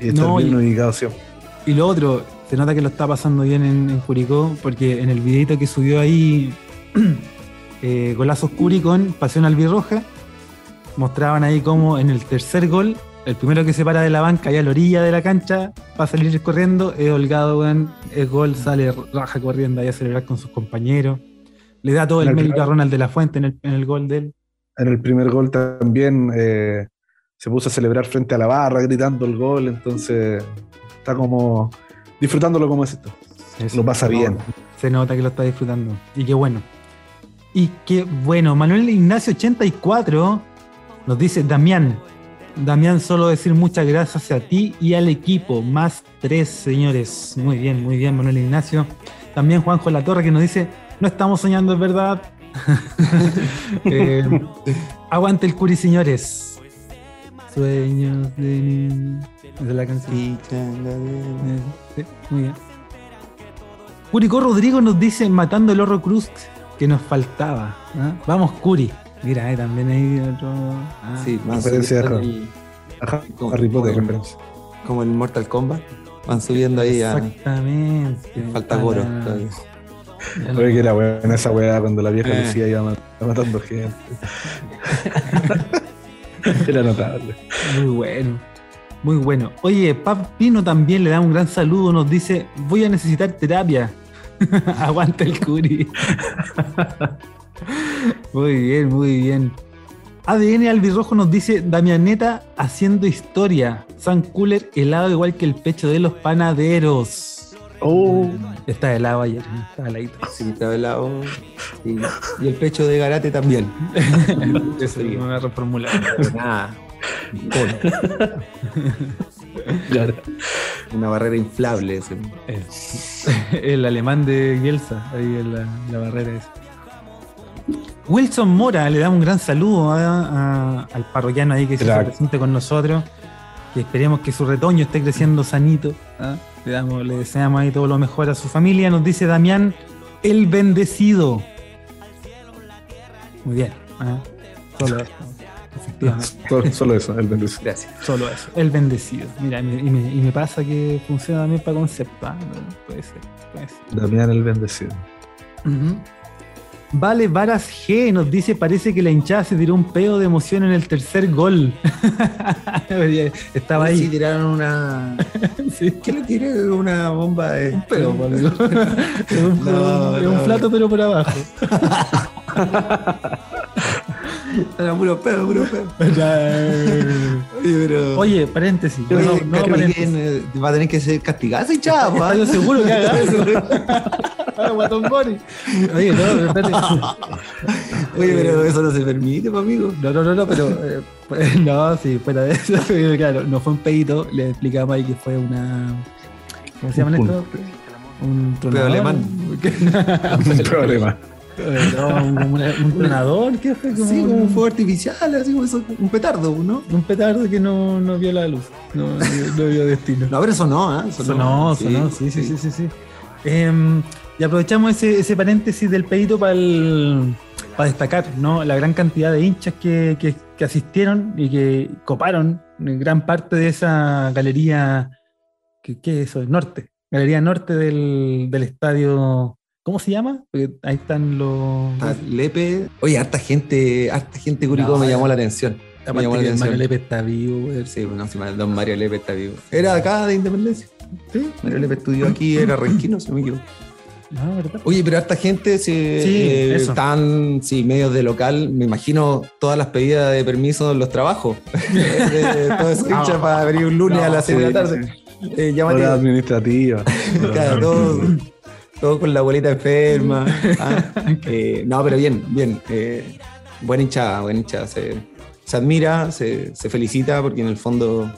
Y estar No, bien ubicado siempre. Y lo otro, se nota que lo está pasando bien en, en Curicó, porque en el videito que subió ahí eh, Golazos Curi con Pasión Albirroja, mostraban ahí como en el tercer gol, el primero que se para de la banca y a la orilla de la cancha, va a salir corriendo, es holgado, weón, es gol, sale raja corriendo ahí a celebrar con sus compañeros. Le da todo el Claro, mérito a Ronald de la Fuente en el, en el gol de él. En el primer gol también eh, se puso a celebrar frente a la barra, gritando el gol, entonces está como disfrutándolo como es esto. Eso. Lo pasa bien. Se nota que lo está disfrutando. Y qué bueno. Y qué bueno. Manuel Ignacio 84 nos dice, Damián, Damián, solo decir muchas gracias a ti y al equipo. Más tres, señores. Muy bien, muy bien, Manuel Ignacio. También Juanjo La Torre que nos dice, no estamos soñando, es verdad. Eh, aguante el curi, señores. Sueños de mí. Esa es la canción. Sí, muy bien. Curicó Rodrigo nos dice matando el Horro Cruz que nos faltaba. ¿ah? Vamos, Curi. Mira, ahí también hay otro. Ah, Sí, van Referencia subiendo a el- Ajá, Como- Harry Potter, como- referencia. como el Mortal Kombat. Van subiendo ahí a. Exactamente. Falta Goro. todavía. Oye, que era buena esa weá cuando la vieja Eh. Lucía iba mat- matando gente. era notable. Muy bueno. Muy bueno. Oye, Pap Pino también le da un gran saludo. Nos dice: Voy a necesitar terapia. Aguanta el curi. Muy bien, muy bien. ADN Albirrojo nos dice: Damianeta haciendo historia. San Cooler helado igual que el pecho de los panaderos. Oh, Está helado ayer, está heladito. Sí, estaba helado. Y el pecho de Garate también. Eso Sí. me voy a reformular. Nada. claro. Una barrera inflable. ese. el alemán de Bielsa, ahí en la, la barrera esa. Wilson Mora, le damos un gran saludo a- a- al parroquiano ahí que se presente con nosotros. Y esperemos que su retoño esté creciendo sanito. ¿ah? Le, damos, le deseamos ahí todo lo mejor a su familia. Nos dice Damián, el bendecido. Muy bien. ¿ah? Solo eso. Efectivamente. Solo, solo eso, el bendecido. Gracias. Solo eso. El bendecido. Mira, y me, y me- y me pasa que funciona también para concepto. No, Puede ser. Puede ser. Damián el bendecido. Ujú. Vale, Varas G nos dice, parece que la hinchada se tiró un pedo de emoción en el tercer gol. Estaba Sí, ahí. tiraron una. Sí. ¿Qué le tiré? Una bomba de. Amigo. es un, No, un no. plato, pero por abajo. Era puro pedo, puro pedo. Oye, pero. Oye, paréntesis. Oye, no, no, creo que, paréntesis. eh, va a tener que ser castigada esa hinchada, ¿ah? Estoy seguro que haga eso. Ah, Guatón Boris. Oye, no, pero espérate. Oye, pero eso no se permite, po, amigo. No, no, no, no, pero eh, pues, no, sí, fuera de eso, claro, no fue un pedito, le explicamos ahí que fue una. ¿Cómo se llaman Un esto? Un alemán. Un problema. Eh, un, tronador, ¿qué fue? Como Sí, como un fuego artificial, así como eso, un petardo, ¿no? un petardo que no, no vio la luz, no, vio destino. No, pero eso no, ¿ah? Sonó, sonó, sí, sí, sí, sí. sí. Em, y aprovechamos ese, ese paréntesis del pedito para destacar ¿no? la gran cantidad de hinchas que, que- que asistieron y que coparon gran parte de esa galería, que, ¿qué es eso? Norte, galería norte del, del estadio, ¿cómo se llama? Porque ahí están los... Está Lepe. Oye, harta gente, harta gente Curicó No, me eh. llamó la atención. Me llamó la que el Mario atención. Lepe está vivo, güey. Sí, bueno, sí, don Mario Lepe está vivo. Era acá de Independencia. Sí, Mario Lepe estudió aquí, era renquino, si no me equivoco. no, ¿verdad? Oye, pero harta gente se, Sí, eh, están, sí, medios de local, me imagino todas las pedidas de permiso en los trabajos. de, todo eso hincha para venir un lunes No, a las 6 de la sí, tarde. Eh, Hora llamativo. administrativa. Claro, todo, todo con la abuelita enferma. ah. Eh, no, pero bien, bien. eh, buena hinchada, buena hinchada. Se, se admira, se, se felicita porque en el fondo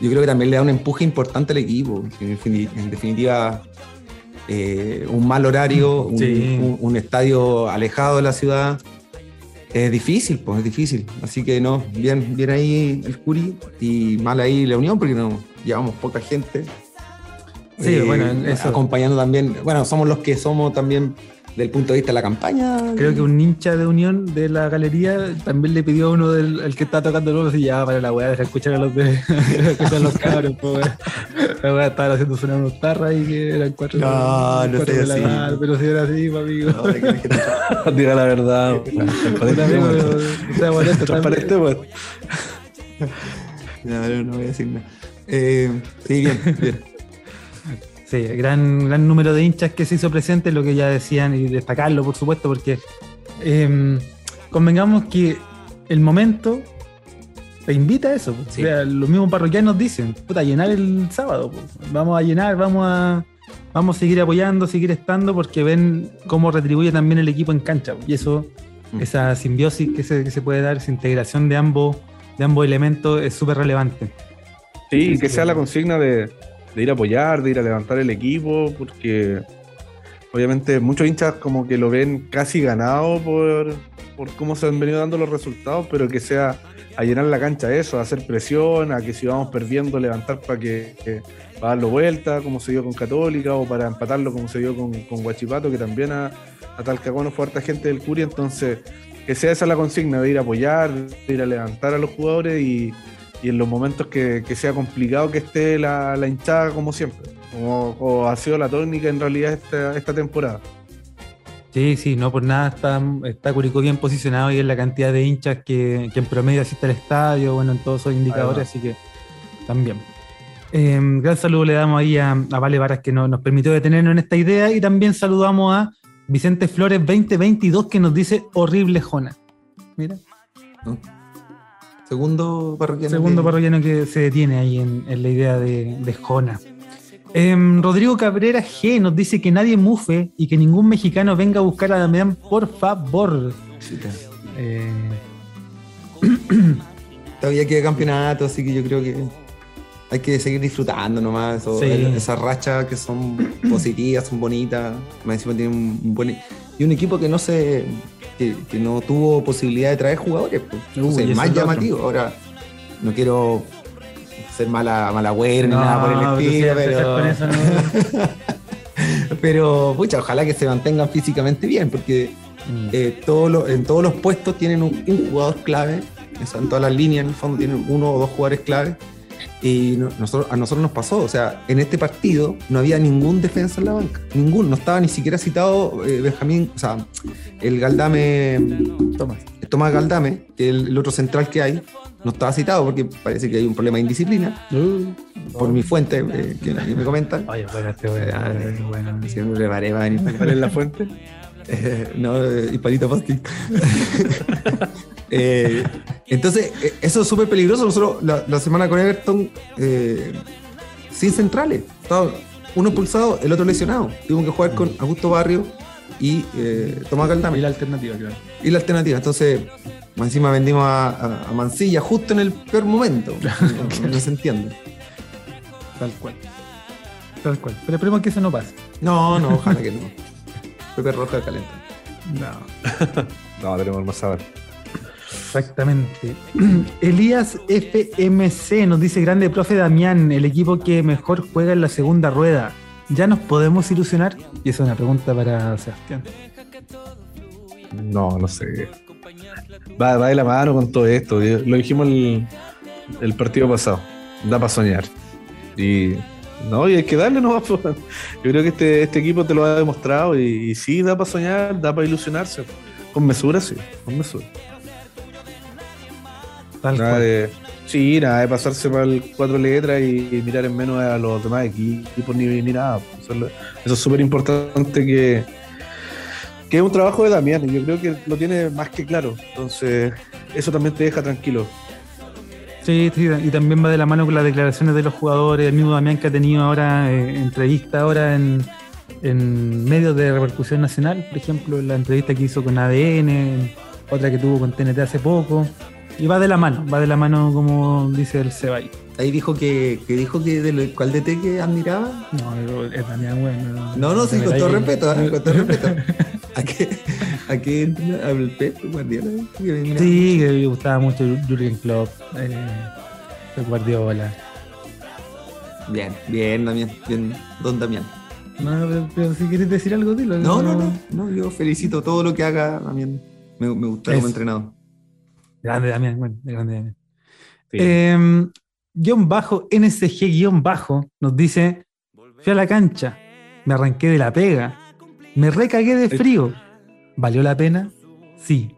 yo creo que también le da un empuje importante al equipo. En, defini- en definitiva, eh, un mal horario, un, Sí. un- un estadio alejado de la ciudad. Es difícil, pues es difícil. Así que no, bien, bien ahí el Curi y mal ahí la Unión porque no llevamos poca gente. Sí, Eh, bueno, eso. acompañando también, bueno, somos los que somos también del punto de vista de la campaña. Creo que un hincha de unión de la galería también le pidió a uno del el que está tocando luego y ya para la weá, deja escuchar a los de a los cabros, weá. La weá estaban haciendo sonar unos tarras y que eran cuatro, No, no de la así. pero si era así, pa, amigo. No, que- Diga la verdad. Transparente, pues. no, no, no voy a decir nada. Eh, sí, bien, bien. Sí, gran, gran número de hinchas que se hizo presente, lo que ya decían, y destacarlo, por supuesto, porque eh, convengamos que el momento te invita a eso. Sí. O sea, los mismos parroquianos dicen, puta, llenar el sábado. Vamos a llenar, vamos a, vamos a seguir apoyando, seguir estando, porque ven cómo retribuye también el equipo en cancha. Y eso, Mm. esa simbiosis que se, que se puede dar, esa integración de ambos, de ambos elementos es súper relevante. Sí, que sea la consigna de, de ir a apoyar, de ir a levantar el equipo, porque obviamente muchos hinchas como que lo ven casi ganado por, por cómo se han venido dando los resultados, pero que sea a llenar la cancha eso, a hacer presión, a que si vamos perdiendo levantar para que, que- para darlo vuelta, como se dio con Católica, o para empatarlo como se dio con, Guachipato, que también a, a Talcahuano fue harta gente del Curi, entonces que sea esa la consigna, de ir a apoyar, de ir a levantar a los jugadores y, y en los momentos que, que, sea complicado que esté la, la hinchada como siempre, como, como, ha sido la tónica en realidad esta, esta temporada. Sí, sí, no por nada está, está Curicó bien posicionado y en la cantidad de hinchas que, que en promedio asiste al estadio, bueno, en todos esos indicadores, Además. así que también. Eh, gran saludo le damos ahí a, a Vale Varas que no, nos permitió detenernos en esta idea y también saludamos a Vicente Flores 2022 que nos dice horrible Jona. Mira. ¿No? Segundo parroquiano. Segundo que... parroquiano que se detiene ahí en, en la idea de, de Jona. Eh, Rodrigo Cabrera G nos dice que nadie mufe y que ningún mexicano venga a buscar a Damián, por favor. Eh... Todavía queda campeonato, así que yo creo que hay que seguir disfrutando nomás. Eso, sí. Esas rachas que son positivas, son bonitas. Más encima tiene un, un buen. Y un equipo que no se. Que, que no tuvo posibilidad de traer jugadores. Pues. Uy, es más llamativo. Otro. Ahora, no quiero ser mala, mala güera no, ni nada por el estilo, pero. Eso, ¿no? pero, pucha, ojalá que se mantengan físicamente bien, porque mm. eh, todo lo, en todos los puestos tienen un, un jugador clave. En todas las líneas, en el fondo, tienen uno o dos jugadores clave y nosotros, a nosotros nos pasó, o sea, en este partido no había ningún defensa en la banca, ningún, no estaba ni siquiera citado eh, Benjamín, o sea, el Galdame, Tomás, Tomás Galdame, el, el, otro central que hay, no estaba citado porque parece que hay un problema de indisciplina, uh, por mi fuente, eh, que, me comentan. Oye, bueno, este bueno, eh, bueno. Siempre preparé para venir. ¿Cuál es la fuente? Eh, no, Hispanito Posting. eh, entonces, eso es súper peligroso. Nosotros la, la, semana con Everton, eh, sin centrales, estaba uno expulsado, el otro lesionado. Tuvimos que jugar con Augusto Barrio y eh, Tomás Galdame. Y la alternativa, claro. Y la alternativa. Entonces, encima vendimos a, a, a, Mancilla justo en el peor momento. no, no se entiende. Tal cual. Tal cual. Pero esperemos que eso no pase. No, no, ojalá que no. Pepe Roja calenta. No. no, tenemos más saber. Exactamente. Elías FMC nos dice, grande profe Damián, el equipo que mejor juega en la segunda rueda. ¿Ya nos podemos ilusionar? Y esa es una pregunta para Sebastián. No, no sé. Va, va de la mano con todo esto. Lo dijimos el, el partido pasado. Da para soñar. Y no, y hay que darle nomás. Yo creo que este, este equipo te lo ha demostrado y, y sí, da para soñar, da para ilusionarse. Con mesura, sí, con mesura. Tal nada de, sí, nada de pasarse para el cuatro letras y, y, mirar en menos a los demás equipos ni, ni nada. Eso, eso es súper importante que, que es un trabajo de Damián y yo creo que lo tiene más que claro. Entonces, eso también te deja tranquilo. Sí, sí, y también va de la mano con las declaraciones de los jugadores, el mismo Damián que ha tenido ahora eh, entrevista ahora en, en, medios de repercusión nacional, por ejemplo, la entrevista que hizo con ADN, otra que tuvo con TNT hace poco, y va de la mano, va de la mano como dice el Sebay. Ahí dijo que, que dijo que del cuál DT que admiraba. No, es Damián bueno. No, no, sí, con todo respeto, ¿eh? con todo respeto. ¿A qué, a qué al Pep Guardiola? Sí, que me gustaba mucho Jurgen Klopp, eh, Guardiola. Bien, bien, Damián, bien, don Damián. No, pero, pero, si quieres decir algo, dilo. No, no, no, no, yo felicito todo lo que haga Damián. Me, me gustó como entrenado. Grande Damián, bueno, grande Damián. Sí. Eh, guion bajo, NSG guion bajo, nos dice, fui a la cancha, me arranqué de la pega, me recagué de frío. ¿Valió la pena? Sí.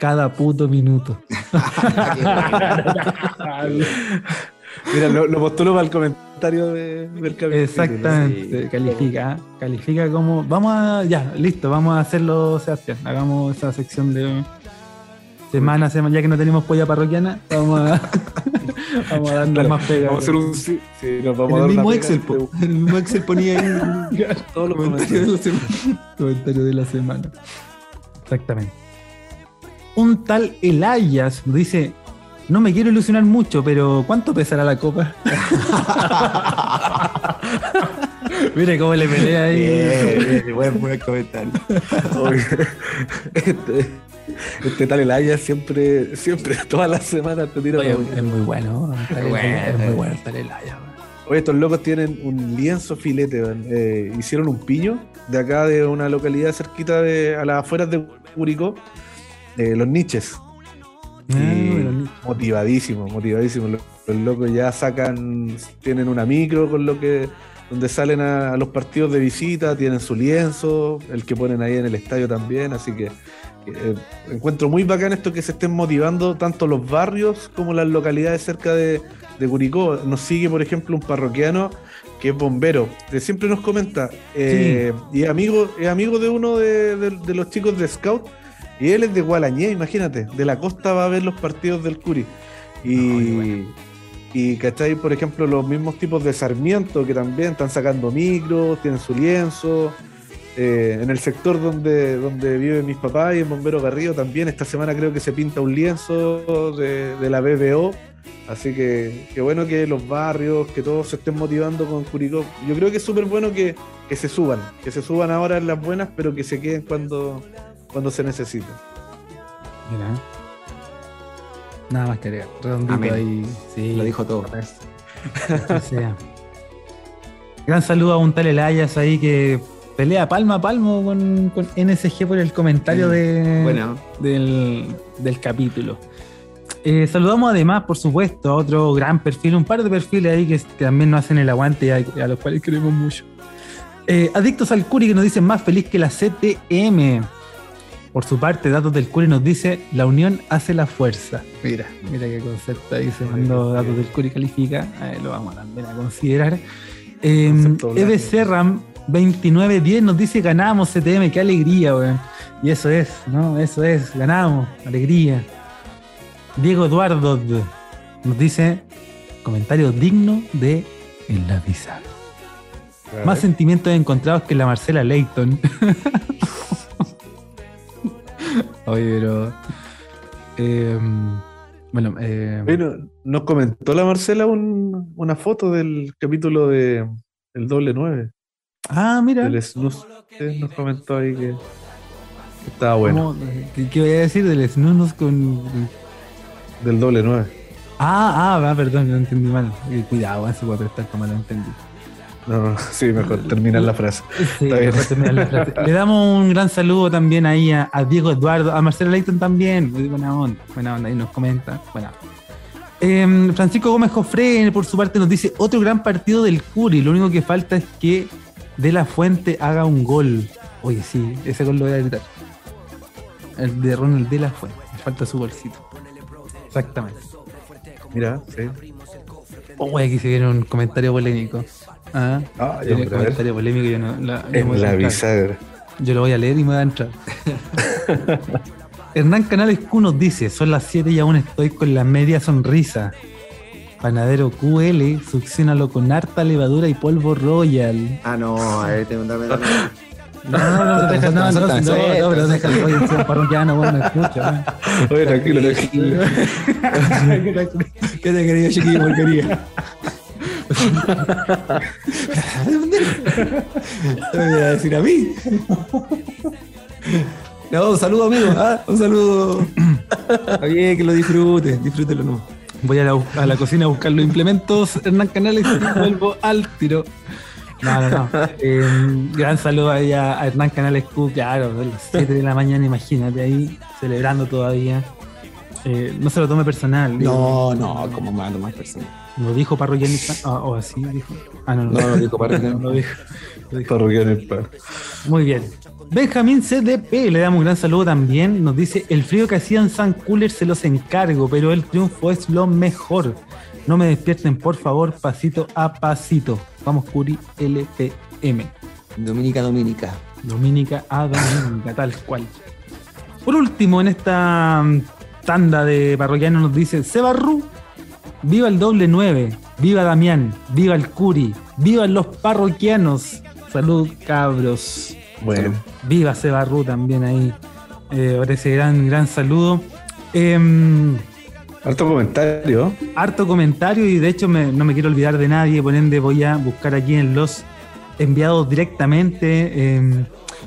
Cada puto minuto. Mira, lo, lo, postulo para el comentario de, del capítulo. Exactamente, sí. califica, califica como. Vamos a. Ya, listo, vamos a hacerlo, Sebastián. Hagamos esa sección de semana, semana, ya que no tenemos polla parroquiana, vamos a, vamos a darnos claro, más pega. Vamos a hacer un sí, sí, nos vamos el a dar mismo Excel, po, el mismo Excel ponía ahí todos los comentarios de la semana. Comentario de la semana. Exactamente. Un tal Elayas dice, no me quiero ilusionar mucho, pero ¿cuánto pesará la copa? Mire cómo le pelea ahí. Bien, bien, buen, buen comentario. este, este tal Elaya siempre, siempre, todas las semanas te tira. Oye, es muy bueno, bueno, es muy bueno tal Elaya. Oye, estos locos tienen un lienzo filete, eh, hicieron un piño de acá de una localidad cerquita de a las afueras de Curicó eh, los niches. Bueno, motivadísimo, motivadísimo. Los, los locos ya sacan, tienen una micro con lo que, donde salen a, a los partidos de visita, tienen su lienzo, el que ponen ahí en el estadio también, así que eh, encuentro muy bacán esto que se estén motivando tanto los barrios como las localidades cerca de, de Curicó. Nos sigue, por ejemplo, un parroquiano que es bombero, que siempre nos comenta, eh, y es amigo, es amigo de uno de, de- de los chicos de Scout, y él es de Gualañé, imagínate, de la costa va a ver los partidos del Curi. Y, y ¿cachai? Por ejemplo, los mismos tipos de Sarmiento que también están sacando micros, tienen su lienzo. Eh, en el sector donde, donde viven mis papás y en Bombero Garrido también, esta semana creo que se pinta un lienzo de, de la BBO. Así que qué bueno que los barrios, que todos se estén motivando con Curicó. Yo creo que es súper bueno que, que se suban, que se suban ahora en las buenas, pero que se queden cuando, cuando se necesite. Mira. Nada más que agregar. Redondito ahí. Sí. Lo dijo todo. Gran saludo a un tal Elayas ahí que pelea palmo a palmo con, con NSG por el comentario Mm, de, Bueno, del, del capítulo. Eh, saludamos además, por supuesto, a otro gran perfil, un par de perfiles ahí que, que también nos hacen el aguante y a, a los cuales queremos mucho. Eh, Adictos al Curi que nos dicen más feliz que la CTM. Por su parte, Datos del Curi nos dice la unión hace la fuerza. Mira, mira qué concepto ahí se mandó Datos del Curi califica. Eh, lo vamos también a considerar. Eh, Concepto blanco. EB Serram 2910 nos dice ganamos CTM, qué alegría, weón. Y eso es, ¿no? Eso es, ganamos, alegría. Diego Eduardo nos dice comentario digno de En la Pizarra. Más sentimientos encontrados que la Marcela Leighton. Oye, pero. eh, bueno, eh, Bueno, nos comentó la Marcela un- una foto del capítulo de El Doble Nueve, ah, mira. Snooze. Sí, nos comentó ahí que, que estaba bueno, ¿cómo- ¿Qué, voy a decir del snus con. del Doble Nueve. Ah, ah, va, perdón, lo entendí mal. Cuidado, eh, se puede prestar como lo entendí. No, no, sí, mejor terminar la frase. Sí, Está bien. mejor terminar la frase. Le damos un gran saludo también ahí a, a Diego Eduardo, a Marcelo Leighton también. Muy buena onda, buena onda, ahí nos comenta. Buena. Em, Francisco Gómez Jofre, por su parte, nos dice otro gran partido del Curi. Lo único que falta es que De La Fuente haga un gol. Oye, sí, ese gol lo voy a gritar. El de Ronald De La Fuente. Le falta su golcito. Exactamente. Mira, sí. Oye, aquí se viene un comentario polémico. Ah, Ah, ya, un comentario polémico. Yo, no, la- yo me voy En la bisagra. Yo lo voy a leer y me va a entrar. Hernán Canales Q nos dice, son las 7 y aún estoy con la media sonrisa. Panadero QL, succionalo con harta levadura y polvo royal. Ah, no, a ver, te dame No, no, no, deja, no, no, no, no, no, pero deja el rollo, sea parroquiano, bueno, escucha. Oye, tranquilo, tranquilo. ¿Qué te querido chiquillo porquería? ¿Qué me voy a decir a mí? No, un saludo amigo, ah, un saludo. Está bien, que lo disfrutes, disfrútelo no. Voy a la, a la cocina a buscar los implementos, Hernán Canales, y vuelvo al tiro. No, no, no. Eh, gran saludo ahí a, a Hernán Canales Q, claro, de las 7 de la mañana, imagínate ahí, celebrando todavía. Eh, no se lo tome personal. digo, No, no, como mando más personas. Lo dijo parroquianista, ah, o así dijo. Ah, no, no, No, no dijo para no, lo dijo. Paz. Muy bien. Benjamín CDP, le damos un gran saludo también. Nos dice: El frío que hacía en San Cooler se los encargo, pero el triunfo es lo mejor. No me despierten, por favor, pasito a pasito. Vamos, Curi LPM. Dominica, Dominica. Dominica a Dominica, tal cual. Por último, en esta mm, tanda de parroquianos nos dice: Sebarru, viva el doble 9, viva Damián, viva el Curi, vivan los parroquianos. Salud, cabros. Bueno, Viva Sebarru también ahí. Eh, por ese gran, gran saludo. Em, harto comentario. harto comentario y de hecho me- no me quiero olvidar de nadie, por ende voy a buscar aquí en los enviados directamente. em,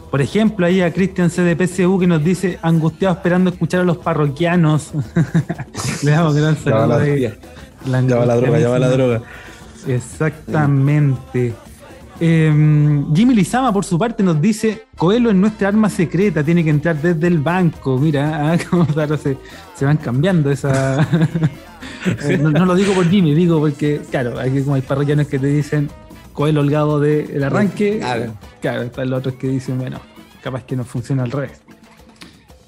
por ejemplo, ahí a Cristian CDPCU que nos dice angustiado esperando escuchar a los parroquianos. Le damos gran saludo. Ya va la droga, ya va la droga. Exactamente. Em, Jimmy Lizama, por su parte, nos dice: Coelho es nuestra arma secreta, tiene que entrar desde el banco. Mira, ah, cómo claro, se, se van cambiando esa. Eh, no, no lo digo por Jimmy, digo porque, claro, aquí como hay parroquianos que te dicen Coelho holgado del arranque. Claro. Claro, están los otros que dicen, bueno, capaz que no funciona al revés.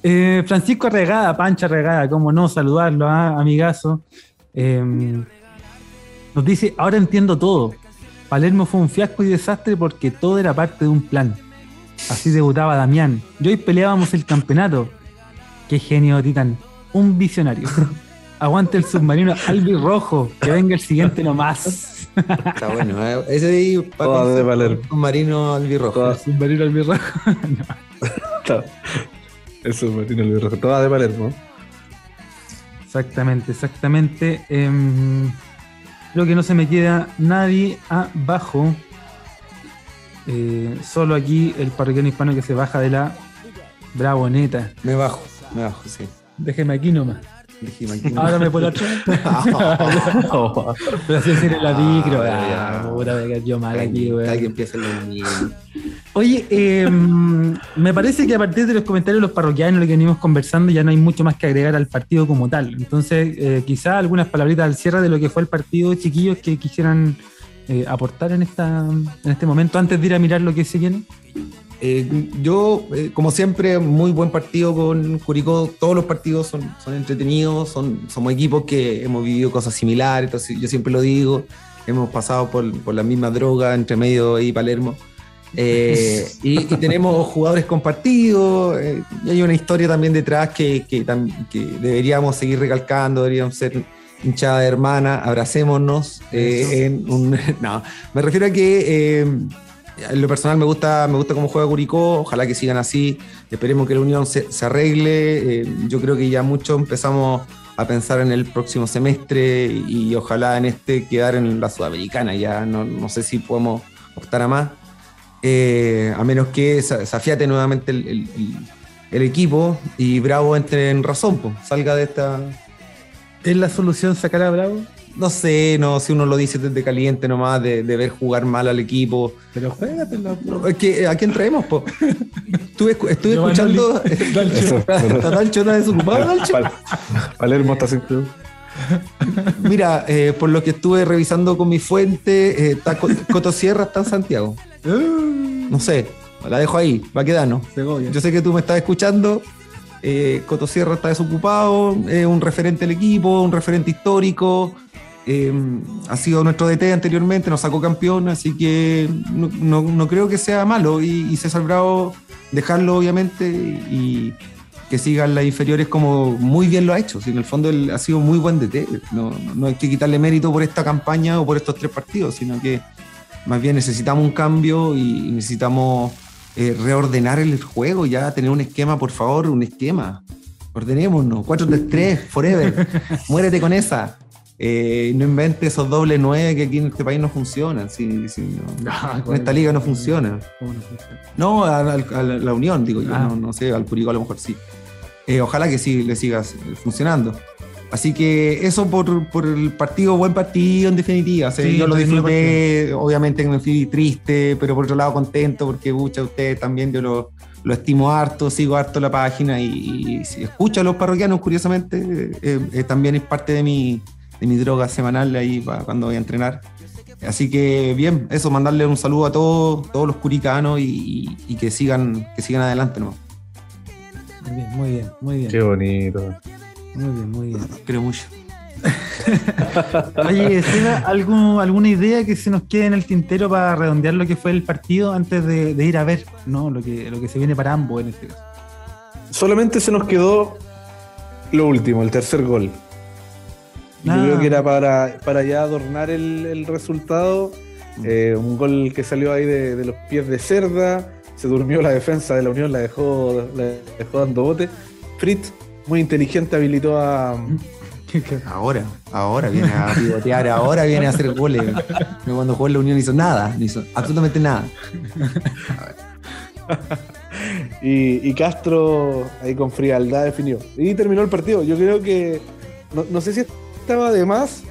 Eh, Francisco Arregada, Pancha Arregada, cómo no saludarlo, ah, amigazo. Eh, nos dice, ahora entiendo todo. Palermo fue un fiasco y desastre porque todo era parte de un plan. Así debutaba Damián. Y hoy peleábamos el campeonato. Qué genio, Titán. Un visionario. Aguante el submarino albirrojo. Que venga el siguiente nomás. Está bueno. ¿eh? Ese de ahí Todo de Palermo. un marino albirrojo. Todo. El submarino albirrojo. Tiene el rojo. Toda de Palermo. Exactamente, exactamente. Em, creo que no se me queda nadie abajo. Eh, solo aquí el parroquiano hispano que se baja de la Bravoneta. Me bajo, me bajo, sí. Déjeme aquí nomás. Dijimos aquí. Ahora me puedo atrás. Pero así en la micro. Ah, Ah, puta, me quedé yo mal aquí, Cada weón. que empieza lo mismo. Oye, eh, me parece que a partir de los comentarios de los parroquianos, lo que venimos conversando, ya no hay mucho más que agregar al partido como tal. Entonces, eh, quizá algunas palabritas al cierre de lo que fue el partido, chiquillos, que quisieran eh, aportar en, esta, en este momento, antes de ir a mirar lo que se viene. Eh, yo, eh, como siempre, muy buen partido con Curicó. Todos los partidos son, son entretenidos, son, somos equipos que hemos vivido cosas similares, entonces yo siempre lo digo. Hemos pasado por, por la misma droga entre medio y Palermo. Eh, y, y tenemos jugadores compartidos, eh, y hay una historia también detrás que, que, tam- que deberíamos seguir recalcando, deberíamos ser hinchada de hermana, abracémonos. eh, en un, no, me refiero a que en lo personal me gusta, me gusta cómo juega Curicó, ojalá que sigan así, esperemos que la unión se, se arregle, yo creo que ya mucho empezamos a pensar en el próximo semestre y, y ojalá en este quedar en la Sudamericana, ya no, no sé si podemos optar a más, eh, a menos que se, se afiate nuevamente el, el- el- el equipo y Bravo entre en razón, pues, salga de esta... ¿Es la solución sacar a Bravo? No sé, no, si uno lo dice desde caliente nomás, de, de ver jugar mal al equipo, Pero juégatela. no, es que, ¿A quién traemos, po? Estuve, estuve escuchando. Eso, ¿Está Dalcho desocupado, Dalcho? Pal- Palermo está sin club. Mira, eh, por lo que estuve revisando con mi fuente, eh, está Cotosierra está en Santiago. No sé, la dejo ahí, va a quedar, ¿no? Segovia. Yo sé que tú me estás escuchando. Eh, Cotosierra está desocupado, es un referente del equipo, un referente histórico. eh, ha sido nuestro DT anteriormente, nos sacó campeón, así que no, no- no creo que sea malo. Y, y César Bravo, dejarlo obviamente y que sigan las inferiores como muy bien lo ha hecho. Si en el fondo él ha sido muy buen DT. No, no- hay que quitarle mérito por esta campaña o por estos tres partidos, sino que más bien necesitamos un cambio y necesitamos eh, reordenar el juego, ya tener un esquema, por favor, un esquema. Ordenémonos, 4-3-3, forever. Muérete con esa. Eh, no inventes esos doble nueve que aquí en este país no funcionan. Sí, sí, no. Ah, En esta liga no funciona. ¿Cómo no a, a- a la, la Unión, digo yo, Ah. no, no sé, al Curicó a lo mejor sí. Eh, ojalá que sí le siga funcionando. Así que eso por, por el partido, buen partido en definitiva. O sea, Sí, yo lo disfruté, obviamente me fui triste, pero por otro lado contento porque muchas ustedes también yo lo, lo estimo harto, sigo harto la página y, y si escucho a los parroquianos, curiosamente, eh, eh, también es parte de mi, de mi droga semanal ahí pa- cuando voy a entrenar. Así que bien, eso, mandarle un saludo a todos, todos los curicanos y, que sigan, que sigan adelante, ¿no? Muy bien, muy bien, muy bien. Qué bonito. Muy bien, muy bien. Creo mucho. Oye, Seba, ¿algún- ¿alguna idea que se nos quede en el tintero para redondear lo que fue el partido antes de, de ir a ver ¿no? lo, que, lo que se viene para ambos en este caso? Solamente se nos quedó lo último, el tercer gol. Yo Ah. creo que era para, para ya adornar el, el resultado. Eh, un gol que salió ahí de, de los pies de Cerda. Se durmió la defensa de la Unión, la dejó, la dejó dando bote. Fritz, muy inteligente, habilitó a. Ahora, ahora viene a pivotear, ahora viene a hacer goles. Cuando jugó en la Unión hizo nada, no hizo absolutamente nada. Y, y Castro ahí con frialdad definió. Y terminó el partido. Yo creo que. No, no sé si estaba de más,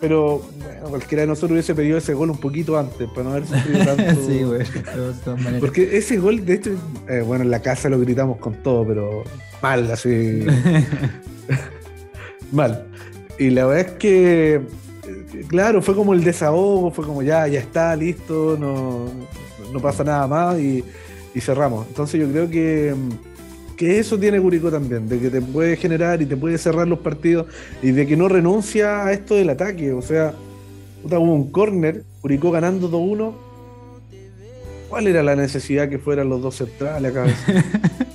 pero bueno, cualquiera de nosotros hubiese pedido ese gol un poquito antes, para no haber sufrido tanto. sí, güey. de todas maneras. Porque ese gol, de hecho, eh, bueno, en la casa lo gritamos con todo, pero mal, así. mal. Y la verdad es que, eh, claro, fue como el desahogo, fue como ya, ya está, listo, no, no pasa nada más y, y cerramos. Entonces yo creo que, que eso tiene Curicó también, de que te puede generar y te puede cerrar los partidos y de que no renuncia a esto del ataque. O sea, hubo un córner, Curicó ganando 2-1. ¿Cuál era la necesidad que fueran los dos centrales acá?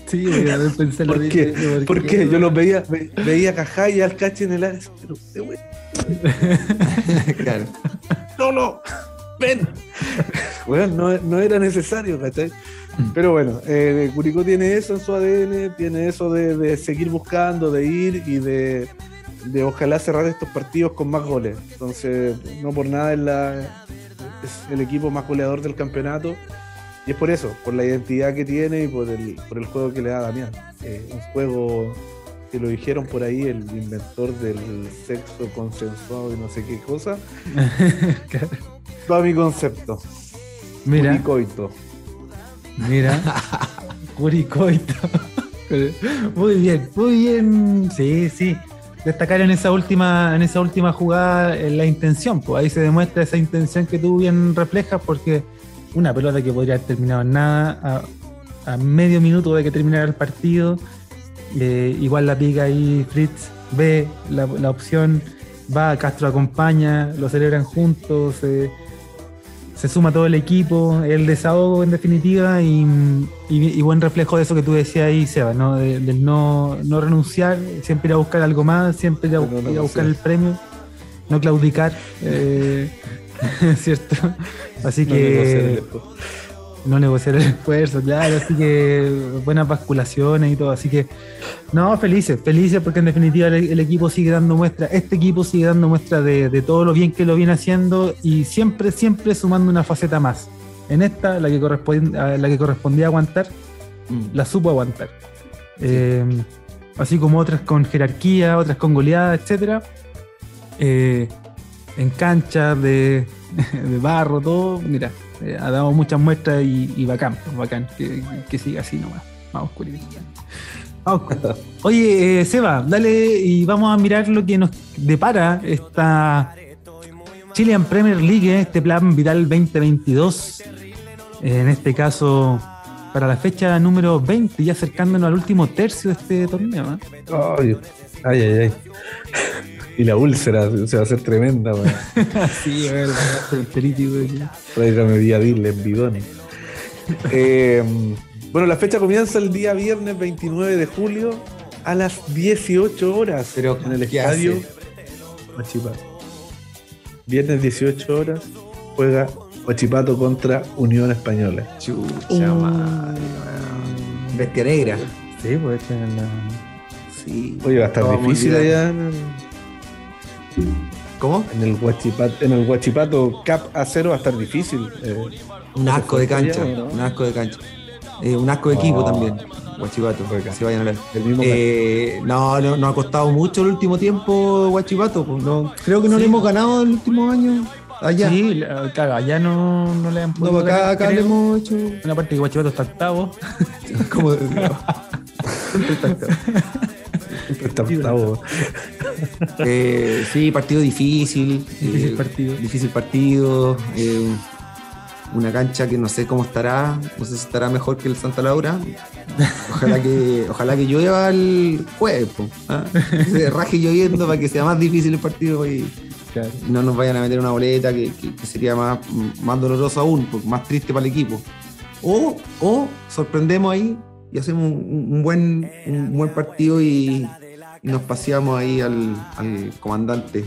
Sí, ver, pensé lo ¿Por qué? ¿Por qué? Yo los veía, ve- veía a Cajá y al Cachi en el área. Pero, usted, güey, Claro. no, no, ven. Bueno, no, no era necesario, ¿cachai? Pero bueno, eh, Curicó tiene eso en su ADN, tiene eso de, de seguir buscando, de ir y de, de ojalá cerrar estos partidos con más goles. Entonces, no por nada es, la, es el equipo más goleador del campeonato. Y es por eso, por la identidad que tiene y por el, por el juego que le da Damián. Eh, un juego que lo dijeron por ahí, el inventor del sexo consensuado y no sé qué cosa. Claro. Todo mi concepto. Mira. Mira. Curicoito. Muy bien, muy bien. Sí, sí. Destacar en esa última, en esa última jugada eh, la intención, pues ahí se demuestra esa intención que tú bien reflejas, porque una pelota que podría haber terminado en nada, a, medio minuto de que terminara el partido, eh, igual la pica ahí Fritz, ve la, la opción, va, Castro acompaña, lo celebran juntos, se- se suma todo el equipo, el desahogo en definitiva y, y- y buen reflejo de eso que tú decías ahí, Seba, ¿no? De- del no, no renunciar, siempre ir a buscar algo más, siempre ir a, De no ir a buscar el premio, no claudicar, eh, ¿cierto? Así que. No negociar el esfuerzo, claro, así que buenas basculaciones y todo, así que no, felices, felices porque en definitiva el, el equipo sigue dando muestra, este equipo sigue dando muestra de, de todo lo bien que lo viene haciendo y siempre, siempre sumando una faceta más. En esta, la que, correspondía, la que correspondía aguantar, la supo aguantar. Eh, así como otras con jerarquía, otras con goleada, etcétera. Eh, en cancha de, de barro, todo, mira, eh, ha dado muchas muestras y, y bacán, bacán, que, que siga así nomás. Vamos, Curitiba. Vamos. Oye, eh, Seba, dale y vamos a mirar lo que nos depara esta Chilean Premier League, este plan vital 2022. En este caso, para la fecha número 20, ya acercándonos al último tercio de este torneo. ¿eh? Ay, ay, ay. Y la úlcera se va a hacer tremenda, weón. sí, a ver, el pelítico. Tráigame Viadil en bidones. Eh, bueno, la fecha comienza el día viernes 29 de julio a las 18 horas Pero, en el ¿qué estadio? Huachipato. Viernes 18 horas juega Huachipato contra Unión Española. Chucha, madre, weón. Bestia negra. Sí, pues esta es la. Sí. Oye, va a estar difícil allá en el, ¿Cómo? en el Huachipato, en el Huachipato Cap A0 va a estar difícil. eh, Un asco de cancha. ¿no? Un asco de cancha. Eh, un asco de equipo también. Guachipato, Juega. se vayan a ver. Eh, no, no, nos ha costado mucho el último tiempo Guachipato. pues, no- creo que no Sí. le hemos ganado el último año. Allá. Sí, la- claro, allá no, no le han No, podido acá, ganar, acá le hemos hecho. Una parte que Guachipato está octavo. como- Está octavo. Eh, sí, partido difícil. Difícil eh, partido. Difícil partido. eh, una cancha que no sé cómo estará. No sé si estará mejor que el Santa Laura. Ojalá que, ojalá que llueva el jueves. ¿ah? Se raje lloviendo para que sea más difícil el partido y Claro. no nos vayan a meter una boleta que, que- que sería más, más doloroso aún, pues, más triste para el equipo. O, o sorprendemos ahí y hacemos un, un buen, un buen partido y, y nos paseamos ahí al, al comandante.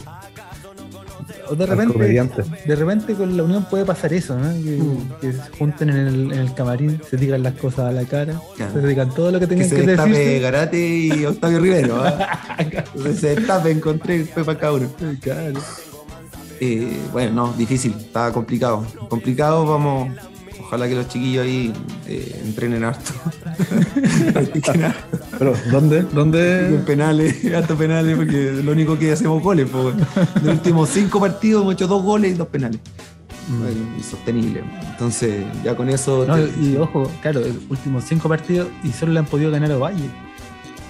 O de repente, comediante. de repente con la unión puede pasar eso, ¿no? Que, Mm. que se junten en el, en el camarín, se digan las cosas a la cara, Claro. se digan todo lo que Que tengan se que, decirse. Garate y Octavio Rivero. ¿ah? Entonces se destapen con tres fue para cada uno. Claro. Eh, bueno, no, difícil, estaba complicado. Complicado, vamos. Ojalá que los chiquillos ahí eh, entrenen harto. Harto. Pero, ¿dónde? ¿Dónde? En penales, altos penales, porque lo único que hacemos goles. Weón. En los últimos cinco partidos hemos hecho dos goles y dos penales. Mm. Insostenible. Entonces, ya con eso. No, te- y ojo, claro, los últimos cinco partidos y solo le han podido ganar a Valle.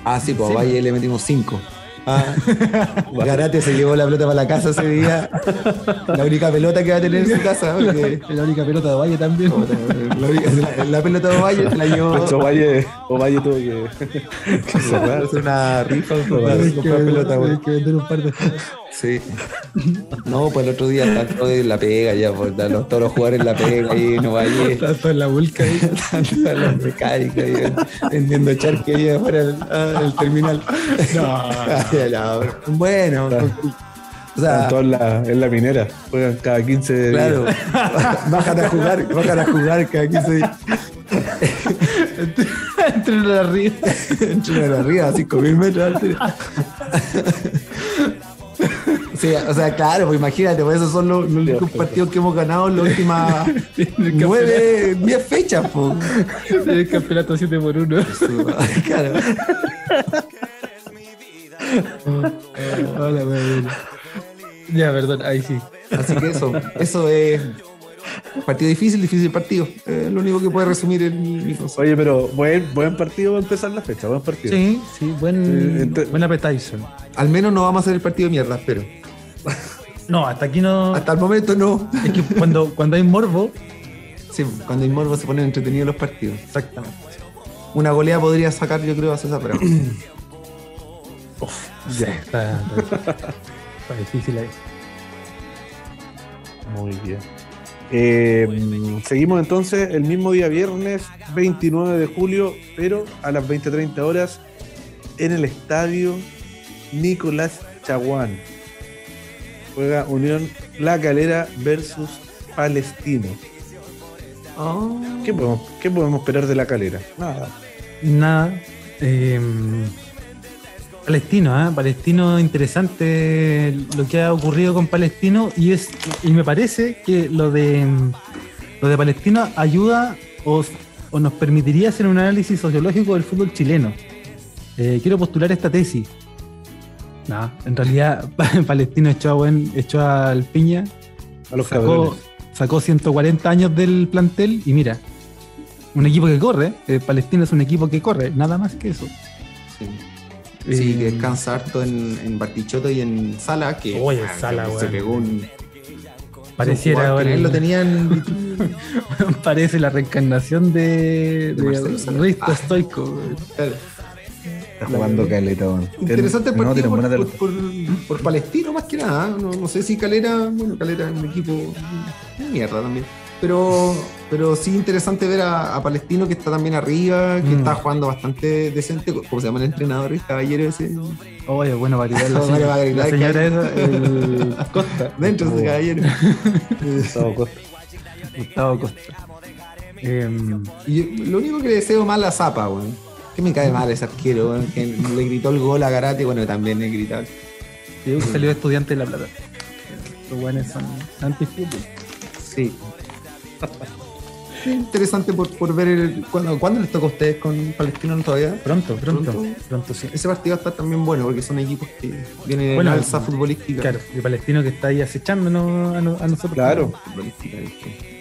Ah, sí, pues Sí. a Valle le metimos cinco. Ah, Garate se llevó la pelota para la casa ese día. La única pelota que va a tener en su casa. Porque La única pelota de Valle también. la, única- la- la pelota de Valle se la llevó. Ovalle, Ovalle tuvo que, que cerrar. una rifa para comprar pelota, que vender un par de Sí. No, pues el otro día tanto de la pega ya, por los, todos los jugadores en la pega ahí, no vaya. Tanto en la vulca ahí. Tanto a los mecánicos ahí, vendiendo charque ahí afuera del, ah, del terminal. Ay, ya, bueno, o sea, en la, en la minera. Juegan cada 15 días. claro, bajan a jugar, bajan a jugar cada 15 días. Entre los arriba. Entran arriba a 5000 metros de altura. Sí, o sea, claro, pues imagínate, pues esos son los, los únicos partidos que hemos ganado en las últimas nueve, diez fechas, pues. El campeonato 7 por 1 Claro. Hola. Ya, perdón, ahí sí. Así que eso, eso es partido difícil, difícil partido. Es lo único que puede resumir el mi. Oye, pero buen, buen partido va a empezar la fecha. Buen partido. Sí, sí, buen, ente- buen appetizer. Al menos no vamos a hacer el partido de mierda, espero. No, hasta aquí no. Hasta el momento no. Es que cuando, cuando hay morbo. Sí, cuando hay morbo se ponen entretenidos los partidos. Exactamente. Una goleada podría sacar, yo creo, a César Bravo. Ya, está, está, está difícil ahí. Muy bien. Eh, seguimos entonces el mismo día viernes 29 de julio, pero a las 20.30 horas en el estadio Nicolás Chaguán. Juega Unión La Calera versus Palestino. ¿Qué podemos, qué podemos esperar de La Calera? Nada. Nada. eh, Palestino, ¿ah? Palestino interesante lo que ha ocurrido con Palestino y es y me parece que lo de lo de Palestino ayuda o, o nos permitiría hacer un análisis sociológico del fútbol chileno. Eh, quiero postular esta tesis. No, en realidad Palestino echó a buen, echó al Piña, A los sacó, cabrones. sacó 140 años del plantel y mira, un equipo que corre, eh, Palestino es un equipo que corre, nada más que eso. Sí. Sí, que descansa harto en, en Bartichotto y en Sala, que Oye, ah, Sala, que se pegó un. Pareciera que ahora. él lo tenían. Parece la reencarnación de, De de. Risto Ah. Stoico. güey. Está jugando caleta. Interesante el no, por, buena por, por- por Palestino, más que nada. No, no sé si Calera, bueno, Calera es un equipo de mierda también. Pero, pero sí interesante ver a, a Palestino que está también arriba, que Mm. está jugando bastante decente. ¿Cómo se llama el entrenador? El caballero ese. Oye, bueno, para gritar la, señora- vale, va a la gritar señora esa, el Costa. Dentro de ese caballero. Gustavo Costa. Gustavo Costa. Em, Y yo- lo único que le deseo mal a Zapa, weón. Que me cae mal ese arquero, weón. Que le gritó el gol a Garate, bueno, también le gritó. yo salió estudiante de La Plata. Los buenos son anti-fútbol. Sí. Interesante por, por ver el, ¿cuándo, ¿Cuándo les tocó a ustedes con Palestino no todavía? Pronto, pronto, Pronto. pronto, sí. Ese partido está también bueno porque son equipos que vienen Bueno, en alza futbolística. Claro, el palestino que está ahí acechándonos a, no- a nosotros. Claro.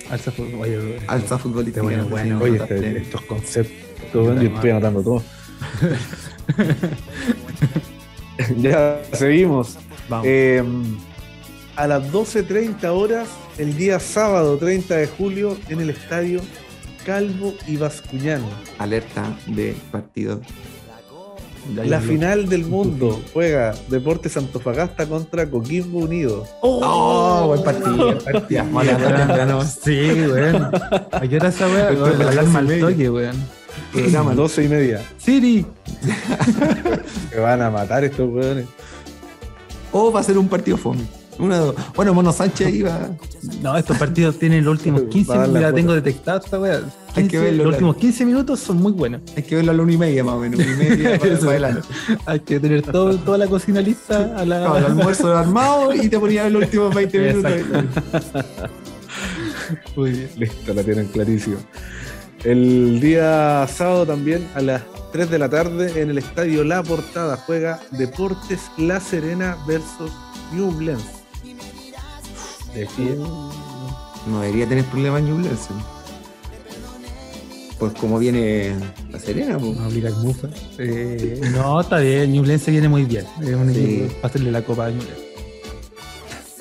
Alza. Oye. Alza futbolística. Bueno, bueno. Oye, este- estos conceptos, yo estoy anotando todo. ya, seguimos. Vamos. Eh, a las 12.30 horas, el día sábado 30 de julio, en el estadio Calvo y Bascuñán. Alerta de partido. Ya, La final del mundo juega Deportes Antofagasta contra Coquimbo Unido. ¡Oh! buen partido. buen partido. Temprano. Sí, weón. ¿A qué hora esa weá? La alarma al toque, weón. Programa, ¿no? 12 y media. Siri. Se van a matar estos weones. O va a ser un partido fome. Bueno, Mono Sánchez iba. No, estos partidos tienen los últimos 15 Va a dar la minutos. Ya tengo detectado esta weá. Hay que 15, verlo, Los claro. últimos 15 minutos son muy buenos. Hay que verlo a la una y media más o menos. Una y media para, Eso. para adelante. Hay que tener todo, toda la cocina lista a la. Claro, el almuerzo armado y te ponía en los últimos 20 minutos. Muy bien. Listo, la tienen clarísimo. El día sábado también a las 3 de la tarde en el estadio La Portada. Juega Deportes La Serena versus Newlands. Decía, No debería tener problemas Ñublense. Pues como viene la Serena, pues. No. Eh, no, está bien. Ñublense viene muy bien. Es un Sí. hacerle la copa a Ñublense.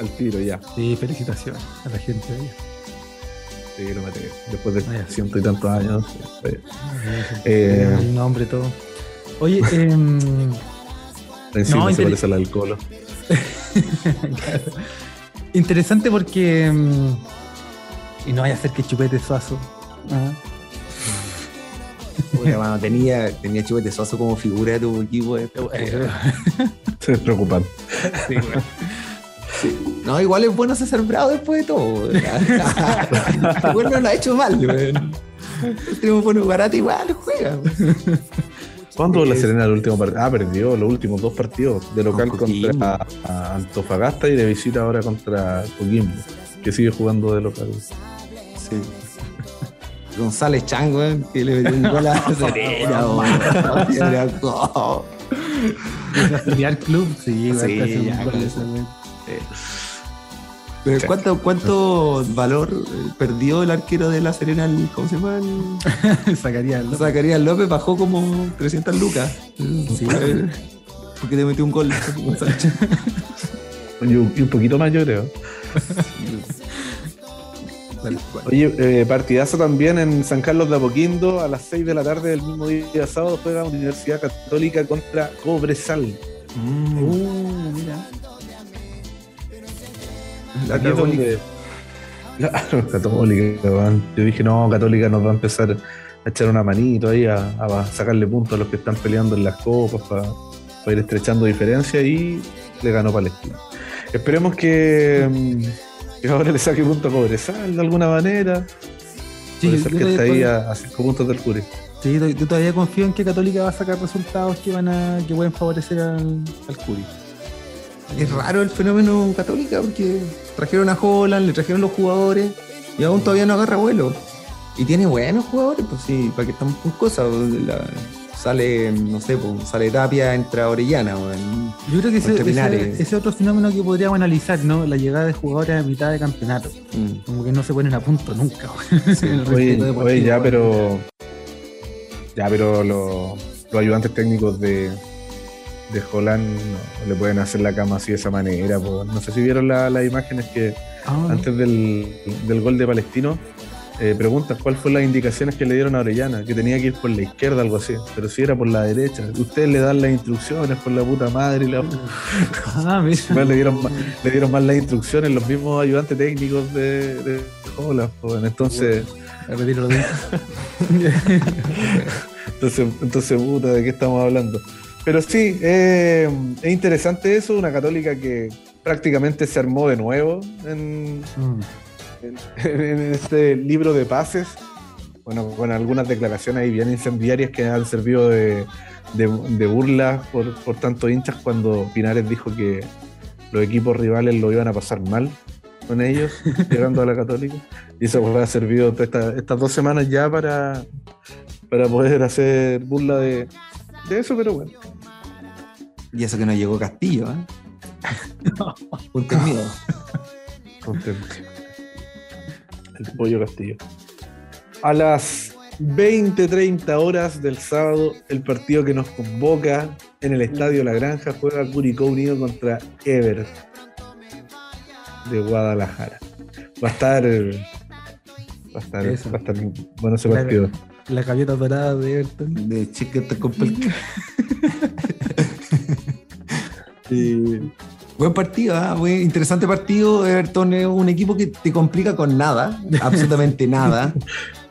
al tiro ya. Sí, felicitaciones a la gente de allá. Sí, lo maté. Después de Vaya. ciento y tantos años. fue Eh. el nombre todo. Oye, em, Encima No, se parece al alcohol. interesante porque. em, y no vaya a ser que chupete suazo. Ah. Puta, mano, tenía, tenía Chupete Suazo como figura de tu equipo. eh. Se es preocupante. Sí, güey. No, igual es bueno César Bravo después de todo. Igual no lo ha hecho mal. weón. El triunfo en Ugarate igual juega. ¿Cuándo la Serena el último partido? Ah, perdió los últimos dos partidos. De local contra a Antofagasta y de visita ahora contra Coquimbo. Que sigue jugando de local. Sí. González Chan, weón, que le metió un gol a Serena, weón. Era go- Real Club, sí, Sí, ya, Pero ¿cuánto, ¿Cuánto valor eh, perdió el arquero de la Serena? el- ¿Cómo se llama? El- Sacaría el Zacarías López bajó como 300 lucas. Sí. Porque te metió un gol. Y un, y un poquito más, yo creo. Oye, eh, partidazo también en San Carlos de Apoquindo a las 6 de la tarde del mismo día sábado juega Universidad Católica contra Cobresal. Mm, Uh, mira. La Aquí es Católica. donde. Claro, Católica. Yo dije, no, Católica nos va a empezar a echar una manito ahí, a, a sacarle puntos a los que están peleando en las copas, para ir estrechando diferencias y le ganó Palestina. Esperemos que, mm, que ahora le saque punto a Cobresal de alguna manera. Sí, Puede ser que está ahí a, a cinco puntos del Curi. Sí, yo- yo todavía confío en que Católica va a sacar resultados que van a que pueden favorecer al, al Curi. Es raro el fenómeno católica porque trajeron a Holland, le trajeron los jugadores y aún todavía no agarra vuelo. Y tiene buenos jugadores, pues sí, para que estamos con cosas. pues, la- sale, no sé, pues, sale Tapia, entra Orellana. weón. Yo creo que ese, ese, otro fenómeno que podríamos analizar, ¿no? La llegada de jugadores a mitad de campeonato. Mm. Como que no se ponen a punto nunca. Oye, ya, pero. Ya, pero los, los ayudantes técnicos de, de Holland no le pueden hacer la cama así de esa manera. po. No sé si vieron la- las imágenes que Ah, antes del, del gol de Palestino eh, preguntan cuál fue las indicaciones que le dieron a Orellana, que tenía que ir por la izquierda, algo así, pero si era por la derecha. Ustedes le dan las instrucciones por la puta madre y la Ah, mira. Bueno, le, dieron más, le dieron más las instrucciones los mismos ayudantes técnicos de, de Holland. po. Entonces. Entonces, entonces, puta, ¿de qué estamos hablando? Pero sí, eh, es interesante eso, una católica que prácticamente se armó de nuevo en, Mm. en- en este libro de pases. Bueno, con algunas declaraciones ahí bien incendiarias que han servido de, de, de burla por, por tantos hinchas cuando Pinares dijo que los equipos rivales lo iban a pasar mal con ellos, llegando a la católica. Y eso pues, ha servido esta- estas dos semanas ya para, para poder hacer burla de, de eso, pero bueno. Y eso que no llegó Castillo, ¿eh? Punto el miedo. Contento. El pollo Castillo. A las 20-30 horas del sábado, el partido que nos convoca en el Estadio La Granja juega Curicó Unido contra Ever de Guadalajara. Va a estar. Va a estar, Eso. va a estar bueno ese partido. La gaviota dorada de Everton. De chiquete con Buen partido, ¿ah? Buen- interesante partido. Everton es un equipo que te complica con nada, absolutamente nada.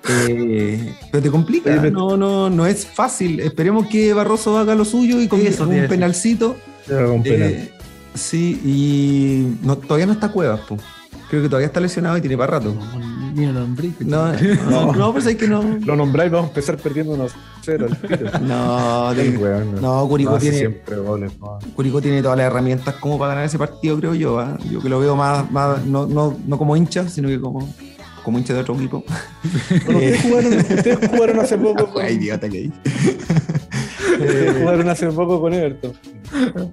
Eh, pero te complica, no, no, no es fácil. Esperemos que Barroso haga lo suyo y con Eso un penalcito. Penal. Eh, sí, y no- todavía no está Cuevas, po. creo que todavía está lesionado y tiene para rato. Ni un hombre. No, no, no, pero es que no. Lo nombráis, vamos a empezar perdiendo unos cero al tiro. No, de- no. Curicó No tiene, siempre goles. Curicó tiene todas las herramientas como para ganar ese partido, creo yo. ¿ah? Yo que lo veo más, más no, no, no como hincha, sino que como, como hincha de otro equipo. Bueno, ustedes, jugaron, ustedes jugaron hace poco. con- Ay, idiota que hay. Eh, jugaron hace poco con Everton.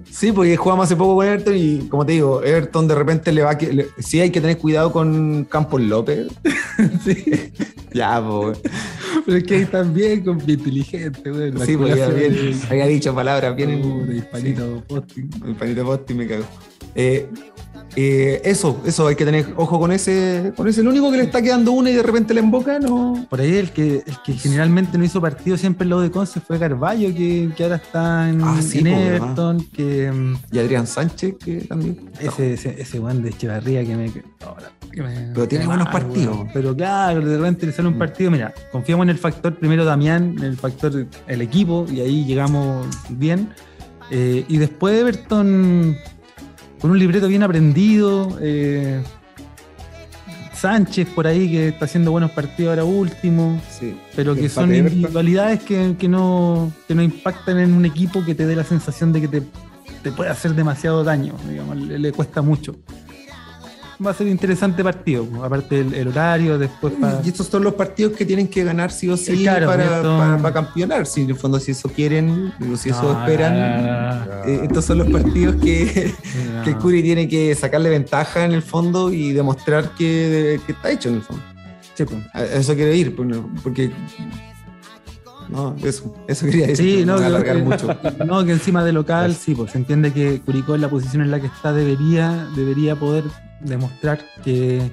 Sí, porque jugamos hace poco con Everton y como te digo, Everton de repente le va a... le- sí hay que tener cuidado con Campos López. sí. Ya, pues. Pero es que ahí también con inteligente, güey. Sí, porque del- había dicho palabras bien Puta, hispanito, posting. El panito posti me cago. Eh, eh, eso, eso, hay que tener ojo con ese. Con ese, el único que le está quedando una y de repente le emboca, no. Por ahí el que, el que generalmente no hizo partido siempre en lo de Conce fue Carballo, que, que ahora está en, Ah, sí, en po, Everton, que mm, Y Adrián Sánchez, que también. ese, ese, ese de Echevarría que me, que- ahora, que me- Pero tiene buenos partidos. Pero claro, de repente le sale un Mm. partido, mira, confiamos en el factor primero Damián, en el factor el equipo, y ahí llegamos bien. Eh, y después Everton con un libreto bien aprendido. eh, Sánchez por ahí que está haciendo buenos partidos ahora último Sí. pero que son individualidades que, que no, que no impactan en un equipo que te dé la sensación de que te, te puede hacer demasiado daño, digamos, le, le cuesta mucho. Va a ser interesante partido, aparte el, el horario, después para... Y estos son los partidos que tienen que ganar sí o sí Claro, para, esto- para- para campeonar. Si en el fondo, si eso quieren, si eso esperan. eh, estos son los partidos que, que el Curi tiene que sacarle ventaja en el fondo y demostrar que, que está hecho en el fondo. pues. A eso quiere ir, porque. No, eso, eso quería decir. Sí, no, que, alargar que- mucho. no, que encima de local, sí, pues se entiende que Curicó en la posición en la que está debería, debería poder demostrar que,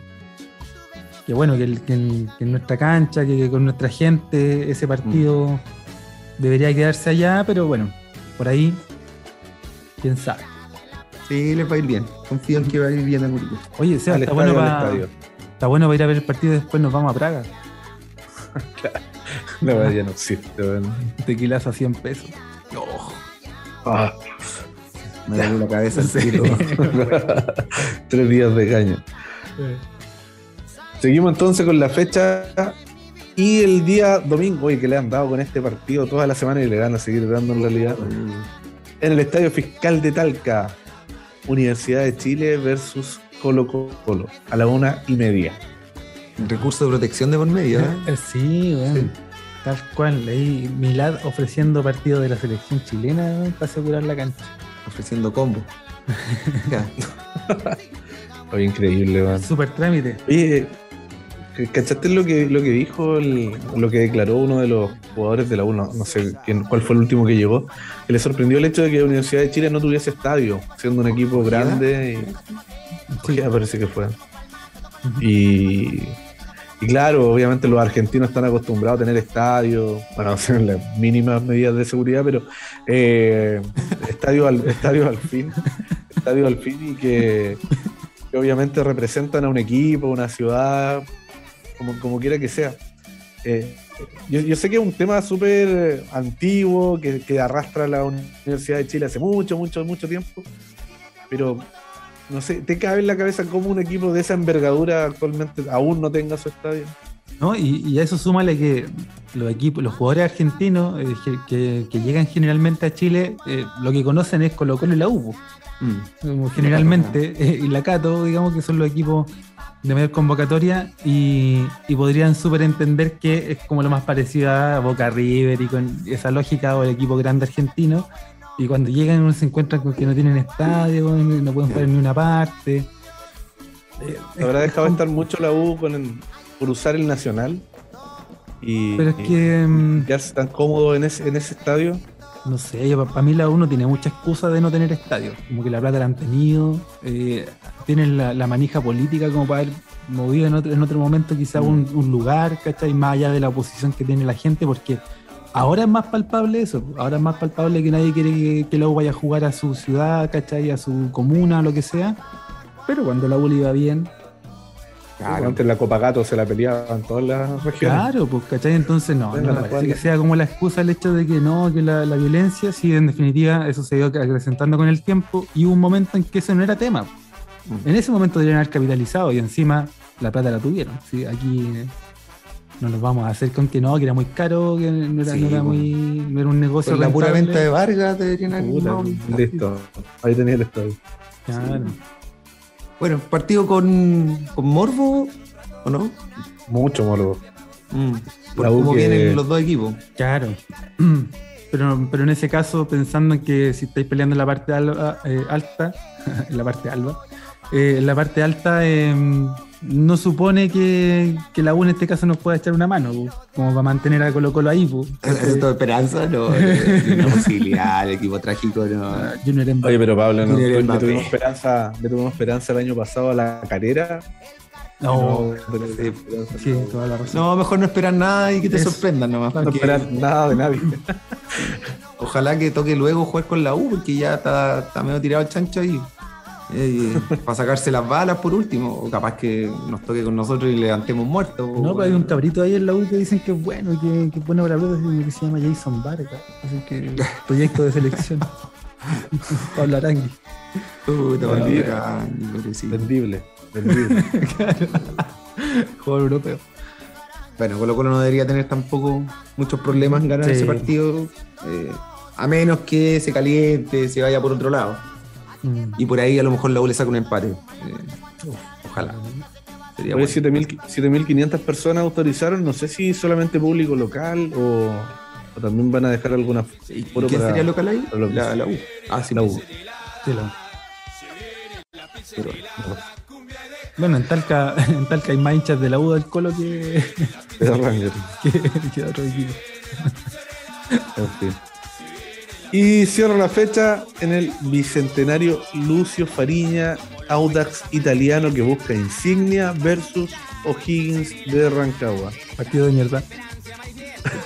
que bueno, que, el- que en, que en nuestra cancha, que, con nuestra gente, ese partido debería quedarse allá, pero bueno, por ahí, quién sabe. Sí, les va a ir bien. Confío en que va a ir bien a Curicó. Oye, Seba, está bueno, para, está bueno para ir a ver el partido y después nos vamos a Praga. La verdad ya no existe. Tequilazo a 100 pesos. Ah, Me duele la cabeza el tiro. tres días de caña. Seguimos entonces con la fecha y el día domingo, oye, que le han dado con este partido toda la semana y le van a seguir dando en realidad. En el Estadio Fiscal de Talca, Universidad de Chile versus Colo Colo, a la una y media. Recurso de protección de por medio, ¿eh? Eh, Sí, weón. Tal cual, leí Milad ofreciendo partido de la selección chilena para asegurar la cancha. Ofreciendo combo. Oye, increíble, man. Super trámite. Oye, ¿cachaste lo que, lo que dijo, el- lo que declaró uno de los jugadores de la U? No, no sé quién, cuál fue el último que llegó, que le sorprendió el hecho de que la Universidad de Chile no tuviese estadio, siendo un equipo grande. Y, Sí. parece que fue. Y, y claro, obviamente los argentinos están acostumbrados a tener estadio, bueno, hacer las mínimas medidas de seguridad, pero eh, estadio, al, estadio al fin, estadio al fin y que, obviamente representan a un equipo, una ciudad, como, quiera que sea. Eh, yo, sé que es un tema súper antiguo, que arrastra la Universidad de Chile hace mucho, mucho, mucho tiempo, pero no sé, ¿te cabe en la cabeza cómo un equipo de esa envergadura actualmente aún no tenga su estadio? ¿no? Y, y a eso súmale que los equipos, los jugadores argentinos eh, que, llegan generalmente a Chile, eh, lo que conocen es Colo Colo y la U. Mm. Generalmente, eh, y la Cato, digamos que son los equipos de mayor convocatoria y, y podrían súper entender que es como lo más parecido a Boca River y con esa lógica o el equipo grande argentino. Y cuando llegan uno se encuentran con que no tienen estadio, no pueden jugar en ni una parte. Eh, Se habrá dejado estar mucho la U con el- por usar el Nacional y, Pero es que, mm, y quedarse tan cómodo en ese, en ese estadio. no sé, para mí la uno tiene mucha excusa de no tener estadio. Como que la plata la han tenido, eh, tienen la, la manija política como para haber movido en otro, en otro momento quizá un, un lugar, ¿cachai? Más allá de la oposición que tiene la gente, porque ahora es más palpable eso. Ahora es más palpable que nadie quiere que, que la U vaya a jugar a su ciudad, ¿cachai? A su comuna, lo que sea. Pero cuando la U le iba bien, Claro. Antes la Copa Gato se la peleaban todas las regiones. Claro, pues, ¿cachai? Entonces no, no parece que sea como la excusa el hecho de que no, que la, la violencia, sí, en definitiva, eso se ido acrecentando con el tiempo y hubo un momento en que eso no era tema. Mm. En ese momento deberían haber capitalizado y encima la plata la tuvieron. ¿sí? Aquí no nos vamos a hacer con que no, que era muy caro, que no era, Sí, no era pues. muy, no era un negocio. Con la pura venta de Vargas deberían haber Puta, armado un- listo. Ahí tenía el estadio. Claro. Bueno, partido con, con Morbo, ¿o no? Mucho morbo. Mm. Por cómo que- vienen los dos equipos. Claro. pero, pero en ese caso, pensando en que si estáis peleando en la parte alba, eh, alta, en la parte alba, eh, en la parte alta em, no supone que, que la U en este caso nos pueda echar una mano, pu, como para mantener a Colo Colo ahí. pu. ¿Es toda esperanza? No, una posibilidad, el equipo trágico, no. Junior Oye, pero Pablo, ¿no? Le, tuvimos esperanza, le tuvimos esperanza el año pasado a la carrera. No, no esperanza. sí, toda la razón. No, mejor no esperar nada y que te Es- sorprendan nomás. No porque esperar nada de nadie. Ojalá que toque luego jugar con la U, porque ya está, está medio tirado el chancho ahí. Eh, para sacarse las balas por último, o capaz que nos toque con nosotros y levantemos muertos. No, pero hay un cabrito ahí en la U que dicen que es bueno, que, que es bueno para que se llama Jason Vargas. Así que proyecto de selección. Pablo Arangui. Puta. Vendible. Vendible. Jugador europeo. Bueno, Colo Colo no debería tener tampoco muchos problemas en ganar Sí. ese partido, eh, a menos que se caliente, se vaya por otro lado. Mm. Y por ahí a lo mejor la U le saca un empate. Eh, ojalá. Sería bueno. 7.000 7.500 personas autorizaron, no sé si solamente público local o, o también van a dejar alguna. ¿Y foro quién para- sería local ahí? La, la U. Ah, sí, La pues, U. Sí, la U. pero- Bueno, en Talca, en Talca hay más hinchas de la U del Colo que, de Ranger, que, que de otro equipo. en fin. Y cierra la fecha en el bicentenario Lucio Fariña, Audax italiano que busca insignia versus O'Higgins de Rancagua. Partido de mierda.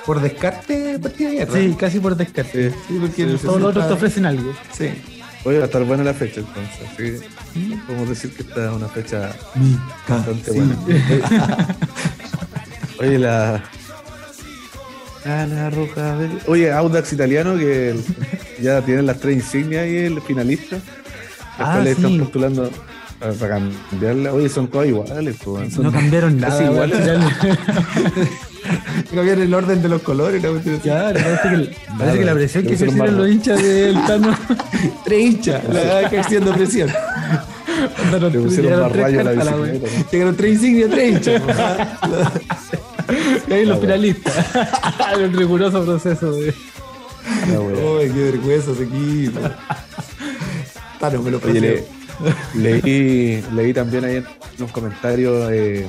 Por descarte, partido de mierda. Sí, casi por descarte. Sí, porque Sí, no sí, Todos los otros te ofrecen algo. Sí. Hoy va a estar buena la fecha entonces. así que podemos decir que esta es una fecha bastante buena. Oye, la. Roja Verde. Oye, Audax italiano que el- ya tienen las tres insignias y el finalista. Después Ah, le están postulando para, cambiarla. Oye, son todas iguales. son- No cambiaron nada. iguales. weón. Cambiar el orden de los colores. así. Claro, parece que, parece que la presión que ejercieron barro. los hinchas del Tano. Tres hinchas. La ejerciendo presión. Le pusieron llegaron más tres rayo a la bicicleta. ¿no? Llegaron tres insignias, tres hinchas. Y ahí los Ah, finalistas. Un riguroso proceso de. Wea. Uy, qué vergüenza ese equipo. Tano, me lo Oye, le- leí, leí también ahí en los comentarios eh,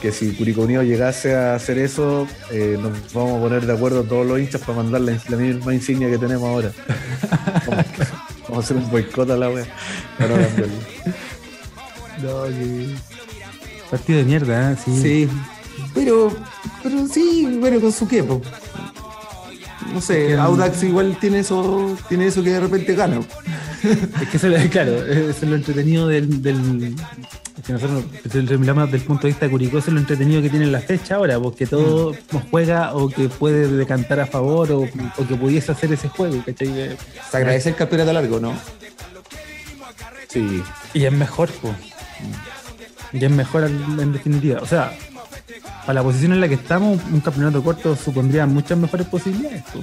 que si Curicó Unido llegase a hacer eso, eh, nos vamos a poner de acuerdo todos los hinchas para mandar la, la misma insignia que tenemos ahora. Vamos, vamos a hacer un boicot a la wea. No. No, Partido de mierda, ¿eh? Sí. Sí. Pero, pero sí, bueno, con su quepo. No sé, Audax igual tiene eso, tiene eso que de repente gana. Es que eso, es- claro, eso es lo entretenido del. del que nosotros desde el punto de vista de Curicó, eso es lo entretenido que tiene la fecha ahora, porque todo nos juega o que puede decantar a favor o, o que pudiese hacer ese juego, ¿cachai? Se agradece el campeonato largo, ¿no? Sí, Y es mejor, pues. Y es mejor en definitiva. O sea, para la posición en la que estamos, un campeonato corto supondría muchas mejores posibilidades. po.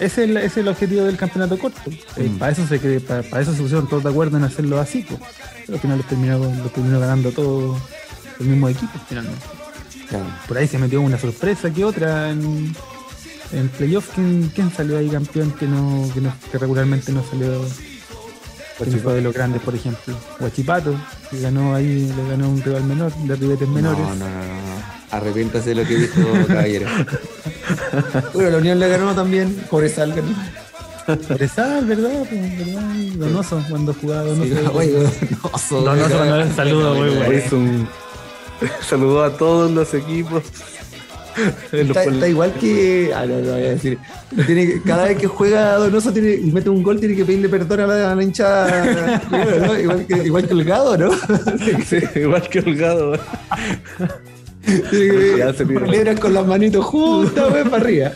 Ese es, el, ese es el objetivo del campeonato corto. Eh, para, eso se, para, para eso se pusieron todos de acuerdo en hacerlo así. po. Pero al final los terminó, los terminó ganando todos los mismos equipos, finalmente. Claro. Por ahí se metió una sorpresa que otra en, en playoff. ¿Quién, quién salió ahí campeón que no, que no que regularmente no salió? Que no fue de los grandes, por ejemplo. Guachipato, que ganó ahí, le ganó un rival menor, de ribetes menores. No, no, no, no. Arrepiéntase de lo que dijo Caballero. bueno, la Unión le ganó también, por Salgan. Interesar, ¿verdad? Pues, ¿verdad? Donoso, cuando jugaba Donoso. Sí, Donoso, saludo un. A todos los equipos. Está, igual que. Ah, no, no voy a decir. Tiene que- cada vez que juega Donoso tiene, y mete un gol, tiene que pedirle perdón a la, a la hinchada. ¿no? igual, que, igual que el Gado, ¿no? Sí, igual que Holgado. Tiene con las manitos juntas, güey, para arriba.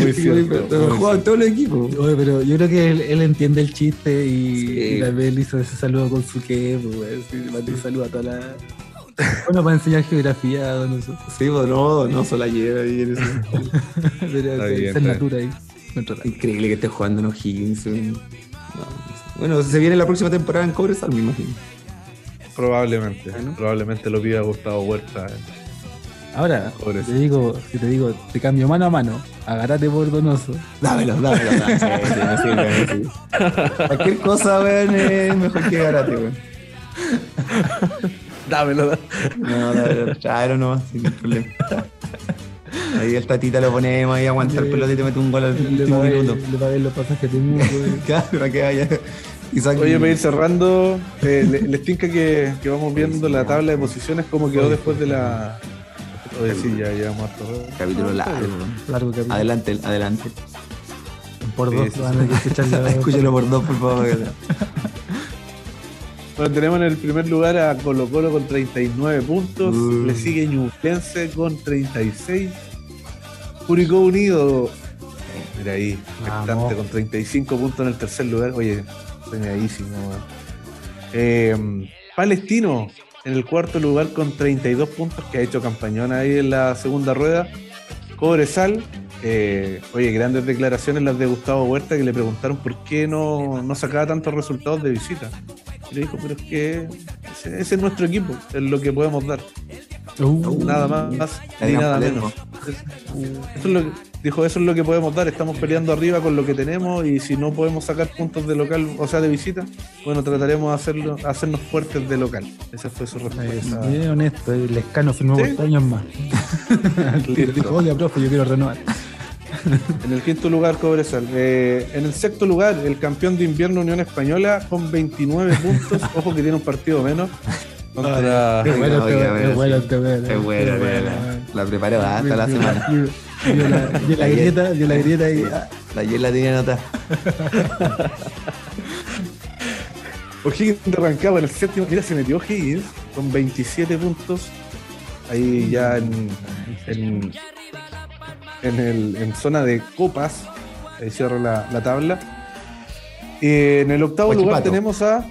Muy cierto. Pero muy juegan todos los equipos. Oye, pero yo creo que él, él entiende el chiste y, Sí. y él hizo ese saludo con su que, pues, güey, sí, le mandó un saludo a toda la. Bueno, para enseñar geografía, Donoso. Sí, pues no, Donoso la lleva ahí en ese- natura ahí. Increíble que esté jugando en O'Higgins. No, Bueno, se viene la próxima temporada en Cobresal, me imagino. Probablemente. Bueno. Probablemente lo pida Gustavo Huerta Ahora, te digo, si te digo, te cambio mano a mano, agárrate por Donoso. Dámelo, dámelo. dámelo. Sí, sí, sirve. Cualquier cosa, weón, es mejor que Garate, weón. Dámelo. No, dámelo, tráelo nomás, sin problema. Ahí el tatita lo ponemos ahí, aguanta el pelota y te mete un gol al último minuto. le pagué los pasajes de mundo. Claro, para que vaya. Isaac, Oye, para ir cerrando, eh, le- les tinca que, que vamos viendo la tabla de posiciones, cómo quedó después de la. Oye, sí, ya llevamos harto. capítulo largo. weón. Largo capítulo. Adelante, adelante. Por Sí, dos, sí, van a que escucharla. Escúchalo por dos, por favor. Bueno, tenemos en el primer lugar a Colo Colo con 39 puntos, Uh. le sigue Ñublense con 36, Curicó Unido, mira ahí, con 35 puntos en el tercer lugar, oye, soñadísimo. Eh, Palestino en el cuarto lugar con 32 puntos, que ha hecho campañón ahí en la segunda rueda, Cobresal, eh, oye, grandes declaraciones las de Gustavo Huerta que le preguntaron por qué no, no sacaba tantos resultados de visita. Y le dijo, pero es que ese, ese es nuestro equipo, es lo que podemos dar. Uh, Nada más La ni nada Palermo. menos. Es- Eso es lo que, dijo, eso es lo que podemos dar, estamos peleando arriba con lo que tenemos y si no podemos sacar puntos de local, o sea, de visita, bueno, trataremos de hacerlo, hacernos fuertes de local. Esa fue su respuesta. Bien honesto, el escano firmó Sí. por años más. Dijo, oye, profe, yo quiero renovar. En el quinto lugar, Cobresal. Eh, en el sexto lugar, el campeón de invierno Unión Española con 29 puntos. Ojo que tiene un partido menos. Contra. Qué bueno, qué bueno, Es bueno, qué bueno. La preparó hasta la semana. Vio la, grieta, vio la grieta y La ayer la tenía anotada. O'Higgins de Rancagua en el séptimo. Mira, se metió O'Higgins con 27 puntos. Ahí ya en. en, en el, en zona de copas. Ahí cierro la, la tabla. Y en el octavo lugar tenemos a.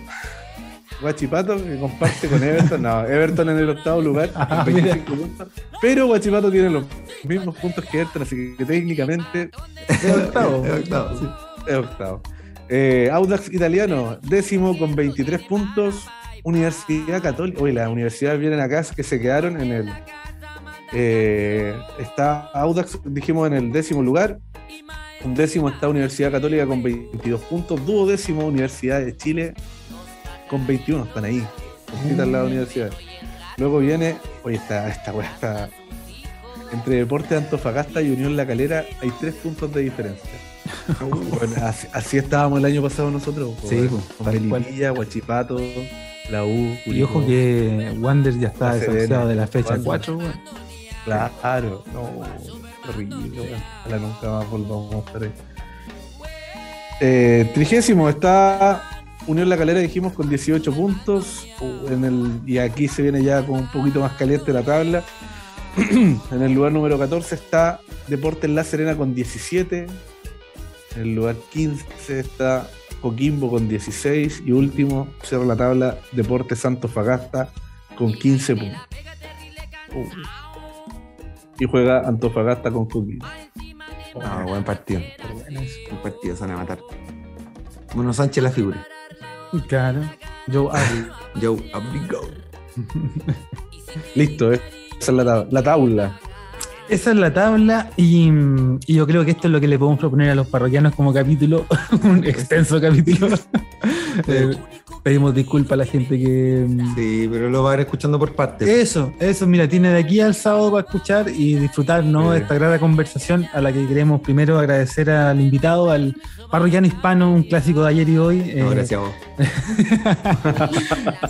Guachipato, que comparte con Everton. No, Everton en el octavo lugar, Ah, con 25 puntos. Pero Guachipato tiene los mismos puntos que Everton, así que técnicamente es octavo. Es octavo, sí. es octavo. Eh, Audax Italiano, décimo con 23 puntos. Universidad Católica. Oye, las universidades vienen acá que se quedaron en el. Eh, está Audax, dijimos, en el décimo lugar. Un décimo está Universidad Católica con 22 puntos. Duodécimo, Universidad de Chile con 21. Están ahí. Juntitas las universidades. Luego viene. Oye, esta, esta weá está. Entre Deporte de Antofagasta y Unión La Calera hay tres puntos de diferencia. Bueno, así, así estábamos el año pasado nosotros. Sí, con Guachipato, la U, Y ojo que Wander ya está La desahuciado de la fecha Wander. 4, weón. Claro, no, horrible. Ojalá nunca más volvamos a estar ahí. Eh, trigésimo está Unión La Calera, dijimos, con 18 puntos. Uh, En el, y aquí se viene ya con un poquito más caliente la tabla. en el lugar número 14 está Deportes La Serena con 17. En el lugar 15 está Coquimbo con 16. Y último, cierra la tabla, Deportes Santos Fagasta con 15 puntos. Uh. Y juega Antofagasta con Coquimbo. Ah, buen partido. Buen partido, se van a matar. Bueno, Sánchez la figura. Claro. Joe Ari. Joe, Abrigo. Listo, eh. esa es la, tab- la tabla. Esa es la tabla y, y yo creo que esto es lo que le podemos proponer a los parroquianos como capítulo, un extenso capítulo. Eh, pedimos disculpas a la gente que... Sí, pero lo va a ir escuchando por partes. Eso, eso, mira, tiene de aquí al sábado para escuchar y disfrutar ¿no? Sí. de esta grata conversación a la que queremos primero agradecer al invitado, al parroquiano hispano, un clásico de ayer y hoy. No, eh, gracias a vos.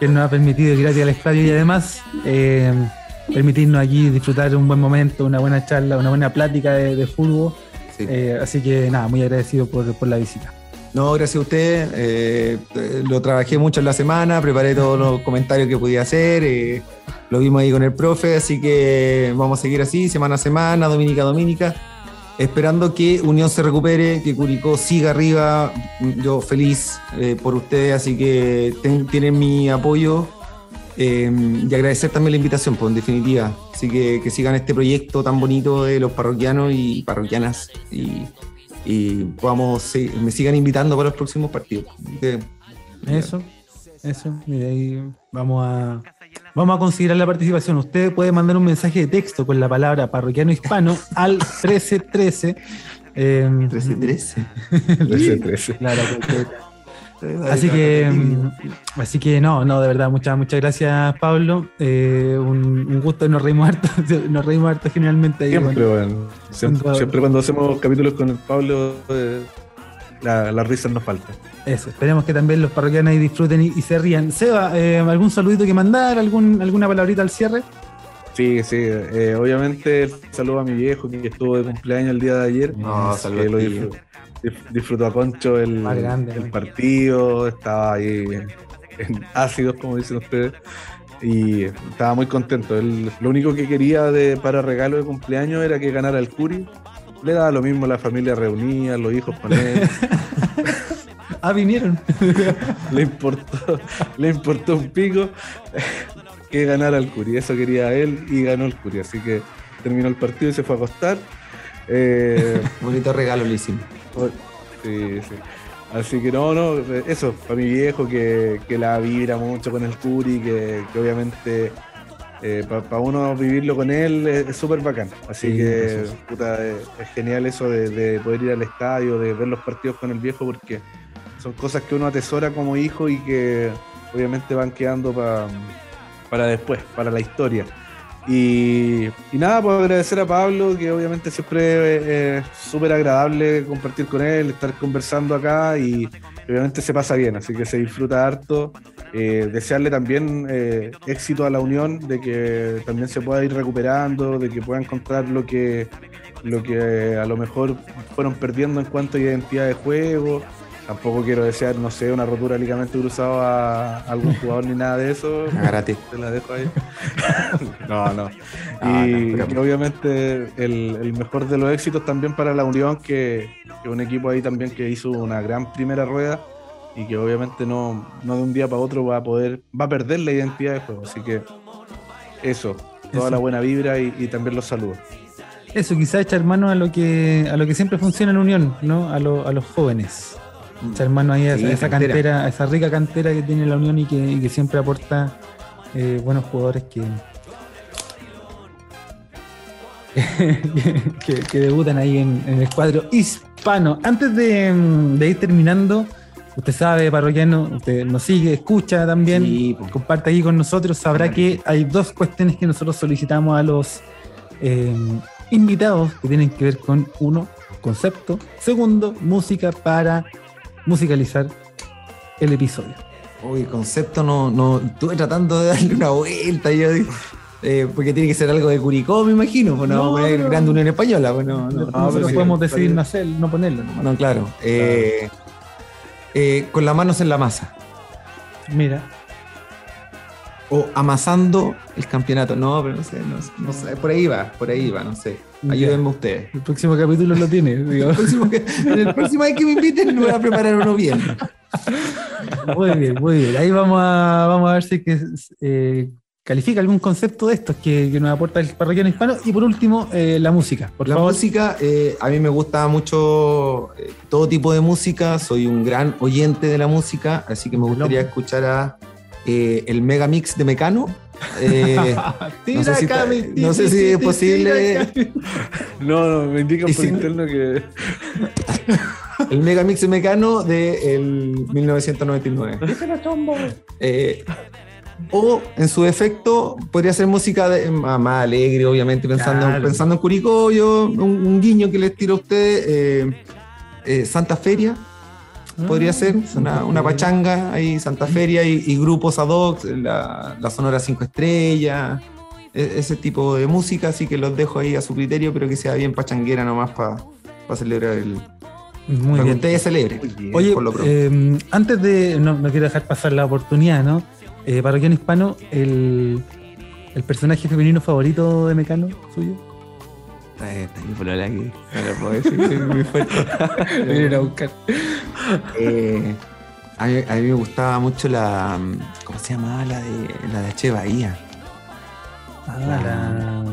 que nos, ha permitido ir al estadio y además eh, permitirnos aquí disfrutar un buen momento, una buena charla, una buena plática de, de fútbol. Sí. Eh, así que nada, muy agradecido por, por la visita. No, gracias a usted. eh, lo trabajé mucho en la semana, preparé todos los comentarios que podía hacer. eh, lo vimos ahí con el profe, así que vamos a seguir así, semana a semana, dominica a dominica. Esperando que Unión se recupere, que Curicó siga arriba. Yo feliz eh, por ustedes, así que tienen mi apoyo. eh, y agradecer también la invitación, pues, en definitiva. Así que que sigan este proyecto tan bonito de los parroquianos y parroquianas. Y, y podamos, sí, me sigan invitando para los próximos partidos. Que- Eso, eso, mira ahí vamos a, Vamos a considerar la participación. Usted puede mandar un mensaje de texto con la palabra parroquiano hispano al 1313. Eh, 1313. 13-13. Claro, Así que, mm, así que no, no, de verdad, muchas, muchas gracias, Pablo. Eh, un, un gusto, nos reímos harto, nos reímos harto generalmente ahí. Siempre, bueno. bueno. Siempre, siempre cuando hacemos capítulos con el Pablo, eh, la, la risa nos falta. Eso, esperemos que también los parroquianos ahí disfruten y, y se rían. Seba, eh, ¿algún saludito que mandar? ¿Algún, ¿Alguna palabrita al cierre? Sí, sí. eh, obviamente, saludo a mi viejo que estuvo de cumpleaños el día de ayer. No, saludos. Disfrutó, a Concho el, partido, estaba ahí en, ácidos, como dicen ustedes, y estaba muy contento. Él, lo único que quería de, para regalo de cumpleaños era que ganara el Curi. Le daba lo mismo la familia reunida, los hijos con él. Ah, vinieron. le importó, le importó un pico que ganara el Curi. Eso quería él y ganó el Curi. Así que terminó el partido y se fue a acostar. Eh, Bonito regalo le hicimos. Sí, sí. Así que no, no, eso, para mi viejo que, que la vibra mucho con el Curi, que, que obviamente para uno vivirlo con él es es súper bacán. Así Sí, que precioso. puta, es, es genial eso de, de poder ir al estadio, de ver los partidos con el viejo, porque son cosas que uno atesora como hijo y que obviamente van quedando pa- para después, para la historia. Y, nada, pues agradecer a Pablo, que obviamente siempre eh, es súper agradable compartir con él, estar conversando acá y obviamente se pasa bien, así que se disfruta harto. Eh, desearle también eh, éxito a la unión, de que también se pueda ir recuperando, de que pueda encontrar lo que, lo que a lo mejor fueron perdiendo en cuanto a identidad de juego. Tampoco quiero desear, no sé, una rotura de ligamento cruzado a algún jugador ni nada de eso. Agárrate. Te la dejo ahí. no, no. Y, no, obviamente el, el mejor de los éxitos también para la Unión, que, que un equipo ahí también que hizo una gran primera rueda y que obviamente no, no de un día para otro va a poder, va a perder la identidad de juego. Así que eso, toda Eso. la buena vibra y, y también los saludos. Eso, quizás echar mano a lo que a lo que siempre funciona en Unión, ¿no? A, lo- a los jóvenes. Echar mano ahí a, Sí, esa, esa cantera. cantera, a esa rica cantera que tiene la Unión y que, y que siempre aporta eh, buenos jugadores que, que, que debutan ahí en, en el cuadro hispano. Antes de, de ir terminando, usted sabe, parroquiano, usted nos sigue, escucha también, Sí, comparte aquí con nosotros, sabrá que hay dos cuestiones que nosotros solicitamos a los eh, invitados que tienen que ver con uno, concepto, segundo, música para musicalizar el episodio. Uy, concepto no, no. Estuve tratando de darle una vuelta. Yo, eh, porque tiene que ser algo de Curicó, me imagino. Pues no, poner Grande Unión Española. Pues no, no, pero podemos decidir no, hacer, no ponerlo. nomás. no, claro. Eh, eh, con las manos en la masa. Mira, O amasando el campeonato. No, pero no sé, no, no sé. Por ahí va, por ahí va, no sé. Ayúdenme ustedes. el próximo capítulo lo tiene. digo. El próximo en el próximo vez que me inviten, me voy a preparar uno bien. Muy bien, muy bien. Ahí vamos a, vamos a ver si que, eh, califica algún concepto de estos que, que nos aporta el parroquiano hispano. Y por último, eh, la música. Por la favor. música, eh, a mí me gusta mucho todo tipo de música, soy un gran oyente de la música, así que me gustaría escuchar a eh, el Mega Mix de Mecano. Eh, no sé si no sé si es posible. No, no, me indican por si- interno que. el Mega Mix de Mecano de el 1999. Eh, o en su defecto podría ser música de- más, más alegre, obviamente, pensando, Claro. pensando en Curicó, yo, un, un guiño que les tiro a ustedes, eh, eh, Santa Feria, podría ser, una, una pachanga ahí, Santa Feria y, y grupos ad hoc, la, la Sonora 5 Estrellas, e- ese tipo de música, así que los dejo ahí a su criterio, pero que sea bien pachanguera nomás para celebrar el... Muy para que bien. ustedes celebren. Oye, por lo pronto. eh, antes de. No, no quiero dejar pasar la oportunidad, ¿no? Eh, parroquiano hispano, el, el personaje femenino favorito de Mecano suyo. Está, está mi polola aquí, no lo puedo decir, soy muy fuerte. Vienen a buscar. Eh, a, mí, a mí me gustaba mucho la. ¿Cómo se llamaba? La de, la de H. Bahía. Ah, la.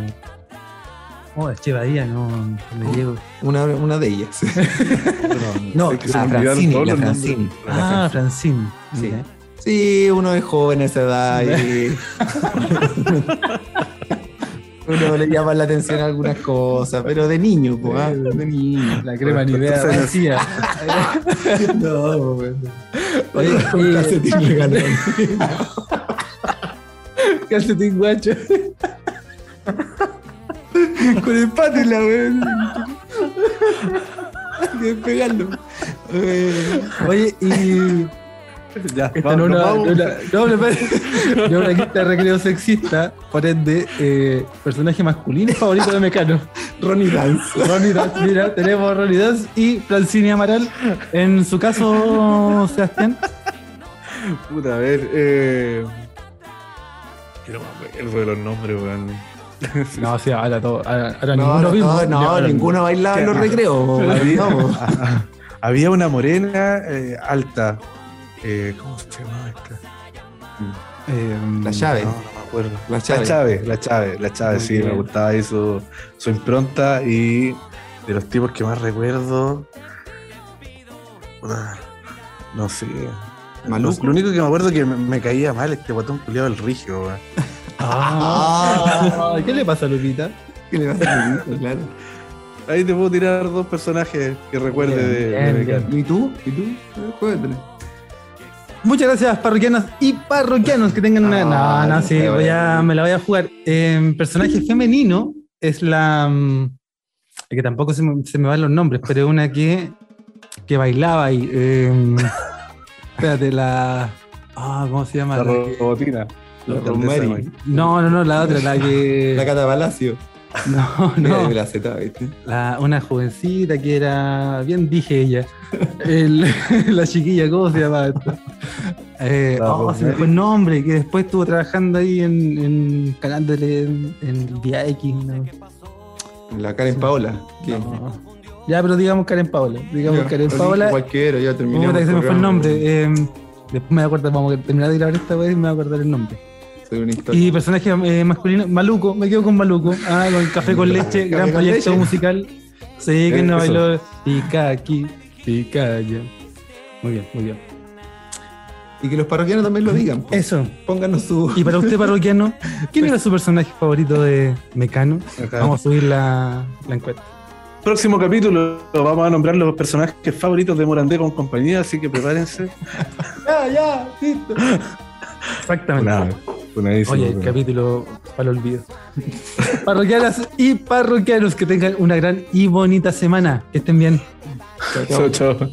Oh, Che Bahía, no, no me llego. Una, una de ellas. No, es que se la la. Francini. Ah, Francine. Sí. Mira. Sí, uno es joven a esa edad y. uno le llama la atención a algunas cosas, pero de niño, pues, ¿ah? de niño. La crema ni idea. Vacía. No, bueno. Oye, Con y- calcetín le ganó. calcetín guacho. Con el pato en la weón. Que pegarlo. Eh, Oye, y Ya, Esta vamos, no, una, vamos. no, una, no, no una quinta de recreo sexista, por ende, eh, personaje masculino favorito de Mecano. Ronnie Dance. Ronnie Dance, mira, tenemos a Ronnie Dance y Francini Amaral. En su caso, Sebastián. Puta, a ver. Eh... No me acuerdo de los nombres, weón. No, o sea, ahora, todo, ahora, ahora No, ninguno no, mismo. no, no, ninguno bailaba en los recreos. Había, No. había una morena eh, alta. Eh, ¿Cómo se llama esta? Eh, La llave. No, no me acuerdo. La La Chave. Chave, la Chave, la Chave, Muy sí, bien. me gustaba ahí su, su impronta y de los tipos que más recuerdo. puta, No sé. Maluco. Lo único que me acuerdo es que me, me caía mal este botón culiado el rigio. Ah, ¿Qué le pasa a Lupita? ¿Qué le vas a decir? Claro. Ahí te puedo tirar dos personajes que recuerde Bien, de, bien, de. ¿Y tú? ¿Y tú? Juégatela. Muchas gracias, parroquianas y parroquianos que tengan una. Ah, No, no, sí, voy a, me la voy a jugar. Eh, personaje femenino es la. mm, que tampoco se me, se me van los nombres, pero es una que, que bailaba ahí. eh, espérate, la. Ah, ¿cómo se llama? La La robotina. La La no, no, no, la otra, la que. La Cata Palacio. no, No. La Z, ¿viste? La- una jovencita que era. Bien dije ella. El- la chiquilla, ¿cómo se llama esto? Eh, oh, se me Rosemary. fue el nombre, que después estuvo trabajando ahí en, en canal de en, en Vía X. ¿no? La Karen Paola. Ya, pero digamos Karen Paola. Digamos Karen Paola. Cualquiera, ya que se me fue el nombre. eh, después me voy a acordar, vamos a terminar de grabar esta vez y me voy a acordar el nombre. Soy una historia. Y personaje eh, masculino, Maluco, me quedo con Maluco. Ah, con Café con Leche, Café gran proyecto Leche. musical. Sí, que no bailó. Pica aquí, pica allá. Muy bien, muy bien. Y que los parroquianos también lo digan. po. Eso. Pónganos su. Y para usted, parroquiano, ¿quién era su personaje favorito de Mecano? Acá. Vamos a subir la, la encuesta. Próximo capítulo vamos a nombrar los personajes favoritos de Morandé con compañía, así que prepárense. Ya, ya, listo. Exactamente. Nada, Oye, funadísimo. capítulo para el olvido. Parroquianas y parroquianos que tengan una gran y bonita semana. Que estén bien. Chao. Chao, chao.